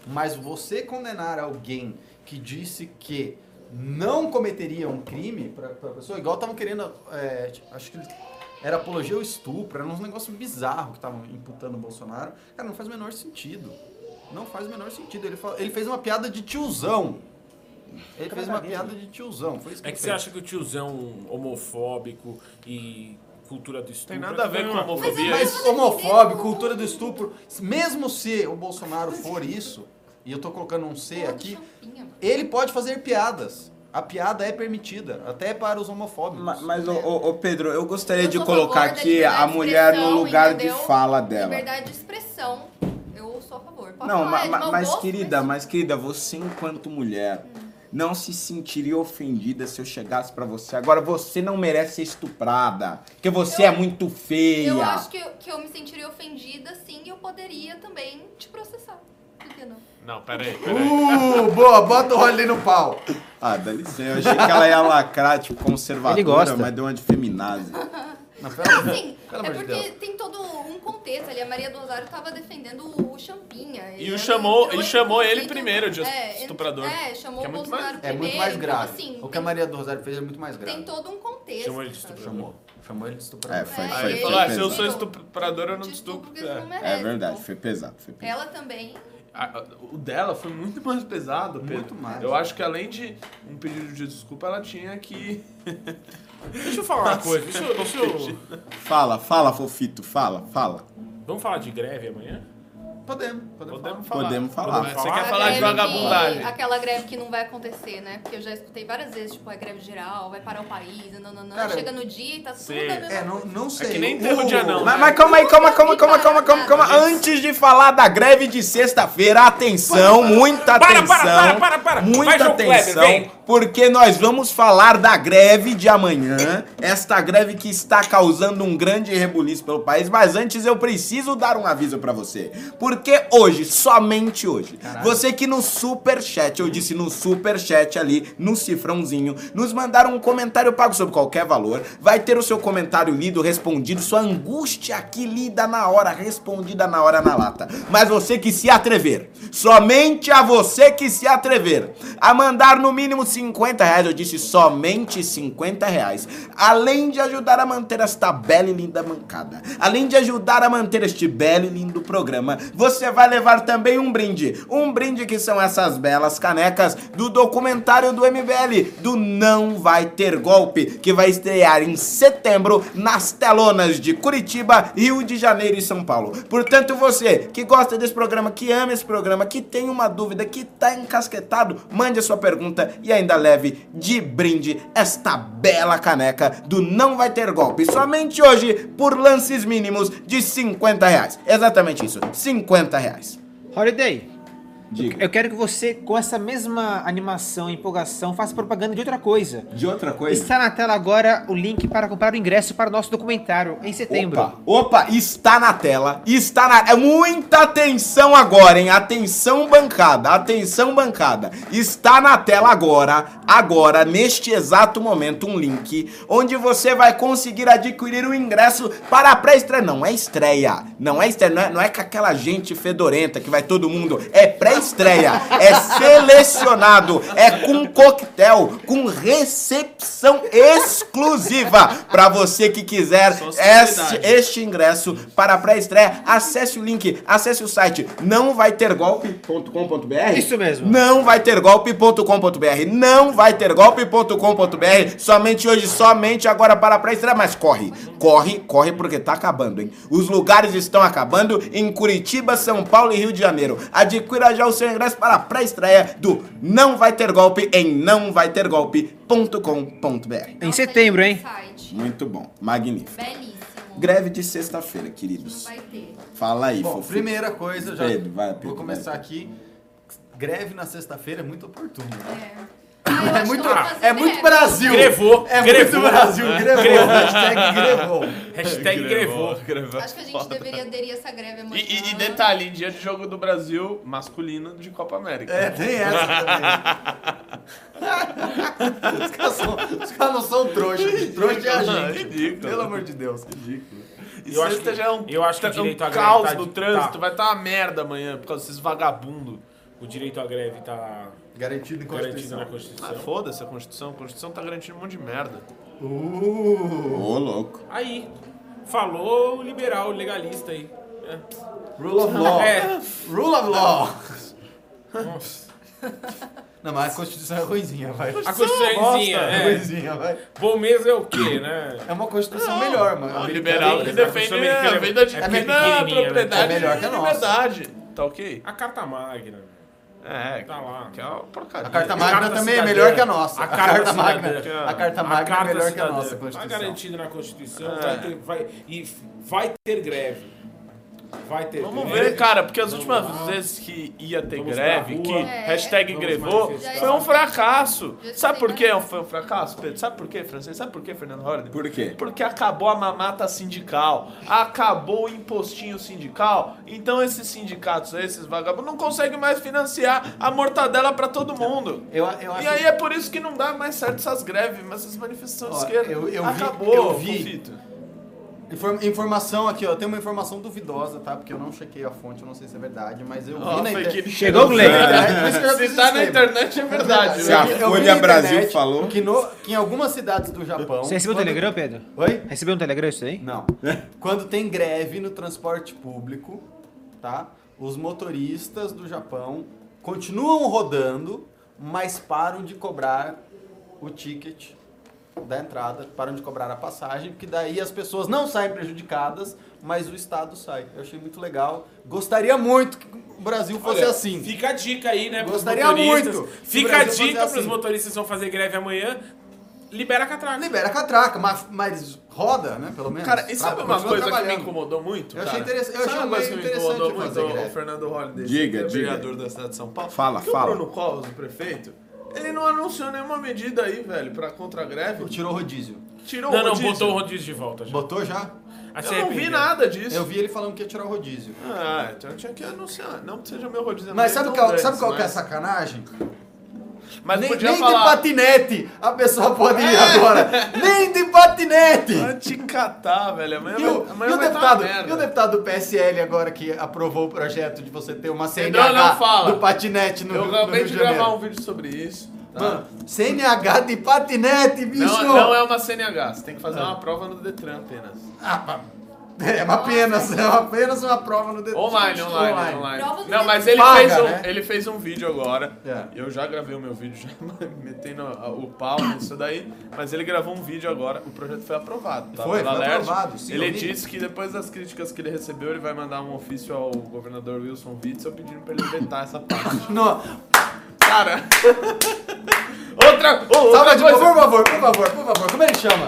Speaker 2: Mas você condenar alguém que disse que não cometeria um crime pra, pra pessoa, igual estavam querendo. é, acho que era apologia ao estupro, era uns negócios bizarros que estavam imputando o Bolsonaro. Cara, não faz o menor sentido. Não faz o menor sentido. Ele, fa- ele fez uma piada de tiozão. Ele fez uma piada de tiozão. Foi isso que
Speaker 4: É que você
Speaker 2: fez.
Speaker 4: acha que o tiozão homofóbico e cultura do estupro...
Speaker 5: Tem nada a ver
Speaker 4: foi
Speaker 5: com
Speaker 4: uma-
Speaker 5: homofobia.
Speaker 2: Mas homofóbico, cultura do estupro, mesmo se o Bolsonaro for isso, e eu tô colocando um C aqui, ele pode fazer piadas. A piada é permitida, até para os homofóbicos.
Speaker 1: Ma- Mas, ô, ô, Pedro, eu gostaria
Speaker 3: Eu
Speaker 1: de
Speaker 3: a
Speaker 1: colocar aqui a mulher no lugar
Speaker 3: entendeu?
Speaker 1: de fala dela.
Speaker 3: Liberdade de expressão. Eu sou a favor. Pode
Speaker 1: Não,
Speaker 3: falar,
Speaker 1: ma-
Speaker 3: é
Speaker 1: mas
Speaker 3: gosto,
Speaker 1: querida, mas querida, você enquanto mulher não se sentiria ofendida se eu chegasse pra você. Agora você não merece ser estuprada, porque você é muito feia.
Speaker 3: Eu acho que eu, que eu me sentiria ofendida, sim, e eu poderia também te processar. Por que não?
Speaker 5: Não, peraí, peraí.
Speaker 2: Uh, boa, bota o rolê no pau.
Speaker 1: Ah, dá licença, eu achei que ela ia lacrar, tipo, conservadora, mas deu uma de feminazi.
Speaker 2: Não,
Speaker 3: Assim,
Speaker 2: Pelo
Speaker 3: é
Speaker 2: de
Speaker 3: porque
Speaker 2: Deus.
Speaker 3: tem todo um contexto ali. A Maria do Rosário tava defendendo o Champinha.
Speaker 5: E o chamou-
Speaker 3: em
Speaker 5: chamou ele
Speaker 3: conflito-
Speaker 5: primeiro de
Speaker 3: é,
Speaker 5: estuprador.
Speaker 3: É, chamou
Speaker 5: Que é
Speaker 3: o
Speaker 5: muito
Speaker 3: Bolsonaro
Speaker 2: É
Speaker 3: primeiro.
Speaker 2: muito mais grave.
Speaker 3: Então, assim,
Speaker 2: o que
Speaker 3: tem,
Speaker 2: a Maria do Rosário fez é muito mais grave.
Speaker 3: tem todo um contexto.
Speaker 4: Chamou ele de estuprador.
Speaker 2: Chamou. Chamou ele de estuprador.
Speaker 1: É, foi,
Speaker 3: É,
Speaker 1: foi,
Speaker 5: ele falou, ah, se eu sou estuprador, eu não
Speaker 3: De
Speaker 5: estupro. É.
Speaker 1: É
Speaker 3: merece,
Speaker 1: verdade,
Speaker 3: então.
Speaker 1: foi pesado, foi pesado.
Speaker 3: Ela também.
Speaker 5: O dela foi muito mais pesado, Pedro.
Speaker 2: Muito mais.
Speaker 5: Eu acho que além de um pedido de desculpa, ela tinha que.
Speaker 4: Deixa eu falar uma coisa. Deixa eu, deixa eu-
Speaker 1: Fala, fala, fofito, fala, fala.
Speaker 4: Vamos falar de greve amanhã?
Speaker 2: Podemos, podemos.
Speaker 5: Podemos
Speaker 2: falar.
Speaker 5: falar.
Speaker 1: Podemos falar.
Speaker 5: Você quer
Speaker 3: A
Speaker 5: falar de vagabundagem?
Speaker 3: que- aquela greve que não vai acontecer, né? Porque eu já escutei várias vezes, tipo, é greve geral, vai parar o país, não, não, não.
Speaker 2: Cara,
Speaker 3: Chega no dia e tá tudo
Speaker 2: É, não, não sei.
Speaker 5: que nem
Speaker 2: O-
Speaker 5: enterro de anão,
Speaker 1: Mas,
Speaker 5: né?
Speaker 1: mas calma aí, calma, calma, calma, calma, calma, calma. Antes de falar da greve de sexta-feira, atenção, muita
Speaker 4: Para,
Speaker 1: atenção.
Speaker 4: para, para, para, para.
Speaker 1: Muita atenção,
Speaker 4: vem.
Speaker 1: porque nós vamos falar da greve de amanhã. Esta greve que está causando um grande rebuliço pelo país. Mas antes eu preciso dar um aviso pra você. Porque hoje, somente hoje, você que no superchat, eu disse no superchat ali, no cifrãozinho, nos mandar um comentário pago sobre qualquer valor, vai ter o seu comentário lido, respondido, sua angústia aqui lida na hora, respondida na hora na lata. Mas você que se atrever, somente a você que se atrever, a mandar no mínimo 50 reais, eu disse somente 50 reais, além de ajudar a manter esta bela e linda bancada, além de ajudar a manter este belo e lindo programa, você vai levar também um brinde. Um brinde que são essas belas canecas do documentário do MBL, do Não Vai Ter Golpe, que vai estrear em setembro nas telonas de Curitiba, Rio de Janeiro e São Paulo. Portanto, você que gosta desse programa, que ama esse programa, que tem uma dúvida, que tá encasquetado, mande a sua pergunta e ainda leve de brinde esta bela caneca do Não Vai Ter Golpe. Somente hoje, por lances mínimos de 50 reais. Exatamente isso, 50 reais.
Speaker 7: Holiday,
Speaker 1: Diga.
Speaker 7: Eu quero que você, com essa mesma animação e empolgação, faça propaganda de outra coisa.
Speaker 1: De outra coisa.
Speaker 7: Está na tela agora o link para comprar o ingresso para o nosso documentário em setembro.
Speaker 1: Opa, opa, está na tela, está na... É muita atenção agora, hein? Atenção bancada, atenção bancada. Está na tela agora, agora, neste exato momento, um link onde você vai conseguir adquirir o ingresso para a pré-estreia. Não é estreia, não é estreia, não é, não é com aquela gente fedorenta que vai todo mundo. É pré-estreia, é selecionado, é com coquetel, com recepção exclusiva para você que quiser este, este ingresso para a pré-estreia. Acesse o link, acesse o site não vai ter golpe.com.br.
Speaker 7: Isso mesmo.
Speaker 1: Não vai ter golpe.com.br. Não vai ter golpe.com.br. Somente hoje, somente agora para a pré-estreia. Mas corre, corre, corre porque tá acabando, hein? Os lugares estão acabando em Curitiba, São Paulo e Rio de Janeiro. Adquira já o seu ingresso para a pré-estreia do Não Vai Ter Golpe em nãovaitergolpe.com.br.
Speaker 7: Em setembro, hein?
Speaker 1: Muito bom, magnífico.
Speaker 3: Belíssimo.
Speaker 1: Greve de sexta-feira, queridos.
Speaker 3: Vai ter.
Speaker 1: Fala aí,
Speaker 2: Bom,
Speaker 1: fofo.
Speaker 2: primeira coisa, já
Speaker 1: Pedro, vai, Pedro,
Speaker 2: vou começar
Speaker 1: vai.
Speaker 2: aqui. Greve na sexta-feira é muito oportuno.
Speaker 3: É.
Speaker 2: É muito, é muito. Brasil.
Speaker 4: Grevou,
Speaker 2: É
Speaker 4: grevou.
Speaker 2: muito Brasil. Grevou. Hashtag grevou.
Speaker 4: Hashtag grevou.
Speaker 5: grevou.
Speaker 3: Acho que a gente deveria aderir a essa greve amanhã.
Speaker 5: E, e- e detalhe, em dia de jogo do Brasil masculino de Copa América.
Speaker 2: É, tem essa também. os, caras são, os caras não são trouxas. Trouxa é a gente.
Speaker 5: Ridículo.
Speaker 2: Pelo amor de Deus.
Speaker 5: Ridículo. E
Speaker 4: Eu acho que-
Speaker 5: já é um,
Speaker 4: eu acho que
Speaker 5: é
Speaker 4: direito
Speaker 5: um
Speaker 4: à greve
Speaker 5: caos
Speaker 4: tá
Speaker 5: no
Speaker 4: de-
Speaker 5: trânsito.
Speaker 4: tá.
Speaker 5: Vai estar uma merda amanhã por causa desses vagabundos.
Speaker 4: O direito à greve tá
Speaker 2: Garantido em
Speaker 4: garantido
Speaker 2: Constituição.
Speaker 4: na Constituição.
Speaker 5: Ah, foda-se a Constituição. A Constituição tá garantindo um monte de merda.
Speaker 2: Uh,
Speaker 1: Ô, louco.
Speaker 4: Aí, falou o liberal, o legalista aí. É.
Speaker 2: rule of law.
Speaker 4: É.
Speaker 2: Rule of law.
Speaker 4: Nossa.
Speaker 2: Não, mas a Constituição é ruimzinha, vai.
Speaker 4: A Constituiçãozinha,
Speaker 2: É
Speaker 4: é.
Speaker 2: ruimzinha, vai.
Speaker 4: Bom mesmo é o quê, né?
Speaker 2: É uma Constituição melhor, mano.
Speaker 5: O
Speaker 2: Americana.
Speaker 5: liberal que
Speaker 4: a
Speaker 5: defende
Speaker 4: Constituição
Speaker 5: a
Speaker 4: americana
Speaker 5: vida de
Speaker 4: é
Speaker 5: é
Speaker 4: pequenininha, né?
Speaker 5: propriedade
Speaker 2: É melhor que a nossa.
Speaker 5: liberdade. Tá ok?
Speaker 4: A Carta Magna.
Speaker 5: É,
Speaker 4: Tá lá.
Speaker 5: que é uma porcaria.
Speaker 2: A Carta
Speaker 4: A
Speaker 2: Magna
Speaker 4: Carta
Speaker 2: também é melhor que a nossa.
Speaker 4: A Carta
Speaker 2: Magna, a Carta
Speaker 4: A
Speaker 2: Magna é
Speaker 4: Carta
Speaker 2: melhor que a nossa
Speaker 4: Tá
Speaker 2: Constituição.
Speaker 4: garantido na Constituição.
Speaker 5: É.
Speaker 4: Vai ter, vai, e vai ter greve. Vai ter
Speaker 5: Vamos
Speaker 4: greve.
Speaker 5: ver, cara, porque as
Speaker 4: Vamos
Speaker 5: últimas
Speaker 4: lá.
Speaker 5: vezes que ia ter
Speaker 4: Vamos
Speaker 5: greve, que.
Speaker 3: É.
Speaker 5: hashtag
Speaker 4: Vamos
Speaker 5: grevou,
Speaker 4: manifestar.
Speaker 5: foi um fracasso. Sabe por que foi um fracasso, Pedro? Sabe por quê, francês? Sabe por quê, Fernando Holliday?
Speaker 1: Por quê?
Speaker 5: Porque acabou a mamata sindical, acabou o impostinho sindical, então esses sindicatos, esses vagabundos, não conseguem mais financiar a mortadela pra todo mundo.
Speaker 2: Eu, eu acho
Speaker 5: E aí é por isso que não dá mais certo essas greves, essas manifestações
Speaker 2: Ó,
Speaker 5: de esquerda.
Speaker 2: eu- eu vi-
Speaker 5: acabou,
Speaker 2: eu vi-
Speaker 5: conflito.
Speaker 2: Inform- informação aqui, ó. Tem uma informação duvidosa, tá? Porque eu não chequei a fonte, eu não sei se é verdade, mas eu vi na
Speaker 5: fake
Speaker 2: internet.
Speaker 7: Chegou o
Speaker 2: já
Speaker 5: Se tá na internet é verdade.
Speaker 1: Se a
Speaker 2: vi
Speaker 1: Folha Brasil falou.
Speaker 2: Que, no, que em algumas cidades do Japão.
Speaker 7: Você recebeu o
Speaker 2: quando-
Speaker 7: Telegram, Pedro?
Speaker 2: Oi?
Speaker 7: Recebeu um Telegram isso aí?
Speaker 2: Não. Quando tem greve no transporte público, tá? Os motoristas do Japão continuam rodando, mas param de cobrar o ticket da entrada, param de cobrar a passagem, porque daí as pessoas não saem prejudicadas, mas o Estado sai. Eu achei muito legal. Gostaria muito que o Brasil fosse
Speaker 4: Olha,
Speaker 2: assim.
Speaker 4: Fica a dica aí, né,
Speaker 2: Gostaria
Speaker 4: motoristas.
Speaker 2: muito
Speaker 4: Fica a dica pros
Speaker 2: assim.
Speaker 4: motoristas que vão fazer greve amanhã. Libera a catraca.
Speaker 2: Libera a catraca, mas, mas roda, né? Pelo menos.
Speaker 5: Cara, e sabe
Speaker 2: Tra-
Speaker 5: uma coisa que me incomodou muito?
Speaker 2: Eu achei
Speaker 5: cara?
Speaker 2: interessa- eu
Speaker 5: sabe
Speaker 2: achei
Speaker 5: uma coisa que me incomodou
Speaker 2: interessante
Speaker 5: muito, o. Fernando Holliday,
Speaker 1: Diga,
Speaker 5: é
Speaker 1: diga.
Speaker 5: vereador da cidade de São Paulo?
Speaker 1: Fala,
Speaker 5: que
Speaker 1: fala.
Speaker 5: o Bruno Covas, o prefeito, ele não anunciou nenhuma medida aí, velho, pra contra a greve.
Speaker 2: Tirou o rodízio.
Speaker 5: Tirou
Speaker 4: Não,
Speaker 5: o
Speaker 4: não,
Speaker 5: rodízio.
Speaker 4: botou o rodízio de volta já.
Speaker 2: Botou já?
Speaker 4: Aí
Speaker 5: Eu não vi
Speaker 4: arrependeu.
Speaker 5: nada disso.
Speaker 2: Eu vi ele falando que ia tirar o rodízio.
Speaker 5: Ah, então eu tinha que anunciar. Não que seja meu rodízio.
Speaker 2: Mas
Speaker 5: não
Speaker 2: sabe qual, sabe qual que é a sacanagem?
Speaker 5: Mas
Speaker 2: nem
Speaker 5: podia
Speaker 2: nem
Speaker 5: falar.
Speaker 2: de patinete a pessoa pode ir agora. nem de patinete!
Speaker 5: Vai te catar, velho. Amanhã,
Speaker 2: E
Speaker 5: vai,
Speaker 2: o,
Speaker 5: amanhã
Speaker 2: e o deputado,
Speaker 5: tá merda.
Speaker 2: e o deputado do PSL agora que aprovou o projeto de você ter uma
Speaker 5: Não,
Speaker 2: CNH
Speaker 5: não fala.
Speaker 2: do patinete no,
Speaker 5: Eu
Speaker 2: no
Speaker 5: acabei de
Speaker 2: de
Speaker 5: gravar
Speaker 2: Janeiro.
Speaker 5: um vídeo sobre isso. tá?
Speaker 2: Mano, CNH de patinete, bicho!
Speaker 5: Não, não é uma CNH, você tem que fazer uma prova no Detran apenas.
Speaker 2: Ah. É apenas, é apenas uma prova no dedo.
Speaker 5: Online, online, online.
Speaker 3: Prova do
Speaker 5: Não, mas ele
Speaker 2: Paga,
Speaker 5: fez, um,
Speaker 2: né?
Speaker 5: ele fez um vídeo agora.
Speaker 2: É.
Speaker 5: Eu já gravei o meu vídeo, já metendo o pau nisso daí. Mas ele gravou um vídeo agora. O projeto foi aprovado. Tá?
Speaker 2: Foi,
Speaker 5: Pela
Speaker 2: foi aprovado, sim,
Speaker 5: Ele disse que depois das críticas que ele recebeu, ele vai mandar um ofício ao governador Wilson Witzel pedindo pra ele vetar essa parte.
Speaker 2: Não,
Speaker 5: Cara. outra, oh, outra
Speaker 2: de
Speaker 5: coisa.
Speaker 2: por favor, por favor, por favor. Como ele chama?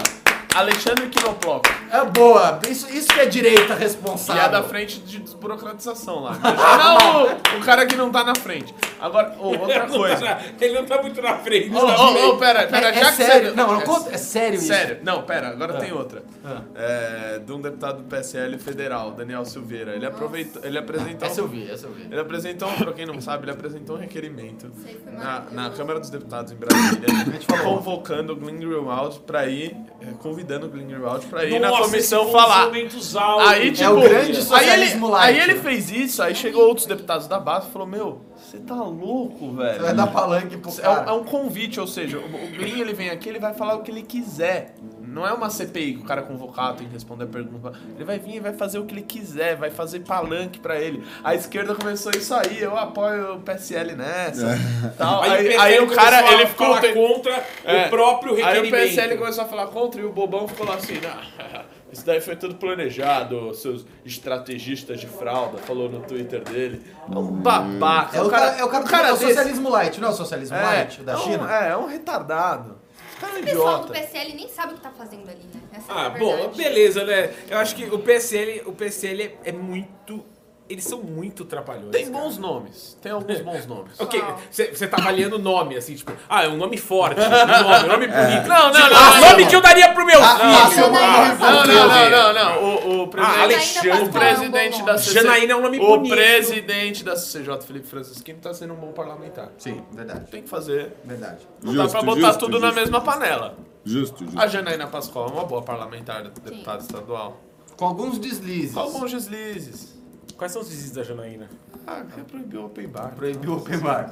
Speaker 5: Alexandre Quinoploco.
Speaker 2: É boa. Isso, isso que é direita responsável.
Speaker 5: E é da frente de desburocratização lá. Imagina o, o cara que não tá na frente. Agora, ô, outra
Speaker 4: Não tá
Speaker 5: coisa.
Speaker 4: na- ele não tá muito na frente.
Speaker 5: Ô, ô, ô, pera, pera,
Speaker 2: É-
Speaker 5: já
Speaker 2: é
Speaker 5: que
Speaker 2: sério.
Speaker 5: você...
Speaker 2: Não, não
Speaker 5: é,
Speaker 2: conta- é sério isso.
Speaker 5: Sério. Não, pera, agora tem outra.
Speaker 2: Ah.
Speaker 5: É, de um deputado do PSL federal, Daniel Silveira. Ele, aproveitou, ele apresentou...
Speaker 2: Essa eu vi, essa eu vi.
Speaker 5: Ele apresentou, pra quem não sabe, ele apresentou um requerimento
Speaker 3: Sei,
Speaker 5: na, na Câmara dos Deputados em Brasília, convocando o Glenn Greenwald pra ir, é, convidando o Glenn Greenwald pra ir na
Speaker 4: Nossa, um
Speaker 5: falar.
Speaker 4: altos.
Speaker 5: Aí, tipo,
Speaker 2: o grande
Speaker 5: aí ele,
Speaker 2: light,
Speaker 5: aí ele fez isso, aí chegou outros deputados da base e falou, meu, você tá louco, velho?
Speaker 2: Você vai dar palanque pro
Speaker 5: É um,
Speaker 2: cara.
Speaker 5: é um convite, ou seja, o, Glyn ele vem aqui, ele vai falar o que ele quiser. Não é uma CPI que o cara é convocado tem que responder a pergunta. Ele vai vir e vai fazer o que ele quiser, vai fazer palanque pra ele. A esquerda começou isso aí, eu apoio o PSL nessa. Tal.
Speaker 4: Aí,
Speaker 5: Aí,
Speaker 4: o
Speaker 5: aí o cara, ele ficou.
Speaker 4: contra
Speaker 5: É.
Speaker 4: o próprio
Speaker 5: Aí
Speaker 4: requerimento.
Speaker 5: o PSL começou a falar contra e o bobão ficou lá assim, isso daí foi tudo planejado, seus estrategistas de fralda, falou no Twitter dele. É um babaca.
Speaker 2: É o cara, é o cara, é o
Speaker 5: desse-
Speaker 2: socialismo light, não é o socialismo
Speaker 5: é,
Speaker 2: light da
Speaker 5: é um-
Speaker 2: China?
Speaker 5: É, é um retardado. Esse cara é
Speaker 3: pessoal do. PSL nem sabe o que tá fazendo ali, né? Essa é
Speaker 4: Ah,
Speaker 3: a
Speaker 4: bom, beleza, né? Eu acho que o PSL, o PSL é, é muito. Eles são muito trapalhões.
Speaker 5: Tem
Speaker 4: cara.
Speaker 5: bons nomes. Tem alguns bons nomes.
Speaker 4: Ok, você tá avaliando o nome, assim, tipo, ah, é um nome forte, um nome, um nome bonito.
Speaker 5: Não, não,
Speaker 4: Tipo,
Speaker 5: não,
Speaker 4: ah, nome
Speaker 5: não.
Speaker 4: que eu daria pro meu
Speaker 2: Ah,
Speaker 4: filho.
Speaker 2: seu nome
Speaker 4: Ah.
Speaker 5: Não, não, não, não, não. O, o
Speaker 4: Ah,
Speaker 5: presidente,
Speaker 4: Alexandre
Speaker 5: o presidente
Speaker 3: é um
Speaker 5: da
Speaker 3: nome.
Speaker 5: CC,
Speaker 4: Janaína é um nome
Speaker 5: O
Speaker 4: bonito.
Speaker 5: presidente da CCJ, Felipe Francisquini, tá sendo um bom parlamentar.
Speaker 2: Sim, verdade.
Speaker 5: Tem que fazer.
Speaker 2: Verdade.
Speaker 5: Não dá pra botar tudo na mesma panela.
Speaker 1: Justo, justo.
Speaker 5: A Janaína Pascoal é uma boa parlamentar, deputada estadual.
Speaker 2: Com alguns deslizes.
Speaker 5: Com alguns deslizes.
Speaker 4: Quais são os vizinhos da Janaína?
Speaker 5: Ah, quer proibir o open bar.
Speaker 2: Proibiu o open bar.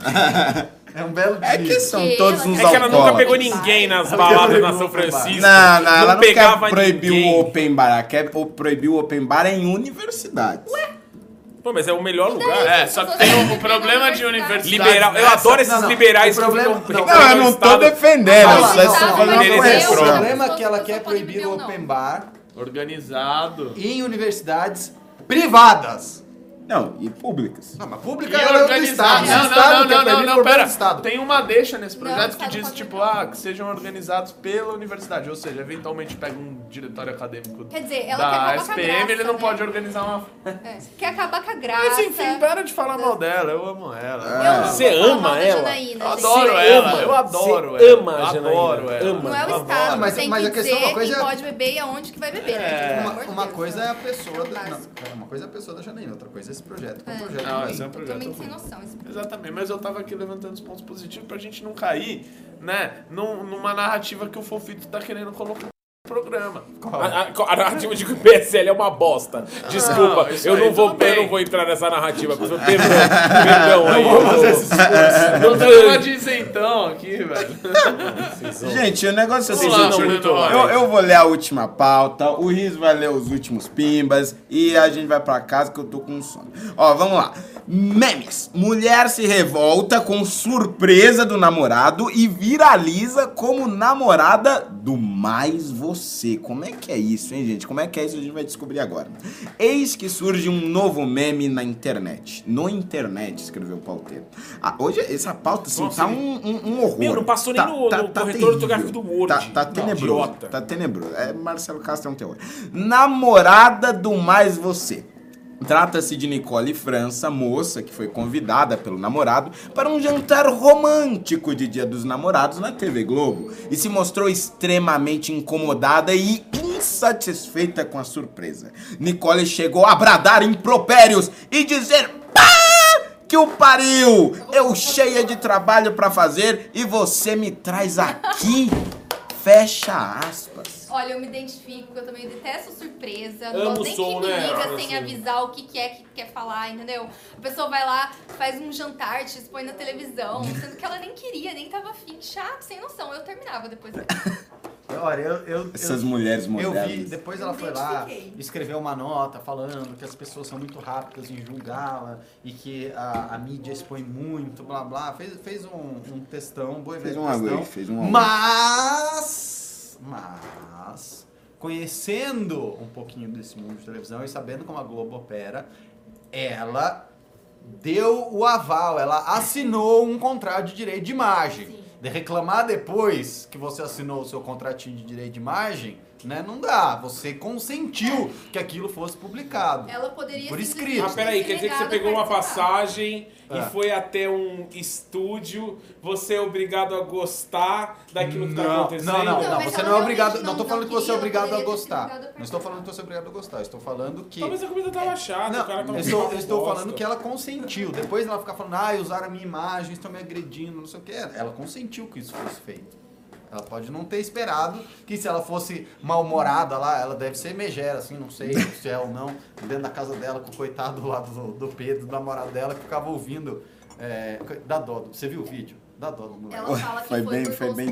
Speaker 2: é um belo
Speaker 1: É
Speaker 2: deslize.
Speaker 1: que são
Speaker 3: Que
Speaker 1: todos
Speaker 3: ela-
Speaker 1: uns
Speaker 4: É que ela nunca
Speaker 1: alcoólatras.
Speaker 4: pegou ninguém nas baladas na São Francisco.
Speaker 1: Não, não, ela não
Speaker 4: pegava
Speaker 1: quer proibir o open bar. Ela quer po- proibir o open bar em universidades.
Speaker 4: Pô, mas é o melhor lugar.
Speaker 5: É, só que tem o, o problema de universidade.
Speaker 4: Liberal. Eu
Speaker 5: nessa-
Speaker 4: adoro esses
Speaker 2: Não, não.
Speaker 4: liberais
Speaker 2: O problema-
Speaker 4: que
Speaker 2: não,
Speaker 1: Não, eu não tô defendendo,
Speaker 2: Não,
Speaker 1: só
Speaker 2: não,
Speaker 1: estou
Speaker 2: não,
Speaker 1: fazendo
Speaker 4: não, não,
Speaker 2: O
Speaker 1: correção.
Speaker 4: próprios.
Speaker 2: problema é que ela quer proibir o open bar
Speaker 5: Organizado.
Speaker 2: em universidades privadas.
Speaker 1: Não, e públicas.
Speaker 2: Não, mas pública
Speaker 5: E
Speaker 2: é o do
Speaker 5: organizado.
Speaker 2: Estado.
Speaker 5: Não, não,
Speaker 2: quer
Speaker 5: não, não, não, pera.
Speaker 2: do Estado.
Speaker 5: Tem uma deixa nesse projeto que diz, tipo, ah, que sejam organizados pela universidade. Ou seja, eventualmente pega um diretório acadêmico
Speaker 3: Quer dizer, ela quer
Speaker 5: da
Speaker 3: acabar com a
Speaker 5: SPM,
Speaker 3: graça,
Speaker 5: ele não
Speaker 3: né?
Speaker 5: pode organizar uma...
Speaker 3: É, Quer acabar com a graça.
Speaker 5: Mas enfim, para de falar mal dela, eu amo ela.
Speaker 3: Eu não
Speaker 4: Você ama ela?
Speaker 3: Janaína,
Speaker 5: Eu adoro
Speaker 4: Você
Speaker 5: ela,
Speaker 4: ama,
Speaker 5: eu adoro
Speaker 4: você
Speaker 5: ela.
Speaker 4: ama a Janaína,
Speaker 5: adoro ela.
Speaker 4: ama.
Speaker 3: Não é o. Estado
Speaker 2: Mas-
Speaker 3: tem
Speaker 2: mas
Speaker 3: que
Speaker 2: a questão-
Speaker 3: dizer
Speaker 2: uma coisa
Speaker 3: quem
Speaker 2: é-
Speaker 3: pode beber e aonde que vai beber, né?
Speaker 5: É.
Speaker 2: Uma, coisa
Speaker 3: né?
Speaker 2: é a pessoa uma coisa é a pessoa da Janaína, outra coisa é esse projeto, que é um
Speaker 3: É.
Speaker 2: projeto
Speaker 5: Não,
Speaker 2: ruim.
Speaker 5: esse é um projeto
Speaker 3: Totalmente sem noção. Esse
Speaker 5: Exatamente, mas eu tava aqui levantando os pontos positivos pra gente não cair, né, num- numa narrativa que o Fofito tá querendo colocar programa.
Speaker 4: A, a- a narrativa de que o PSL é uma bosta. Desculpa,
Speaker 5: Não,
Speaker 4: eu, não vou, eu não vou entrar nessa narrativa. Perdão, perdão aí.
Speaker 2: vou fazer esse
Speaker 5: Eu tô numa de isentão aqui, velho.
Speaker 1: Gente, o negócio é o seguinte, eu, eu vou ler a última pauta, o Riz vai ler os últimos pimbas e a gente vai pra casa que eu tô com sono. Ó, vamos lá. Memes. Mulher se revolta com surpresa do namorado e viraliza como namorada do mais você. Como é que é isso, hein, gente? Como é que é isso? A gente vai descobrir agora. Eis que surge um novo meme na internet. No internet, escreveu o pauteiro. Ah, hoje essa pauta, assim,
Speaker 4: Nossa,
Speaker 1: tá um, um, um horror.
Speaker 4: Meu, não passou nem
Speaker 1: Tá-
Speaker 4: no-
Speaker 1: tá-
Speaker 4: no
Speaker 1: tá
Speaker 4: corretor ortográfico do Word.
Speaker 1: Tá, tá
Speaker 4: Não,
Speaker 1: tenebroso.
Speaker 4: idiota.
Speaker 1: Tá tenebroso. É, Marcelo Castro é um terror. Namorada do mais você. Trata-se de Nicole França, moça que foi convidada pelo namorado para um jantar romântico de Dia dos Namorados na TV Globo e se mostrou extremamente incomodada e insatisfeita com a surpresa. Nicole chegou a bradar impropérios e dizer! Que o pariu! Eu cheia de trabalho pra fazer e você me traz aqui. Fecha aspas.
Speaker 3: Olha, eu me identifico, eu também detesto surpresa.
Speaker 4: Amo
Speaker 3: Não gosto nem
Speaker 4: som,
Speaker 3: que me
Speaker 4: né?
Speaker 3: liga
Speaker 4: Assim.
Speaker 3: sem avisar o que, que é que quer falar, entendeu? A pessoa vai lá, faz um jantar, te expõe na televisão, sendo que ela nem queria, nem tava afim. Chato, sem noção. Eu terminava depois.
Speaker 2: Olha, eu, eu,
Speaker 1: Essas
Speaker 2: eu,
Speaker 1: mulheres
Speaker 2: eu
Speaker 1: modernas.
Speaker 2: vi, depois ela
Speaker 3: Eu
Speaker 2: foi lá, escreveu uma nota falando que as pessoas são muito rápidas em julgá-la e que a, a mídia expõe muito, blá blá. Fez, fez um, um textão, um boi
Speaker 1: Fez um
Speaker 2: textão.
Speaker 1: away, fez um away.
Speaker 2: Mas, mas, conhecendo um pouquinho desse mundo de televisão e sabendo como a Globo opera, ela deu o aval, ela assinou um contrato de direito de imagem.
Speaker 3: Sim.
Speaker 2: De reclamar depois que você assinou o seu contratinho de direito de imagem, né? Não dá. Você consentiu que aquilo fosse publicado.
Speaker 3: Ela poderia
Speaker 2: Por escrito.
Speaker 4: Ah, peraí, quer dizer que você pegou uma passagem
Speaker 2: É.
Speaker 4: e foi até um estúdio, você é obrigado a gostar daquilo que tá
Speaker 2: Não,
Speaker 4: acontecendo?
Speaker 2: não, não,
Speaker 3: Não,
Speaker 2: não,
Speaker 3: mas
Speaker 2: você não é obrigado.
Speaker 3: realmente
Speaker 2: Não tô
Speaker 3: não-
Speaker 2: falando
Speaker 3: não
Speaker 2: que você é obrigado a gostar. Não estou falando que você é obrigado a gostar. Estou falando que.
Speaker 4: Talvez a comida tava chata, o cara
Speaker 2: Não,
Speaker 4: tava
Speaker 2: eu estou, eu estou falando que ela consentiu. Depois ela ficar falando, ah, usaram a minha imagem, estão me agredindo, não sei o que. Ela consentiu que isso fosse feito. Ela pode não ter esperado que se ela fosse mal-humorada lá, ela deve ser megera, assim, não sei se é ou não, dentro da casa dela, com o coitado lá do, do Pedro, do namorado dela, que ficava ouvindo. É, dá dó. do- Você viu o vídeo? Dá dó do moleque.
Speaker 3: Ela fala que
Speaker 1: Foi
Speaker 3: foi,
Speaker 1: bem-
Speaker 3: por
Speaker 1: foi bem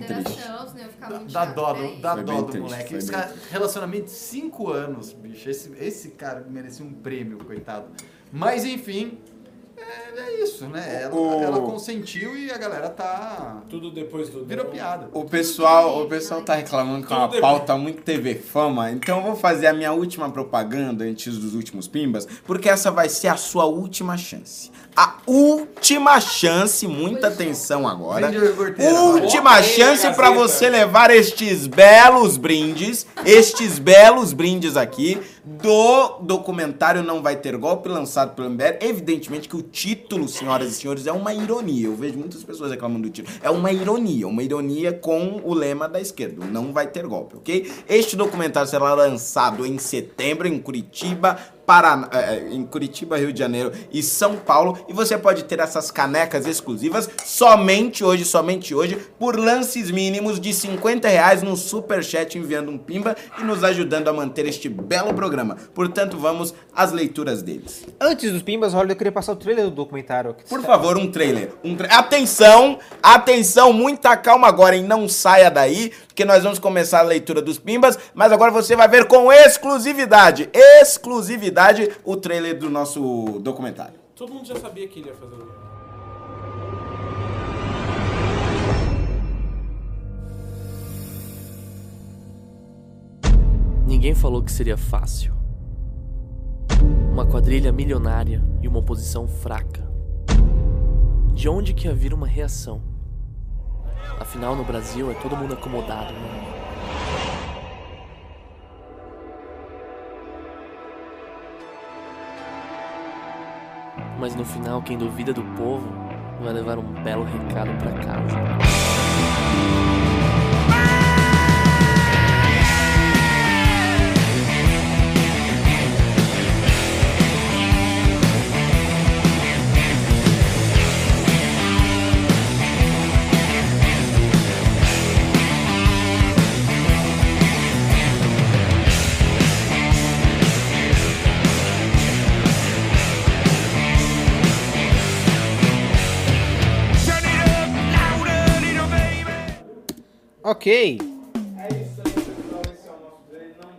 Speaker 3: ficava muito
Speaker 2: Dá
Speaker 3: chato
Speaker 2: dó dá dó do
Speaker 1: triste,
Speaker 2: moleque. Esse cara, relacionamento de 5 anos, bicho. Esse, esse cara merecia um prêmio, coitado. Mas enfim, é, é isso, né? Ela,
Speaker 1: O-
Speaker 2: ela consentiu e a galera tá.
Speaker 4: Tudo depois do...
Speaker 2: Virou piada.
Speaker 1: O pessoal, o pessoal tá reclamando que é uma
Speaker 4: Tudo
Speaker 1: pauta muito TV Fama, então eu vou fazer a minha última propaganda antes dos últimos pimbas, porque essa vai ser a sua última chance. A última chance, muita atenção agora. Última chance para você levar estes belos brindes, estes belos brindes aqui do documentário Não Vai Ter Golpe, lançado pelo MBL. Evidentemente que o título, senhoras e senhores, é uma ironia. Eu vejo muitas pessoas reclamando do título. É uma ironia, uma ironia com o lema da esquerda, Não Vai Ter Golpe, ok? Este documentário será lançado em setembro em Curitiba, Paraná, eh, em Curitiba, Rio de Janeiro e São Paulo. E você pode ter essas canecas exclusivas somente hoje, somente hoje, por lances mínimos de 50 reais no Superchat enviando um pimba e nos ajudando a manter este belo programa. Portanto, vamos às leituras deles.
Speaker 7: Antes dos Pimbas, Holliday, eu queria passar o trailer do documentário.
Speaker 1: Por favor, um trailer. Um tra- Atenção, atenção, muita calma agora, hein? Não saia daí, porque nós vamos começar a leitura dos Pimbas, mas agora você vai ver com exclusividade, exclusividade, o trailer do nosso documentário.
Speaker 4: Todo mundo já sabia que ele ia fazer isso.
Speaker 12: Ninguém falou que seria fácil. Uma quadrilha milionária e uma oposição fraca. De onde que ia vir uma reação? Afinal, no Brasil é todo mundo acomodado, né? Mas no final, quem duvida do povo vai levar um belo recado pra casa.
Speaker 7: Ok.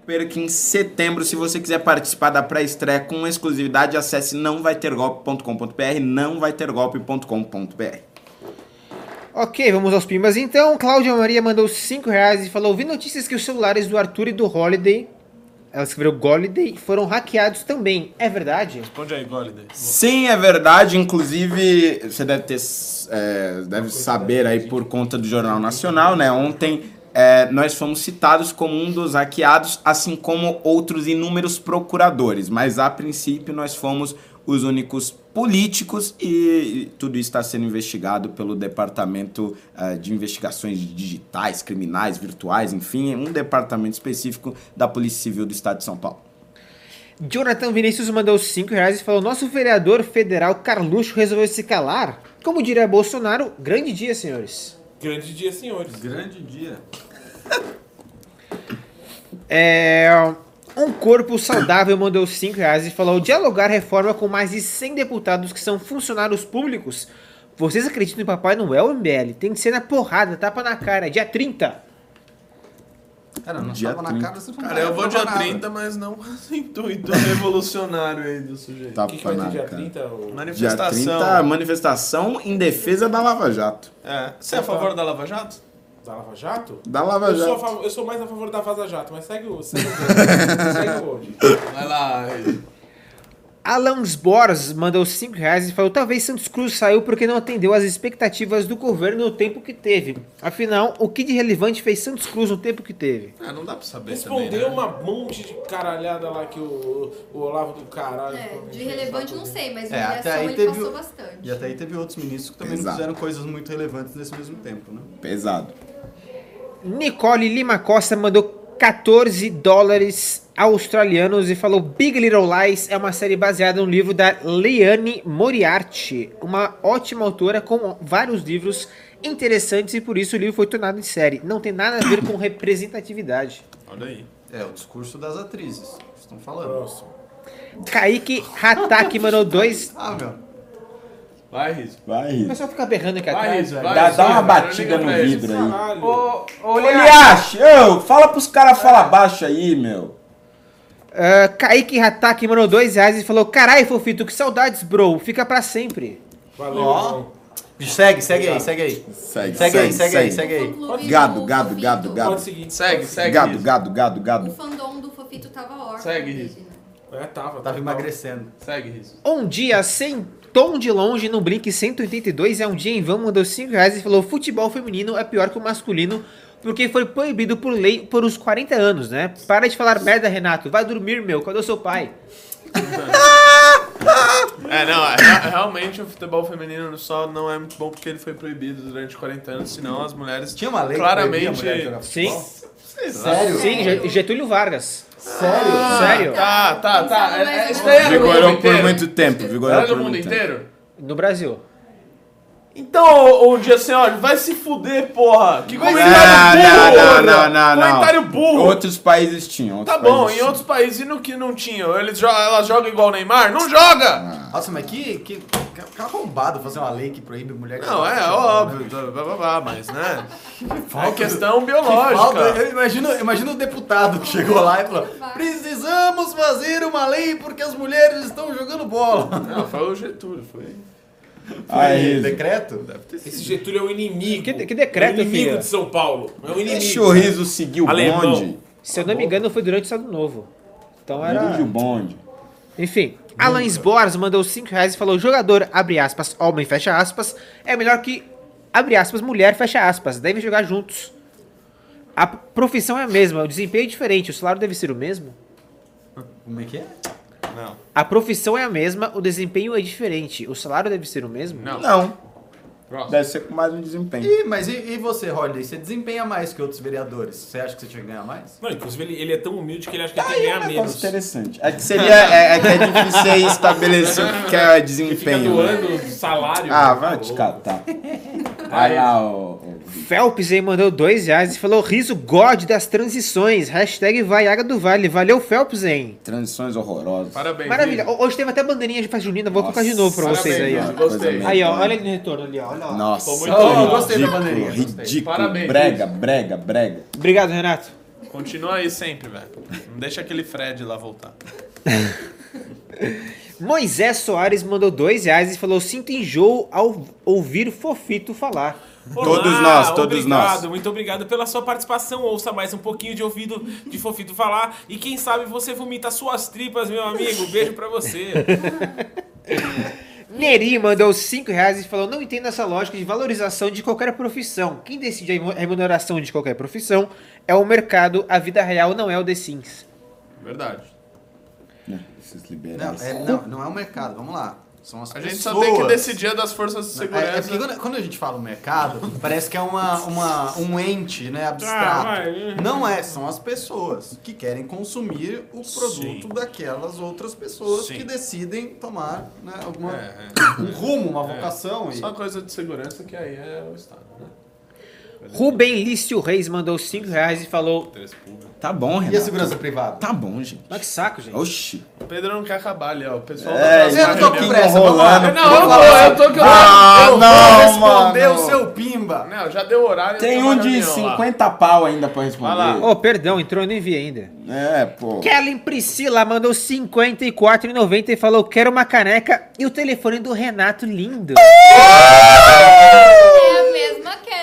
Speaker 1: Perca em setembro, se você quiser participar da pré-estreia com exclusividade, acesse nãovaitergolpe.com.br, nãovaitergolpe.com.br.
Speaker 7: Ok, vamos aos Pimbas então. Cláudia Maria mandou 5 reais e falou: Vi notícias que os celulares do Arthur e do Holiday, ela escreveu Holiday, foram hackeados também. É verdade?
Speaker 5: Responde aí, Goliday.
Speaker 1: Sim, é verdade. Inclusive, você deve ter, é, deve saber aí por conta do Jornal Nacional, né? Ontem é, nós fomos citados como um dos hackeados, assim como outros inúmeros procuradores. Mas a princípio nós fomos os únicos políticos e tudo isso está sendo investigado pelo Departamento eh, de Investigações Digitais, Criminais, Virtuais, enfim, um departamento específico da Polícia Civil do Estado de São Paulo.
Speaker 7: Jonathan Vinícius mandou 5 reais e falou: Nosso vereador federal Carluxo resolveu se calar. Como diria Bolsonaro, grande dia, senhores.
Speaker 4: Grande dia, senhores.
Speaker 2: Grande dia.
Speaker 7: É. Um corpo saudável mandou 5 reais e falou: dialogar reforma com mais de 100 deputados que são funcionários públicos. Vocês acreditam em Papai Noel, MBL? Tem que ser na porrada, tapa na cara. Dia 30.
Speaker 2: Cara, não
Speaker 1: Dia
Speaker 2: tava na
Speaker 1: 30.
Speaker 2: cara, você não
Speaker 5: Cara, eu vou dia
Speaker 2: nada.
Speaker 5: 30, mas não com esse intuito revolucionário aí do sujeito.
Speaker 4: O que, que vai ter dia
Speaker 1: cara.
Speaker 4: 30? o-
Speaker 1: Dia
Speaker 5: Manifestação.
Speaker 1: 30, manifestação em defesa da Lava Jato.
Speaker 5: É. Você é a favor da Lava Jato?
Speaker 4: Da Lava Jato?
Speaker 1: Da Lava
Speaker 4: Eu sou,
Speaker 1: Jato.
Speaker 4: favor- eu sou mais a favor da Vaza Jato, mas segue o. Segue o, segue o.
Speaker 5: Vai lá.
Speaker 7: Alan Sbors mandou 5 reais e falou: talvez Santos Cruz saiu porque não atendeu às expectativas do governo no tempo que teve. Afinal, o que de relevante fez Santos Cruz no tempo que teve?
Speaker 5: Ah, não dá pra saber
Speaker 4: Respondeu
Speaker 5: também, né?
Speaker 4: uma monte de caralhada lá que o, o Olavo do caralho.
Speaker 3: É, de relevante não sei, mas
Speaker 2: É, até aí
Speaker 3: ele
Speaker 2: teve
Speaker 3: passou bastante.
Speaker 2: E até aí teve outros ministros que também não
Speaker 1: Exato.
Speaker 2: fizeram coisas muito relevantes nesse mesmo tempo, né?
Speaker 1: Pesado.
Speaker 7: Nicole Lima Costa mandou 14 dólares australianos e falou: Big Little Lies é uma série baseada no livro da Liane Moriarty, uma ótima autora com vários livros interessantes e por isso o livro foi tornado em série. Não tem nada a ver com representatividade.
Speaker 5: Olha aí.
Speaker 2: É, o discurso das atrizes. Estão falando.
Speaker 4: Próximo.
Speaker 7: Kaique Hataki mandou dois.
Speaker 2: Ah, meu.
Speaker 5: Vai, Riso.
Speaker 1: Vai,
Speaker 7: O
Speaker 1: Riso.
Speaker 7: pessoal fica berrando aqui
Speaker 5: Vai,
Speaker 7: atrás.
Speaker 5: Vai,
Speaker 1: Dá, dá uma batida no vidro aí.
Speaker 7: Ô, ô,
Speaker 1: Eliash, ô, fala pros caras falar baixo aí, meu.
Speaker 7: Ah, Kaique Hataki mandou dois reais e falou: Carai, Fofito, que saudades, bro. Fica pra sempre.
Speaker 4: Valeu,
Speaker 2: Ó. Segue, segue aí, segue aí.
Speaker 1: Segue,
Speaker 2: Segue aí, segue aí, segue aí.
Speaker 1: Gado,
Speaker 3: do
Speaker 1: gado, gado, gado.
Speaker 5: Segue, segue.
Speaker 1: Gado,
Speaker 5: Riso.
Speaker 1: gado, gado,
Speaker 3: O
Speaker 1: gado.
Speaker 3: fandom do Fofito tava órfão.
Speaker 5: Segue,
Speaker 3: né?
Speaker 4: É, tava.
Speaker 2: Tava emagrecendo.
Speaker 5: Segue, Riso.
Speaker 7: Um dia sem tom de longe no Blink 182 é um dia em vão, mandou 5 reais e falou: futebol feminino é pior que o masculino, porque foi proibido por lei por uns 40 anos, né? Para de falar merda, Renato. Vai dormir, meu. Cadê o seu pai?
Speaker 5: É, não, é, rea- realmente o futebol feminino só não é muito bom porque ele foi proibido durante 40 anos, senão as mulheres
Speaker 2: Tinha uma lei
Speaker 5: claramente.
Speaker 2: que proibia a mulher jogar
Speaker 7: Sim.
Speaker 2: futebol?
Speaker 5: Sério?
Speaker 7: Sim, Ge- Getúlio Vargas.
Speaker 2: Sério?
Speaker 7: Sério?
Speaker 5: Tá, tá, tá. É, é,
Speaker 3: ou
Speaker 5: isso daí era no mundo
Speaker 1: Vigorou por
Speaker 5: inteiro.
Speaker 1: muito tempo, vigorou
Speaker 5: Era
Speaker 1: por
Speaker 5: no mundo
Speaker 1: muito tempo.
Speaker 5: inteiro?
Speaker 7: No Brasil.
Speaker 5: Então, um dia assim, olha, vai se fuder, porra. Que comentário
Speaker 1: não,
Speaker 5: burro!
Speaker 1: não, não, não, não.
Speaker 5: Comentário burro!
Speaker 1: Outros países tinham. outros
Speaker 5: Tá bom,
Speaker 1: países
Speaker 5: em outros países e no que não tinham, eles jogam, elas jogam igual o Neymar? Não joga!
Speaker 2: Nossa, mas que, que, que arrombado fazer uma lei que proíbe mulher de
Speaker 5: Não, é óbvio,
Speaker 2: né?
Speaker 5: blá, blá, blá, mas né? É
Speaker 2: falta
Speaker 5: questão
Speaker 2: Que
Speaker 5: biológica.
Speaker 2: falta- eu imagino, imagino o deputado que chegou lá e falou: precisamos fazer uma lei porque as mulheres estão jogando bola.
Speaker 5: Não, foi o Getúlio, foi.
Speaker 1: Aí,
Speaker 2: decreto?
Speaker 5: Deve ter sido.
Speaker 4: Esse Getúlio é o inimigo.
Speaker 7: Que- que decreto,
Speaker 4: é o inimigo
Speaker 7: filha?
Speaker 4: de São Paulo. É o inimigo.
Speaker 1: Deixa o Riso seguir o bonde.
Speaker 7: Se eu não me engano, foi durante o Estado Novo. Então
Speaker 1: Dirige
Speaker 7: era.
Speaker 1: o bonde.
Speaker 7: Enfim, Alan Sbors mandou 5 reais e falou: jogador, abre aspas, homem, fecha aspas, é melhor que, abre aspas, mulher, fecha aspas, devem jogar juntos. A profissão é a mesma, o desempenho é diferente, o salário deve ser o mesmo?
Speaker 2: Como é que é?
Speaker 5: Não,
Speaker 7: A profissão é a mesma, o desempenho é diferente, o salário deve ser o mesmo?
Speaker 5: não.
Speaker 1: Não,
Speaker 5: Próximo.
Speaker 1: deve ser com mais um desempenho.
Speaker 2: Ih, mas e, e você, Holiday? Você desempenha mais que outros vereadores? Você acha que você tinha que ganhar mais?
Speaker 4: Não, inclusive ele, ele é tão humilde que ele acha que ele tem
Speaker 1: Aí
Speaker 4: que
Speaker 1: é
Speaker 4: ganhar menos.
Speaker 1: interessante. É que seria. É, é que é difícil você estabelecer o que é
Speaker 4: Ele fica
Speaker 1: desempenho. né?
Speaker 4: doando salário.
Speaker 1: Ah,
Speaker 4: né?
Speaker 1: vai te catar. Vai lá, o.
Speaker 7: Felps aí mandou 2 reais e falou: riso God das transições, hashtag Vaiaga do Vale, valeu Felps, hein?
Speaker 1: Transições horrorosas.
Speaker 5: Parabéns.
Speaker 7: Maravilha,
Speaker 5: Riso.
Speaker 7: Hoje teve até bandeirinha de festa junina, vou colocar de
Speaker 1: Nossa,
Speaker 7: novo pra vocês aí,
Speaker 5: parabéns,
Speaker 7: ó.
Speaker 5: Riso. Gostei.
Speaker 7: Aí, ó, olha ali no retorno ali, ó. Olha, ó.
Speaker 1: Nossa,
Speaker 5: Tô muito
Speaker 2: Oh,
Speaker 5: legal.
Speaker 2: gostei da
Speaker 1: ridículo,
Speaker 2: bandeirinha.
Speaker 1: ridículo,
Speaker 5: Parabéns,
Speaker 1: brega, brega, brega.
Speaker 7: Obrigado, Renato.
Speaker 5: Continua aí sempre, velho. Não deixa aquele Fred lá voltar.
Speaker 7: Moisés Soares mandou dois reais e falou: Sinto enjoo ao ouvir Fofito falar.
Speaker 4: Olá,
Speaker 1: Todos nós, todos
Speaker 4: obrigado,
Speaker 1: nós.
Speaker 4: Muito obrigado pela sua participação. Ouça mais um pouquinho de ouvido de Fofito falar. E quem sabe você vomita suas tripas, meu amigo. Beijo pra você.
Speaker 7: Neri mandou cinco reais e falou: Não entendo essa lógica de valorização de qualquer profissão. Quem decide a remuneração de qualquer profissão é o mercado, a vida real não é o The Sims.
Speaker 5: Verdade.
Speaker 1: Esses
Speaker 2: Não, é, não, não é o mercado, vamos lá. São as
Speaker 5: A gente
Speaker 2: pessoas.
Speaker 5: só tem que decidir a das forças de
Speaker 2: É, é
Speaker 5: segurança.
Speaker 2: porque quando, quando a gente fala o mercado, parece que é uma, uma, um ente né,
Speaker 4: Ah,
Speaker 2: abstrato.
Speaker 4: vai.
Speaker 2: Não é, são as pessoas que querem consumir o produto
Speaker 5: Sim.
Speaker 2: daquelas outras pessoas
Speaker 5: Sim.
Speaker 2: que decidem tomar né, alguma,
Speaker 5: É,
Speaker 2: um rumo, uma vocação.
Speaker 5: é.
Speaker 2: E...
Speaker 5: Só coisa de segurança que aí é o Estado, né?
Speaker 7: Rubem Lício Reis mandou cinco reais e falou.
Speaker 1: Tá bom,
Speaker 2: E a
Speaker 1: Renato.
Speaker 2: segurança privada?
Speaker 1: Tá bom, gente.
Speaker 7: Mas que saco, gente.
Speaker 1: Oxi.
Speaker 5: O Pedro não quer acabar ali, ó. O pessoal
Speaker 1: É, ele
Speaker 2: Eu não tô com pressa,
Speaker 1: enrolando.
Speaker 5: Não, eu tô, eu tô que eu
Speaker 1: Ah,
Speaker 2: eu
Speaker 1: não,
Speaker 2: vou responder
Speaker 1: mano.
Speaker 2: o seu pimba.
Speaker 5: Não, já deu horário.
Speaker 1: Tem um de
Speaker 5: reunião lá.
Speaker 1: 50 pau ainda pra responder.
Speaker 7: Oh, perdão, entrou, eu nem vi ainda.
Speaker 1: É, pô.
Speaker 7: Kellen Priscila mandou 54,90 e falou: Quero uma caneca e o telefone do Renato lindo.
Speaker 3: É a mesma Kelly.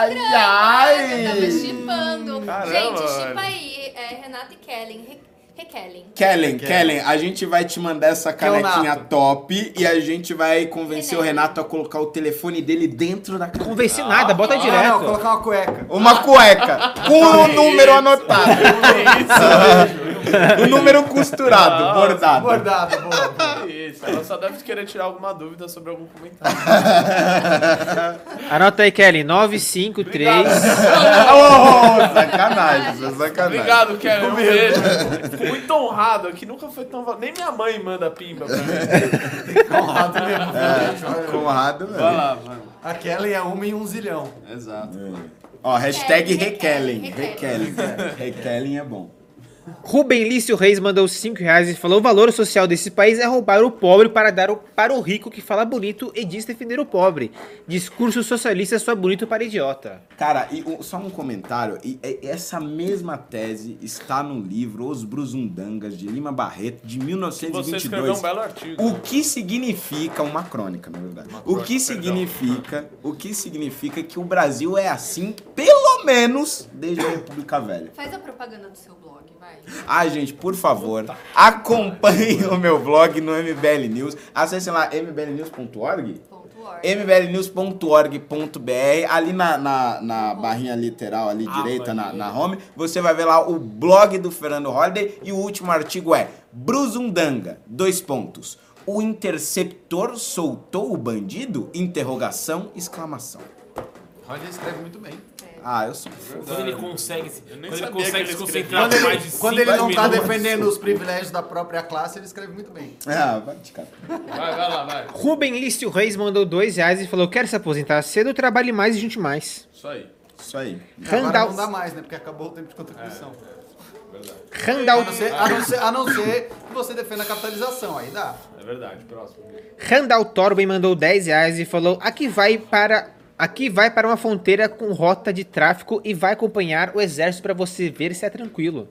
Speaker 1: Ai, ai, ai.
Speaker 3: Eu tava chipando.
Speaker 5: Caramba,
Speaker 3: Gente, chipa aí. É Renata e Kellen. Re- Rekellen.
Speaker 1: Kellen, Kellen, a gente vai te mandar essa
Speaker 2: é
Speaker 1: canequinha
Speaker 2: Nato.
Speaker 1: top e a gente vai convencer o Renato a colocar o telefone dele dentro da caneca.
Speaker 7: Convenci nada, bota
Speaker 2: Ah, não,
Speaker 7: direto.
Speaker 2: colocar uma cueca.
Speaker 1: Uma cueca com o número anotado. o número costurado,
Speaker 5: Nossa,
Speaker 1: bordado.
Speaker 2: Bordado, boa.
Speaker 5: Isso, ela só deve querer tirar alguma dúvida sobre algum comentário.
Speaker 7: Anota aí, Kelly. 953.
Speaker 1: Oh, sacanagem, é sacanagem.
Speaker 5: Obrigado, Kelly. Um beijo. Muito honrado, que nunca foi tão... Nem minha mãe manda pimba pra mim.
Speaker 2: Conrado mesmo.
Speaker 1: É, Conrado,
Speaker 5: Vai
Speaker 1: velho.
Speaker 5: lá, vai.
Speaker 2: A Kelly é uma em um zilhão.
Speaker 5: Exato.
Speaker 1: Ó, hashtag
Speaker 3: Requellen,
Speaker 1: Requellen. Requellen. Requellen é bom.
Speaker 7: Rubem Lício Reis mandou 5 reais e falou: o valor social desse país é roubar o pobre para dar o- para o rico que fala bonito e diz defender o pobre. Discurso socialista só bonito para idiota.
Speaker 1: Cara, e o- só um comentário. E, e- essa mesma tese está no livro Os Bruzundangas, de Lima Barreto, de
Speaker 5: Você escreveu
Speaker 1: 1922.
Speaker 5: um belo artigo.
Speaker 1: O que significa uma crônica, na verdade? o que
Speaker 5: crônica,
Speaker 1: significa, o que significa que o Brasil é assim, pelo menos desde a República Velha.
Speaker 3: Faz a propaganda do seu
Speaker 1: Ai, gente, por favor, acompanhem o meu blog no MBL News. Acessem lá mblnews.org. Mblnews.org.br ali na, na, na barrinha literal ali direita na, na home você vai ver lá o blog do Fernando Holliday e o último artigo é Bruzundanga dois pontos. O interceptor soltou o bandido? Interrogação exclamação.
Speaker 2: Roger escreve muito bem.
Speaker 1: Ah eu sou
Speaker 4: Quando ele consegue, quando ele consegue se concentrar
Speaker 2: Quando
Speaker 4: mais de
Speaker 2: quando ele não tá
Speaker 4: minutos,
Speaker 2: defendendo os privilégios da própria classe, ele escreve muito bem.
Speaker 1: ah vai te catar.
Speaker 5: Vai, vai lá, vai.
Speaker 7: Rubem Lício Reis mandou 2 reais e falou: quer se aposentar cedo, trabalhe mais e junte mais.
Speaker 5: Isso aí.
Speaker 1: isso aí
Speaker 2: Agora
Speaker 7: Randall,
Speaker 2: não dá mais, né? Porque acabou o tempo de contribuição. A
Speaker 7: Randall,
Speaker 2: não, ser, a, não ser, a não ser que você defenda a capitalização, aí dá.
Speaker 5: É verdade, próximo.
Speaker 7: Randall Torben mandou 10 reais e falou: aqui vai para. Aqui vai para uma fronteira com rota de tráfico e vai acompanhar o exército para você ver se é tranquilo.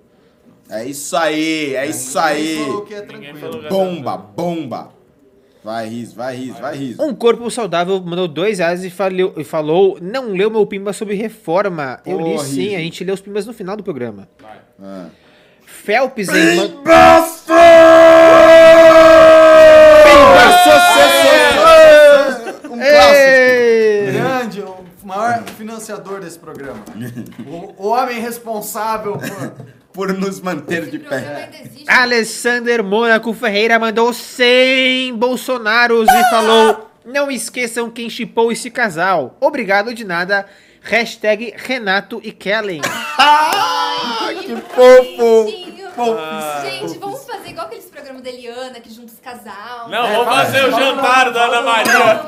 Speaker 1: é isso aí é isso aí
Speaker 2: é
Speaker 5: é
Speaker 1: bomba bomba vai Riz vai Riz vai Riz
Speaker 7: Um corpo saudável mandou 2 reais e falou, e falou: não leu meu pimba sobre reforma. Eu li sim,
Speaker 1: Riso.
Speaker 7: a gente lê os pimbas no final do programa.
Speaker 1: Ah.
Speaker 7: Felps hein, man-
Speaker 1: um clássico
Speaker 7: Ei!
Speaker 2: Grande, o maior financiador desse programa. O, o homem responsável por.
Speaker 1: por nos manter de pé.
Speaker 7: Alessander Mônaco Ferreira mandou 100 Bolsonaros e falou: Não esqueçam quem chipou esse casal. Obrigado de nada. Hashtag Renato e Kellen.
Speaker 3: Ai,
Speaker 1: que fofo!
Speaker 3: bonitinho. Gente, vamos fazer igual aqueles programas da Eliana que junta os casal.
Speaker 5: Não, vamos fazer o jantar da Ana Maria.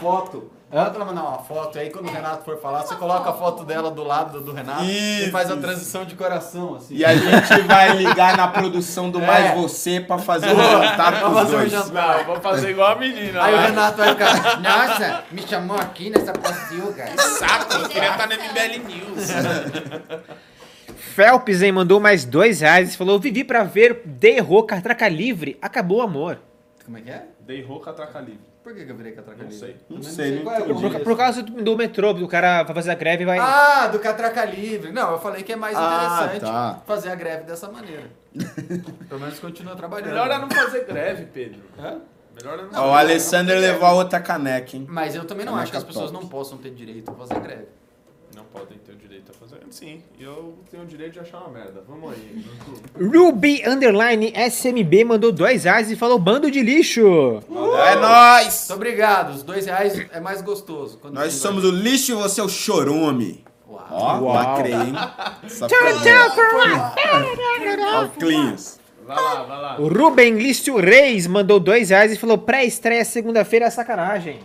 Speaker 2: uma foto. Bota ela mandar uma foto, e aí quando o Renato for falar, você coloca a foto dela do lado do Renato e
Speaker 1: Isso,
Speaker 2: faz a
Speaker 1: isso.
Speaker 2: transição de coração, assim.
Speaker 1: E a gente vai ligar na produção do Mais
Speaker 2: É.
Speaker 1: Você pra fazer o jantar
Speaker 2: Vamos
Speaker 1: pros
Speaker 2: fazer um
Speaker 1: dois.
Speaker 2: jantar.
Speaker 5: Não, vou fazer igual a menina.
Speaker 2: Aí o
Speaker 5: lá.
Speaker 2: Renato vai ficar, nossa, me chamou aqui nessa pocilga.
Speaker 4: Saco, eu queria estar na MBL News.
Speaker 7: Felps hein, mandou mais 2 reais e falou: Vivi pra ver Derro Catraca Livre. Acabou o amor.
Speaker 2: Como é que é?
Speaker 5: Dei roca, traca livre.
Speaker 2: Por que que eu virei catraca
Speaker 5: Não
Speaker 2: livre?
Speaker 5: sei.
Speaker 1: Não
Speaker 2: Também
Speaker 1: sei, não
Speaker 2: qual é o
Speaker 1: entendi.
Speaker 7: Por, por causa do, do metrô, do cara vai fazer a greve e vai.
Speaker 2: Ah, do catraca livre. Não, eu falei que é mais
Speaker 1: Ah,
Speaker 2: interessante
Speaker 1: tá.
Speaker 2: fazer a greve dessa maneira. Pelo menos continua trabalhando.
Speaker 5: Melhor é não fazer greve, Pedro.
Speaker 2: Hã?
Speaker 5: Melhor é não
Speaker 1: Ó, o Alessander levou a outra caneca, hein?
Speaker 2: Mas eu também não
Speaker 1: Caneca
Speaker 2: acho que as pessoas
Speaker 1: top.
Speaker 2: não possam ter direito a fazer greve.
Speaker 5: Podem ter o direito a fazer. Sim, e eu tenho o direito de achar uma merda. Vamos aí.
Speaker 7: Ruby Underline SMB mandou 2 reais e falou: Bando de lixo.
Speaker 1: É nóis!
Speaker 2: Muito obrado. Os dois reais é mais gostoso. Quando
Speaker 1: Nós somos o lixo e você é o chorume.
Speaker 2: Uau.
Speaker 1: Ó,
Speaker 7: Uau.
Speaker 1: lacrei, hein? Ó, o Clinhos.
Speaker 5: Vai lá, vai lá.
Speaker 7: O Ruben Lício Reis mandou 2 reais e falou: pré-estreia segunda-feira é sacanagem.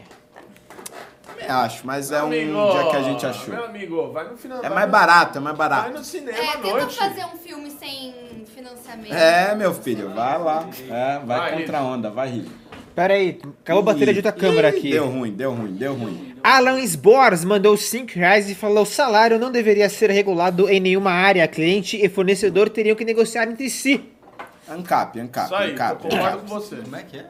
Speaker 1: Acho, mas é um
Speaker 5: Amigo,
Speaker 1: dia que a gente achou.
Speaker 5: Meu amigo, vai no final.
Speaker 1: É
Speaker 5: vai
Speaker 1: mais
Speaker 5: no-
Speaker 1: barato, é mais
Speaker 5: Vai
Speaker 1: barato.
Speaker 5: no cinema
Speaker 3: É,
Speaker 5: à
Speaker 3: tentam
Speaker 5: noite.
Speaker 3: fazer um filme sem financiamento.
Speaker 1: É, meu filho, vai lá. É, vai
Speaker 5: Vai,
Speaker 1: contra a onda, vai rir.
Speaker 7: Pera aí, acabou a bateria de outra câmera aqui.
Speaker 1: Deu ruim, deu ruim, deu ruim.
Speaker 7: Alan Sbors mandou 5 reais e falou: salário não deveria ser regulado em nenhuma área. Cliente e fornecedor teriam que negociar entre si.
Speaker 1: Ancap, ancap,
Speaker 5: Isso aí, eu
Speaker 1: ancap.
Speaker 5: concordo com você.
Speaker 2: Como é que é?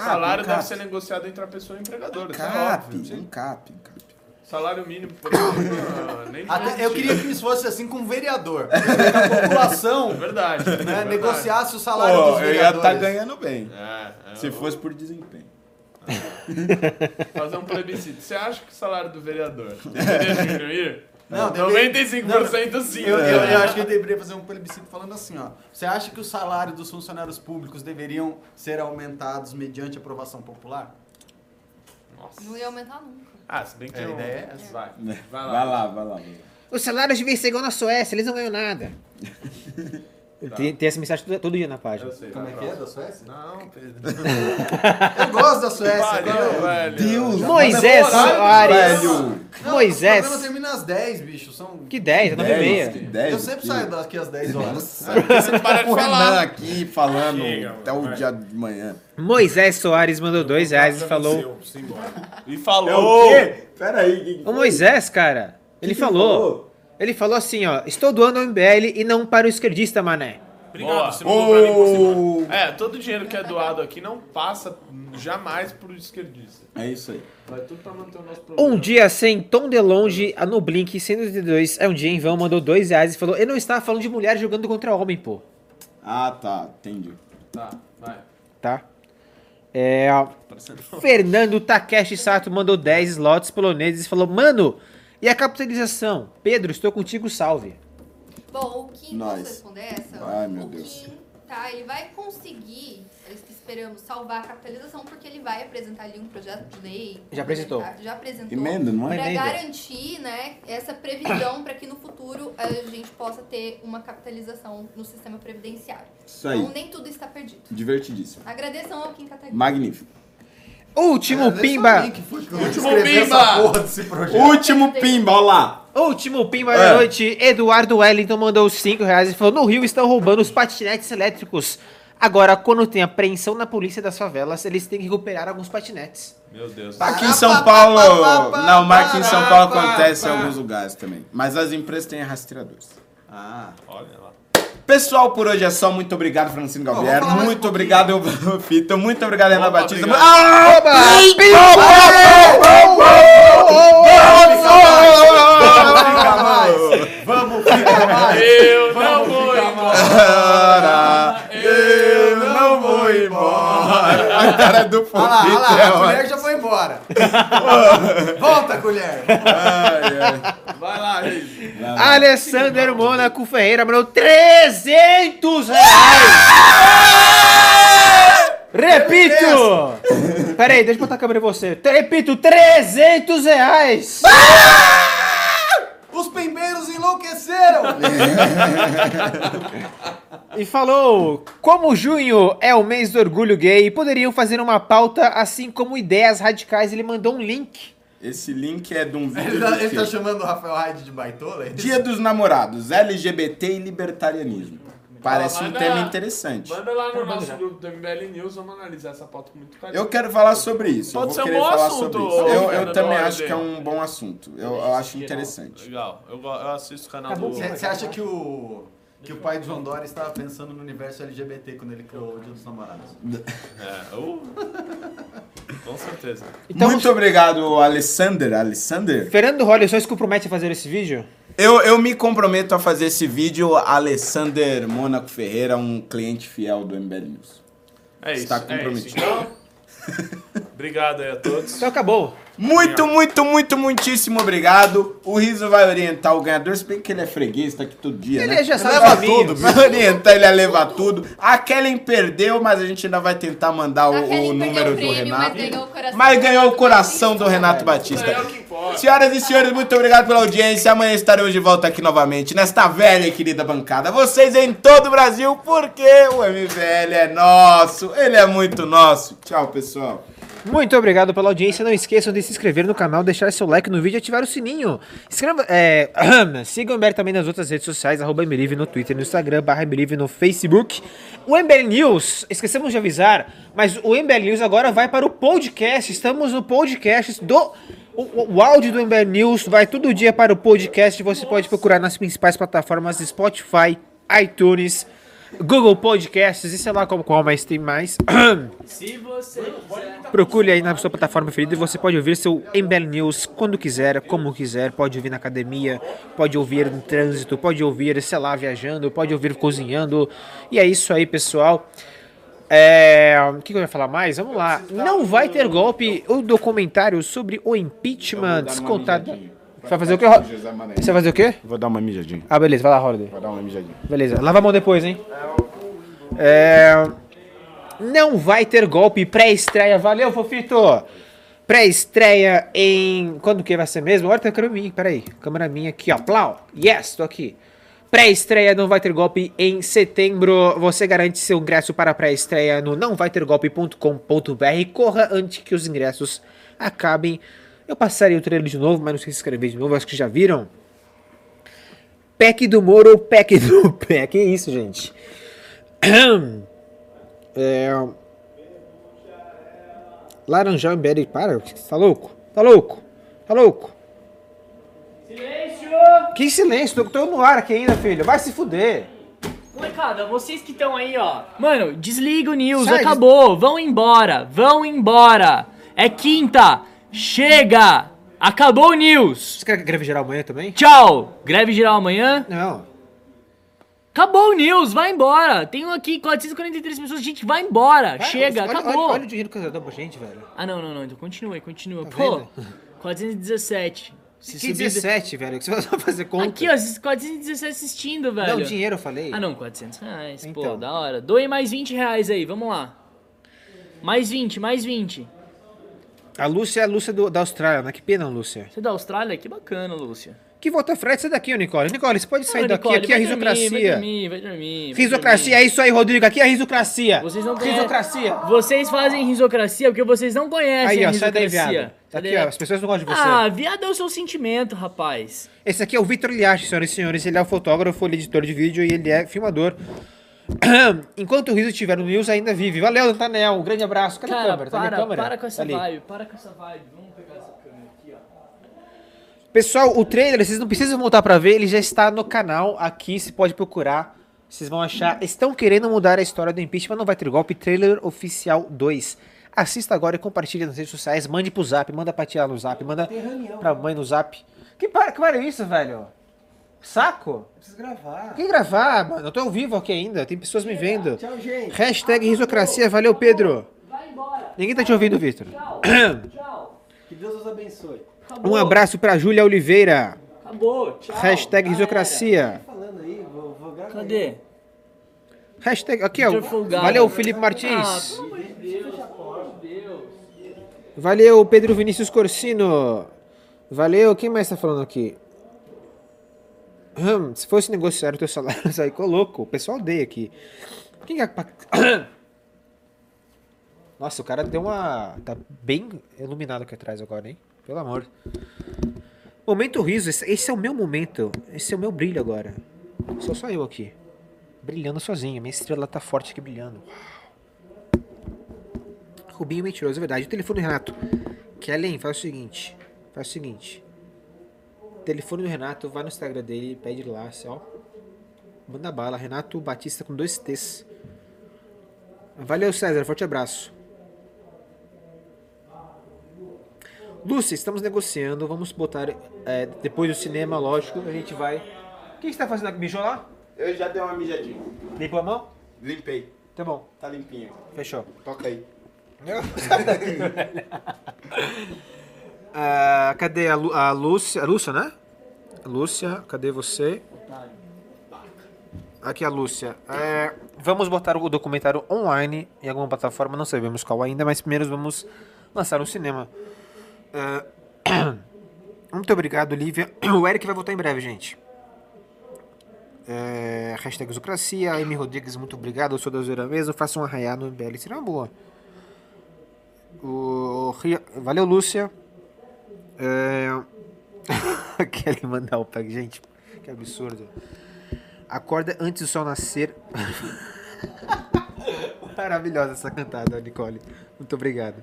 Speaker 5: O salário
Speaker 1: Ancap.
Speaker 5: deve ser negociado entre a pessoa e o empregador. Isso é
Speaker 1: Ancap,
Speaker 5: óbvio. sim.
Speaker 1: ancap, ancap.
Speaker 5: Salário mínimo, por exemplo, nem
Speaker 2: Até- eu queria que isso fosse assim com o vereador. Que a
Speaker 5: É
Speaker 2: população
Speaker 5: verdade.
Speaker 2: né,
Speaker 5: verdade.
Speaker 2: negociasse o salário
Speaker 1: Pô,
Speaker 2: dos
Speaker 1: eu ia
Speaker 2: vereadores.
Speaker 1: estar ganhando bem.
Speaker 5: É, é,
Speaker 1: Se fosse por desempenho.
Speaker 5: Fazer um plebiscito. Você acha que o salário do vereador deveria diminuir?
Speaker 2: Não, deveria-
Speaker 5: 95% sim.
Speaker 2: Eu,
Speaker 5: né?
Speaker 2: eu- eu acho que ele deveria fazer um plebiscito falando assim, ó. Você acha que o salário dos funcionários públicos deveriam ser aumentados mediante aprovação popular?
Speaker 5: Nossa.
Speaker 3: Não ia aumentar nunca.
Speaker 5: Ah, se bem que
Speaker 2: É, a
Speaker 5: eu...
Speaker 2: ideia é essa.
Speaker 5: Vai.
Speaker 1: Vai
Speaker 5: Vai
Speaker 1: lá,
Speaker 5: lá.
Speaker 1: vai lá, vai lá. vai lá.
Speaker 7: Os salários deviam ser igual na Suécia, eles não ganham nada. Tem, tem essa mensagem todo, todo dia na página.
Speaker 5: Eu sei.
Speaker 2: Como é
Speaker 5: vai
Speaker 2: que é da Suécia?
Speaker 5: Não, Pedro.
Speaker 2: Eu gosto da Suécia. Viu?
Speaker 5: velho.
Speaker 1: Deus,
Speaker 7: Moisés Soares. Moisés.
Speaker 2: O programa termina às 10, bicho. São...
Speaker 7: Que 10, é 9 e meia.
Speaker 1: 10, 10
Speaker 2: eu sempre
Speaker 1: aqui.
Speaker 2: saio daqui às 10 horas.
Speaker 5: Você para de
Speaker 1: O Renan
Speaker 5: falar.
Speaker 1: aqui falando
Speaker 4: Chega,
Speaker 1: até o
Speaker 4: vai.
Speaker 1: dia de manhã.
Speaker 7: Moisés Soares mandou dois reais e falou.
Speaker 4: Seu.
Speaker 5: E falou.
Speaker 1: Pera aí.
Speaker 7: Ô Moisés, cara, ele
Speaker 1: que ele
Speaker 7: falou. Ele falou assim, ó. Estou doando ao MBL e não para o esquerdista, mané.
Speaker 4: Obrigado,
Speaker 5: Boa.
Speaker 4: você mandou pra mim por semana.
Speaker 5: É, todo o dinheiro que é doado aqui não passa jamais pro esquerdista.
Speaker 1: É isso aí.
Speaker 5: Vai tudo pra manter o nosso programa.
Speaker 7: Um dia sem Tom DeLonge a no Blink 182 é um dia em vão, mandou dois reais e falou: Eu não estava falando de mulher jogando contra homem, pô.
Speaker 1: Ah, tá. Entendi.
Speaker 5: Tá, vai.
Speaker 7: Tá? É.
Speaker 5: Parecendo...
Speaker 7: Fernando Takeshi Sato mandou 10 slots poloneses e falou: Mano, e a capitalização? Pedro, estou contigo, salve.
Speaker 3: Bom, o Kim,
Speaker 1: Nós.
Speaker 3: posso responder essa?
Speaker 1: Ai, meu
Speaker 3: o
Speaker 1: Deus.
Speaker 3: Kim, tá, ele vai conseguir, esperamos, salvar a capitalização, porque ele vai apresentar ali um projeto de lei.
Speaker 7: Já apresentou.
Speaker 3: Já apresentou.
Speaker 1: Emenda, não é?
Speaker 3: Para garantir, né, essa previsão para que no futuro a gente possa ter uma capitalização no sistema previdenciário.
Speaker 1: Isso aí.
Speaker 3: Então nem tudo está perdido.
Speaker 1: Divertidíssimo.
Speaker 3: Agradeçam ao Kim Kataguiri.
Speaker 1: Magnífico.
Speaker 7: Último
Speaker 2: Agradeço a
Speaker 7: Pimba.
Speaker 5: Último Pimba.
Speaker 1: Último pimba, olha lá.
Speaker 7: Último Pimba
Speaker 1: É.
Speaker 7: da noite. Eduardo Wellington mandou 5 reais e falou: No Rio estão roubando os patinetes elétricos. Agora, quando tem apreensão na polícia das favelas, eles têm que recuperar alguns patinetes.
Speaker 5: Meu Deus.
Speaker 1: Aqui em São Paulo. Não, mas aqui em São Paulo acontece em alguns lugares também. Mas as empresas têm rastreadores.
Speaker 2: Ah,
Speaker 5: Olha lá.
Speaker 1: Pessoal, por hoje é só. Muito obrigado, Francino Galvier.
Speaker 2: um
Speaker 1: Muito obrigado, eu Fito. Muito obrigado, Renan
Speaker 5: Opa,
Speaker 1: Batista.
Speaker 5: obrigado.
Speaker 1: Ah! A cara do
Speaker 2: Olha lá, olha lá,
Speaker 1: é
Speaker 2: a colher já foi embora. Volta, colher.
Speaker 1: Ai, ai.
Speaker 5: Vai lá, Reis.
Speaker 7: Alessander Mônaco Ferreira mandou 300 reais! Repito! Pera aí, deixa eu botar a câmera em você. Repito, 300 reais!
Speaker 2: Os pembeiros enlouqueceram.
Speaker 7: E falou: Como junho é o mês do orgulho gay, poderiam fazer uma pauta assim como ideias radicais. Ele mandou um link.
Speaker 1: Esse link é de um vídeo.
Speaker 2: Ele tá, ele tá chamando o Rafael Hyde de baitola? é?
Speaker 1: Dia dos Namorados, LGBT e libertarianismo. Parece um tema interessante.
Speaker 5: Manda lá no nosso grupo do MBL News, vamos analisar essa pauta com muito carinho.
Speaker 1: Eu quero falar sobre isso.
Speaker 5: Pode
Speaker 1: eu
Speaker 5: ser
Speaker 1: vou
Speaker 5: um
Speaker 1: querer
Speaker 5: bom
Speaker 1: falar
Speaker 5: assunto,
Speaker 1: sobre isso. Eu, eu também acho que é um bom assunto. Eu, eu acho interessante.
Speaker 5: Legal. Eu, eu assisto o canal do...
Speaker 2: Você você acha que o, que o pai de João Dória estava pensando no universo LGBT quando ele criou o Dia dos Namorados?
Speaker 5: É, uh. Com certeza.
Speaker 7: Então,
Speaker 1: Muito obrigado, Alessander. Alessander?
Speaker 7: Fernando Holly só se compromete a fazer esse vídeo?
Speaker 1: Eu, eu me comprometo a fazer esse vídeo. Alessander Mônaco Ferreira, um cliente fiel do MBL News.
Speaker 5: É isso.
Speaker 1: Está
Speaker 5: é
Speaker 1: comprometido.
Speaker 5: isso. Então, obrigado aí a todos.
Speaker 7: Então acabou.
Speaker 1: Muito, muito, muito, muitíssimo obrigado. O Riso vai orientar o ganhador, se bem que ele é freguês, tá aqui todo dia,
Speaker 7: Ele
Speaker 1: né?
Speaker 7: já sabe
Speaker 1: leva tudo, vai orientar ele a levar tudo. A Kellen perdeu, mas a gente ainda vai tentar mandar o, o número
Speaker 3: o
Speaker 1: do
Speaker 3: prêmio,
Speaker 1: Renato.
Speaker 3: Mas ganhou o coração,
Speaker 1: Mas ganhou o coração do Renato
Speaker 5: É
Speaker 1: Batista.
Speaker 5: importa.
Speaker 1: Senhoras e senhores, muito obrigado pela audiência. Amanhã estaremos de volta aqui novamente, nesta velha e querida bancada. Vocês em todo o Brasil, porque o MVL é nosso, ele é muito nosso. Tchau, pessoal.
Speaker 7: Muito obrigado pela audiência. Não esqueçam de se inscrever no canal, deixar seu like no vídeo e ativar o sininho. Escreva, é, sigam o Ember também nas outras redes sociais, arroba Emberive no Twitter, no Instagram, barra Emberive no Facebook. O Ember News, esquecemos de avisar, mas o Ember News agora vai para o podcast. Estamos no podcast do... O, o- áudio do Ember News vai todo dia para o podcast. Você pode procurar nas principais plataformas Spotify, iTunes, Google Podcasts e sei lá qual, qual mais tem mais.
Speaker 9: Se você.
Speaker 7: Procure aí na sua plataforma preferida e você pode ouvir seu MBL News quando quiser, como quiser. Pode ouvir na academia, pode ouvir no trânsito, pode ouvir, sei lá, viajando, pode ouvir cozinhando. E é isso aí, pessoal. É, o que, que eu ia falar mais? Vamos lá. Não vai ter golpe. O documentário sobre o impeachment descontado. Você vai fazer o quê? Ro- Você vai fazer o quê?
Speaker 1: Vou dar uma mijadinha.
Speaker 7: Ah, beleza, vai lá, Holiday.
Speaker 1: Vou dar uma mijadinha.
Speaker 7: Beleza, lava a mão depois, hein? É... Não vai ter golpe pré-estreia. Valeu, Fofito! Pré-estreia em. Quando que vai ser mesmo? Olha, tem a câmera minha, peraí. Câmera minha aqui, ó. Plau! Yes, tô aqui. Pré-estreia não vai ter golpe em setembro. Você garante seu ingresso para a pré-estreia no nãovaitergolpe.com.br. Corra antes que os ingressos acabem. Eu passarei o trailer de novo, mas não sei se escrever de novo, acho que já viram. Pack do Moro, pack do pé. Que isso, gente? É... Laranjal em Berry, para, tá louco? Tá louco? Tá louco?
Speaker 9: Silêncio!
Speaker 7: Que silêncio, tô, tô no ar aqui ainda, filho. Vai se fuder.
Speaker 9: Molecada, vocês que estão aí, ó. Mano, desliga o news,
Speaker 7: Sai,
Speaker 9: acabou. Vão embora, vão embora. É quinta. Chega! Acabou o news.
Speaker 7: Você quer greve geral amanhã também?
Speaker 9: Tchau. Greve geral amanhã.
Speaker 7: Não.
Speaker 9: Acabou o news, vai embora. Tenho aqui 443 pessoas, gente, vai embora.
Speaker 7: Vai,
Speaker 9: Chega,
Speaker 7: olha,
Speaker 9: acabou.
Speaker 7: Olha, olha o dinheiro que você dá pra gente, velho.
Speaker 9: Ah, não, não, não. Então continua, continua.
Speaker 7: Tá
Speaker 9: Pô,
Speaker 7: vendo?
Speaker 9: 417. Se
Speaker 7: Que
Speaker 9: subir-
Speaker 7: 17, velho, que você vai fazer conta.
Speaker 9: Aqui, ó, esses 417 assistindo, velho.
Speaker 7: Não, dinheiro eu falei.
Speaker 9: Ah, não, 400 reais. Pô,
Speaker 7: Então.
Speaker 9: da hora. Doe mais 20 reais aí, vamos lá. Mais 20, mais 20.
Speaker 7: A Lúcia é a Lúcia do- da Austrália, né? Que pena, Lúcia.
Speaker 9: Você é da Austrália? Que bacana, Lúcia.
Speaker 7: Que volta frete, sai daqui, Nicole. Nicole, você pode sair
Speaker 9: Ah,
Speaker 7: daqui,
Speaker 9: Nicole,
Speaker 7: aqui é a
Speaker 9: vai dormir, Vai
Speaker 7: risocracia.
Speaker 9: dormir, vai dormir. vai
Speaker 7: Risocracia, é isso aí, Rodrigo. Aqui é a risocracia.
Speaker 9: Vocês não conhecem.
Speaker 7: Risocracia.
Speaker 9: Vocês fazem risocracia porque vocês não conhecem
Speaker 7: Aí,
Speaker 9: a
Speaker 7: ó, sai daí,
Speaker 9: risocracia.
Speaker 7: viado. Tá aqui, ó, as pessoas não gostam de você.
Speaker 9: Ah, viado é o seu sentimento, rapaz.
Speaker 7: Esse aqui é o Vitor Liache, senhoras e senhores. Ele é o fotógrafo, ele é editor de vídeo e ele é filmador. Enquanto o Riso estiver no News, ainda vive. Valeu, Natanel. Um grande abraço. Cadê a
Speaker 9: Cara,
Speaker 7: câmera? Tá
Speaker 9: para,
Speaker 7: câmera?
Speaker 9: para com essa
Speaker 7: Ali.
Speaker 9: vibe, para com essa vibe. Vamos pegar essa câmera aqui, ó.
Speaker 7: Pessoal, o trailer, vocês não precisam voltar pra ver, ele já está no canal aqui, você pode procurar. Vocês vão achar. Estão querendo mudar a história do impeachment, não vai ter golpe. Trailer oficial 2. Assista agora e compartilhe nas redes sociais. Mande pro zap, manda pra tia no zap, manda pra mãe no zap. Que para, que para isso, velho? Saco?
Speaker 6: Preciso gravar.
Speaker 7: Que gravar, mano? Eu tô ao vivo aqui ainda, tem pessoas me vendo.
Speaker 6: Tchau, gente.
Speaker 7: Hashtag risocracia, valeu, Pedro.
Speaker 9: Vai embora.
Speaker 7: Ninguém tá te ouvindo, Vitor.
Speaker 9: Tchau. Tchau.
Speaker 6: Que Deus os abençoe.
Speaker 9: Acabou.
Speaker 7: Um abraço pra Júlia Oliveira.
Speaker 9: Acabou. Tchau.
Speaker 7: Hashtag risocracia.
Speaker 6: Falando aí, vou, vou.
Speaker 9: Cadê?
Speaker 7: Hashtag, aqui, ó. Valeu, Felipe
Speaker 9: Ah,
Speaker 7: Martins.
Speaker 9: Deus.
Speaker 7: Valeu, Pedro Vinícius Corsino. Valeu, quem mais tá falando aqui? Se fosse negociar o teu salário, aí louco. O pessoal odeia aqui. Quem é... Nossa, o cara deu uma... Tá bem iluminado aqui atrás agora, hein? Pelo amor. Momento riso. Esse, é o meu momento. Esse é o meu brilho agora. Sou só eu aqui. Brilhando sozinho. Minha estrela tá forte aqui brilhando. Rubinho mentiroso, é verdade. O telefone Renato. Kellen, faz o seguinte. Faz o seguinte. Telefone do Renato, vai no Instagram dele, pede lá, assim, ó. Manda bala. Renato Batista com dois T's. Valeu, César. Forte abraço. Lúcia, estamos negociando. Vamos botar. é, depois do cinema, lógico, a gente vai. O que você tá fazendo aqui? Mijou lá?
Speaker 1: Eu já dei uma mijadinha.
Speaker 7: Limpou a mão?
Speaker 1: Limpei.
Speaker 7: Tá bom.
Speaker 1: Tá limpinho.
Speaker 7: Fechou.
Speaker 1: Toca aí.
Speaker 7: Ah, cadê a, Lu, a Lúcia? A Lúcia, né? Lúcia, cadê você? Aqui a Lúcia. É, vamos botar o documentário online em alguma plataforma, não sabemos qual ainda, mas primeiro vamos lançar no cinema. É, muito obrigado, Lívia. O Eric vai voltar em breve, gente. É, hashtag Zucracia, Amy Rodrigues, muito obrigado. Eu sou da Zoeira mesmo. Faça um arraiar no MBL, seria uma boa. O, Valeu, Lúcia. É... Kelly mandar o pack, gente, que absurdo. Acorda antes do sol nascer. Maravilhosa essa cantada, Nicole. Muito obrigado.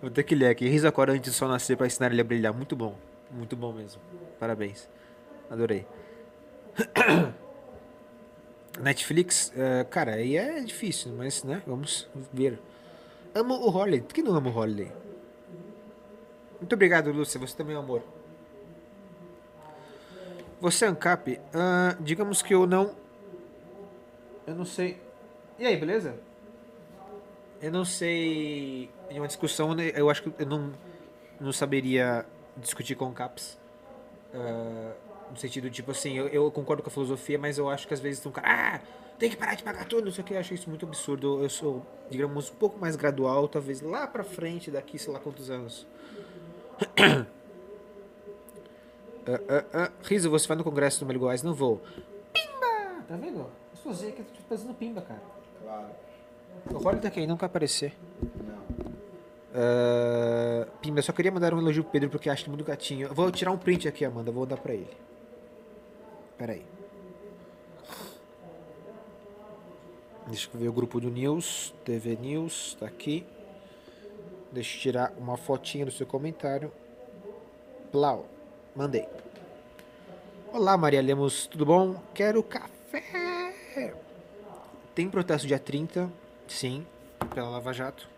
Speaker 7: Vou ter que ler aqui. Riso acorda antes do sol nascer para ensinar ele a brilhar. Muito bom. Muito bom mesmo. Parabéns. Adorei. Netflix, eh, cara, aí é difícil, mas, né, vamos ver. Amo o Holiday. Que não amo o Holiday? Muito obrigado, Lúcia. Você também é um amor. Você, Ancap, ah, digamos que eu não... Eu não sei... E aí, beleza? Eu não sei... Em uma discussão, né, eu acho que eu não, não saberia discutir com Caps. Ah, no sentido, tipo assim, eu, eu concordo com a filosofia, mas eu acho que às vezes tem um cara... Ah, tem que parar de pagar tudo, não sei o que. Eu acho isso muito absurdo. Eu sou, digamos, um pouco mais gradual, talvez lá pra frente, daqui sei lá quantos anos. Ah, ah, ah. Riso, você vai no congresso do Melgoás? Não vou. Pimba! Tá vendo? Eu sozinho que eu tô fazendo pimba, cara.
Speaker 1: Claro.
Speaker 7: O Rolly tá aqui, não quer aparecer.
Speaker 1: Não.
Speaker 7: Ah, Pimba, eu só queria mandar um elogio pro Pedro porque acho ele muito gatinho. Eu vou tirar um print aqui, Amanda, vou dar pra ele. Pera aí. Deixa eu ver o grupo do News, TV News, tá aqui. Deixa eu tirar uma fotinha do seu comentário. Plau, mandei. Olá, Maria Lemos, tudo bom? Quero café. Tem protesto dia 30, sim, pela Lava Jato.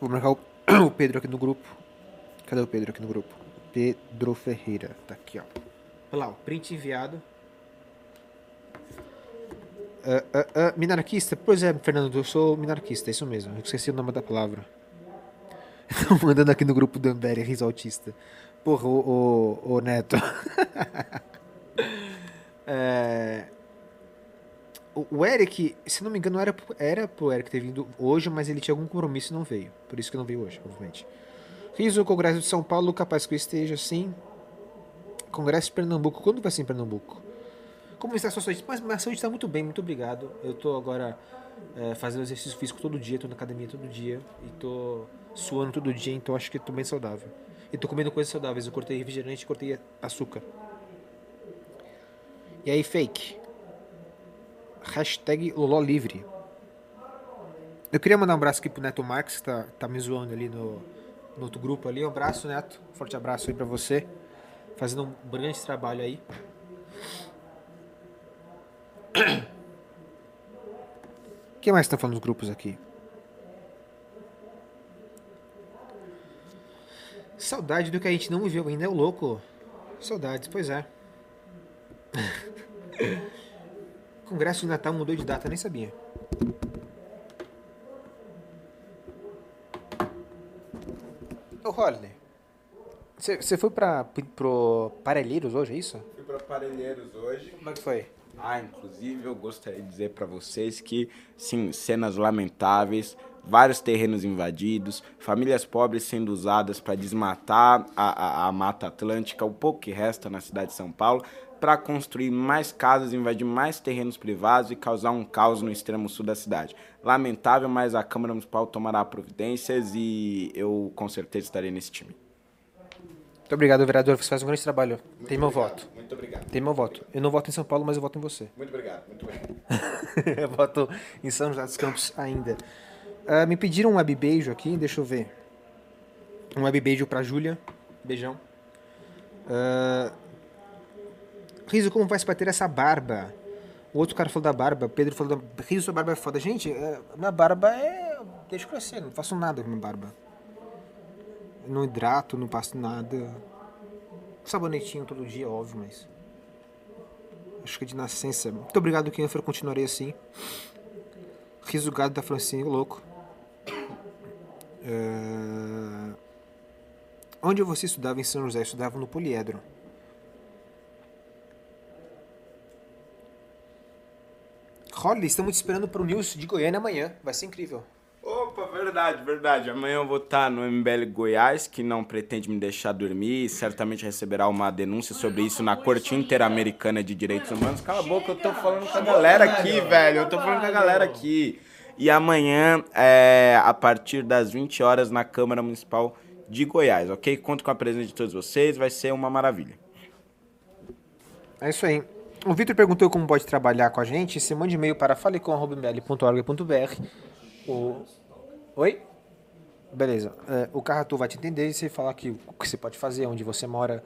Speaker 7: Vou marcar o, Pedro aqui no grupo. Cadê o Pedro aqui no grupo? Pedro Ferreira, tá aqui, ó. Ó, print enviado. Ah, ah, minarquista? Pois é, Fernando, eu sou minarquista, é isso mesmo. Eu esqueci o nome da palavra. Estão mandando aqui no grupo do Ambere, riso autista. Porra, ô, ô Neto. É, o, o Eric, se não me engano, era, era pro Eric ter vindo hoje, mas ele tinha algum compromisso e não veio. Por isso que não veio hoje, obviamente. Riso, Congresso de São Paulo, capaz que eu esteja sim. Congresso de Pernambuco, quando vai ser em Pernambuco? Como está a sua saúde? Mas minha saúde está muito bem, muito obrigado. Eu tô agora é, fazendo exercício físico todo dia, tô na academia todo dia e tô suando todo dia, então acho que tô bem saudável. E tô comendo coisas saudáveis. Eu cortei refrigerante cortei açúcar. E aí, fake? Hashtag Loló Livre. Eu queria mandar um abraço aqui pro Neto Marques, que tá, tá me zoando ali no, no outro grupo ali. Um abraço, Neto. Forte abraço aí pra você. Fazendo um grande trabalho aí. Quem mais tá falando nos grupos aqui? Saudade do que a gente não viveu ainda, é o louco. Saudades, pois é. Congresso de Natal mudou de data, nem sabia. Ô, Holiday. Você foi pra, pro Parelheiros hoje, é isso?
Speaker 1: Fui para Parelheiros hoje.
Speaker 7: Como é que foi?
Speaker 1: Ah, inclusive eu gostaria de dizer para vocês que, sim, cenas lamentáveis, vários terrenos invadidos, famílias pobres sendo usadas para desmatar a, a, a Mata Atlântica, o pouco que resta na cidade de São Paulo, para construir mais casas, invadir mais terrenos privados e causar um caos no extremo sul da cidade. Lamentável, mas a Câmara Municipal tomará providências e eu com certeza estarei nesse time.
Speaker 7: Muito obrigado, vereador. Você faz um grande trabalho. Tem meu
Speaker 1: obrigado,
Speaker 7: voto.
Speaker 1: Muito obrigado.
Speaker 7: Tem meu voto. Eu não voto em São Paulo, mas eu voto em você.
Speaker 1: Muito obrigado, muito obrigado.
Speaker 7: eu voto em São José dos Campos ainda. Ah, me pediram um web beijo aqui, deixa eu ver. Um web beijo pra Júlia. Beijão. Ah, Riso, como faz pra ter essa barba? O outro cara falou da barba, Pedro falou da. Riso, sua barba é foda. Gente, é, minha barba é. Deixa crescer, não faço nada com minha barba. Não hidrato, não passo nada. Sabonetinho todo dia, óbvio, mas. Acho que é de nascença. Muito obrigado, Kenfer. Continuarei assim. Riso gado da Francinha, louco. É, Onde você estudava em São José? Eu estudava no Poliedro. Holly, estamos te esperando para o News de Goiânia amanhã. Vai ser incrível.
Speaker 1: Opa, verdade, verdade. Amanhã eu vou estar no MBL Goiás, que não pretende me deixar dormir e certamente receberá uma denúncia sobre isso na Corte Interamericana de Direitos Humanos. Cala a boca, eu tô falando com a galera aqui, velho. Eu tô falando com a galera aqui. E amanhã, é, a partir das 20 horas, na Câmara Municipal de Goiás, ok? Conto com a presença de todos vocês, vai ser uma maravilha.
Speaker 7: É isso aí. O Vitor perguntou como pode trabalhar com a gente. Você manda e-mail para falecom.mbl.org.br. O... Oi? Beleza. É, o Carratu vai te entender e você falar aqui o que você pode fazer, onde você mora,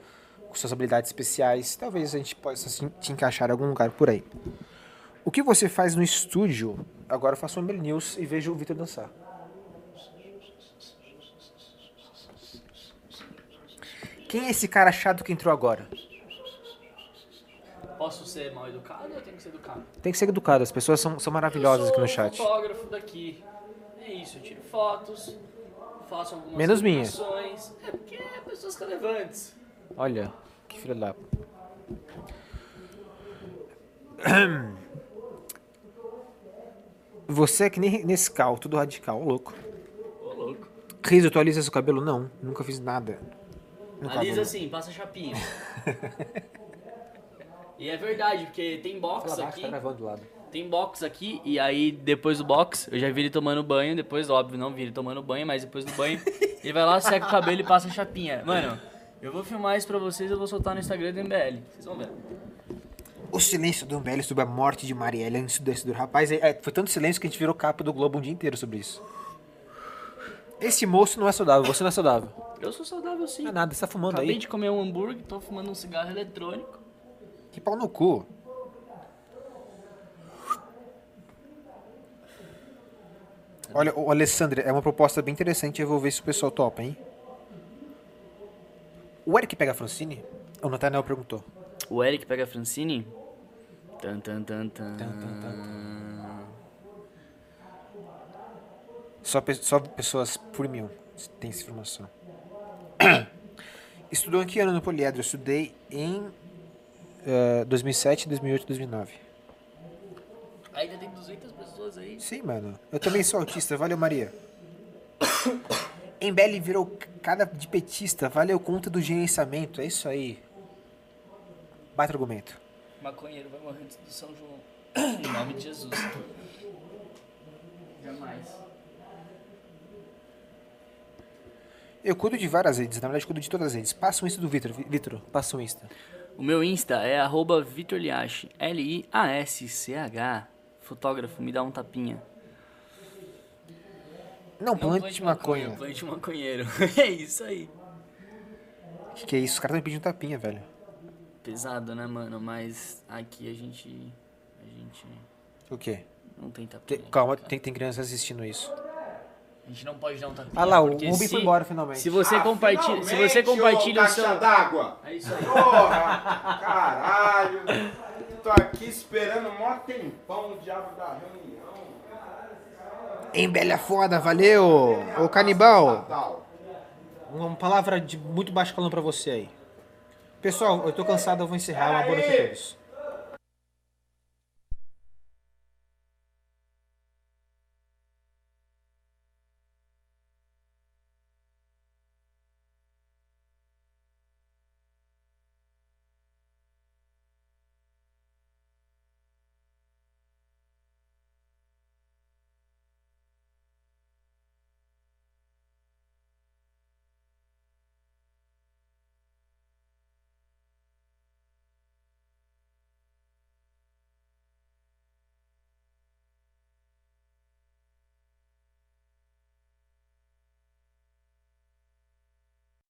Speaker 7: suas habilidades especiais. Talvez a gente possa assim, te encaixar em algum lugar por aí. O que você faz no estúdio? Agora eu faço um Emily News e vejo o Victor dançar. Quem é esse cara chato que entrou agora?
Speaker 9: Posso ser mal educado ou tenho que ser educado?
Speaker 7: Tem que ser educado, as pessoas são, são maravilhosas aqui no
Speaker 9: Eu
Speaker 7: chat.
Speaker 9: fotógrafo daqui. É isso, eu tiro fotos, faço algumas
Speaker 7: Menos minha.
Speaker 9: É porque é pessoas relevantes.
Speaker 7: Olha, que filho da. Você é que nem Nescau, tudo radical, ô louco.
Speaker 9: Ô, louco.
Speaker 7: Riso, tu alisa seu cabelo? Não, nunca fiz nada. No
Speaker 9: Alisa
Speaker 7: cabelo.
Speaker 9: assim, passa chapinha. e é verdade, porque tem box
Speaker 7: Fala baixo,
Speaker 9: aqui.
Speaker 7: tá gravando do lado.
Speaker 9: Tem box aqui, e aí depois do box, eu já vi ele tomando banho, depois, óbvio, não vi ele tomando banho, mas depois do banho, ele vai lá, seca o cabelo e passa a chapinha. Mano, eu vou filmar isso pra vocês, eu vou soltar no Instagram do MBL. Vocês vão ver.
Speaker 7: O silêncio do Umbelli sobre a morte de Marielle antes do do rapaz. é- é, foi tanto silêncio que a gente virou capa do Globo um dia inteiro sobre isso. Esse moço não é saudável, você não é saudável.
Speaker 9: Eu sou saudável sim.
Speaker 7: Não é nada, você tá fumando
Speaker 9: Acabei
Speaker 7: aí.
Speaker 9: de comer um hambúrguer, tô fumando um cigarro eletrônico.
Speaker 7: Que pau no cu. Olha, o Alessandro, é uma proposta bem interessante, eu vou ver se o pessoal topa, hein? O Eric pega a Francine? O Nathaniel perguntou.
Speaker 9: O Eric pega a Francine. Tan, tan, tan, tan.
Speaker 7: Só, pe- só pessoas premium têm essa informação. Estudou em que ano no Poliedro? Eu estudei em eh, 2007, 2008, 2009.
Speaker 9: Ainda tem 200 pessoas aí.
Speaker 7: Sim, mano. Eu também sou autista. Valeu, Maria. Embele virou cada de petista. Valeu conta do gerenciamento. É isso aí. Baita argumento.
Speaker 9: Maconheiro vai morrer antes do São João. em nome de Jesus. Jamais.
Speaker 7: Eu cuido de várias redes. Na verdade, cuido de todas as redes. Passa um Insta do Vitor. Vi- Vitor, passa um Insta.
Speaker 9: O meu Insta é arroba Vitor L-I-A-S-C-H. Fotógrafo, me dá um tapinha.
Speaker 7: Não, plante maconha.
Speaker 9: Plante maconheiro. é isso aí.
Speaker 7: Que que é isso? Os caras estão me pedindo tapinha, velho.
Speaker 9: Pesado, né, mano? Mas aqui a gente. A gente
Speaker 7: O quê?
Speaker 9: não tem
Speaker 7: Te-
Speaker 9: tapinha.
Speaker 7: calma, tem, tem crianças assistindo isso.
Speaker 9: A gente não pode dar um tapinha.
Speaker 7: Ah lá, o Rubi
Speaker 9: se-
Speaker 7: foi embora finalmente.
Speaker 9: Se você
Speaker 1: Ah,
Speaker 9: compartilha, se você compartilha o
Speaker 1: caixa
Speaker 9: seu.
Speaker 1: d'água.
Speaker 9: É isso aí.
Speaker 1: Porra, caralho. Tô aqui esperando um mó tempão o diabo da reunião.
Speaker 7: Embele é foda, valeu! Ô canibal! Uma palavra de muito baixo calão pra você aí. Pessoal, eu tô cansado, eu vou encerrar. Uma boa noite a todos.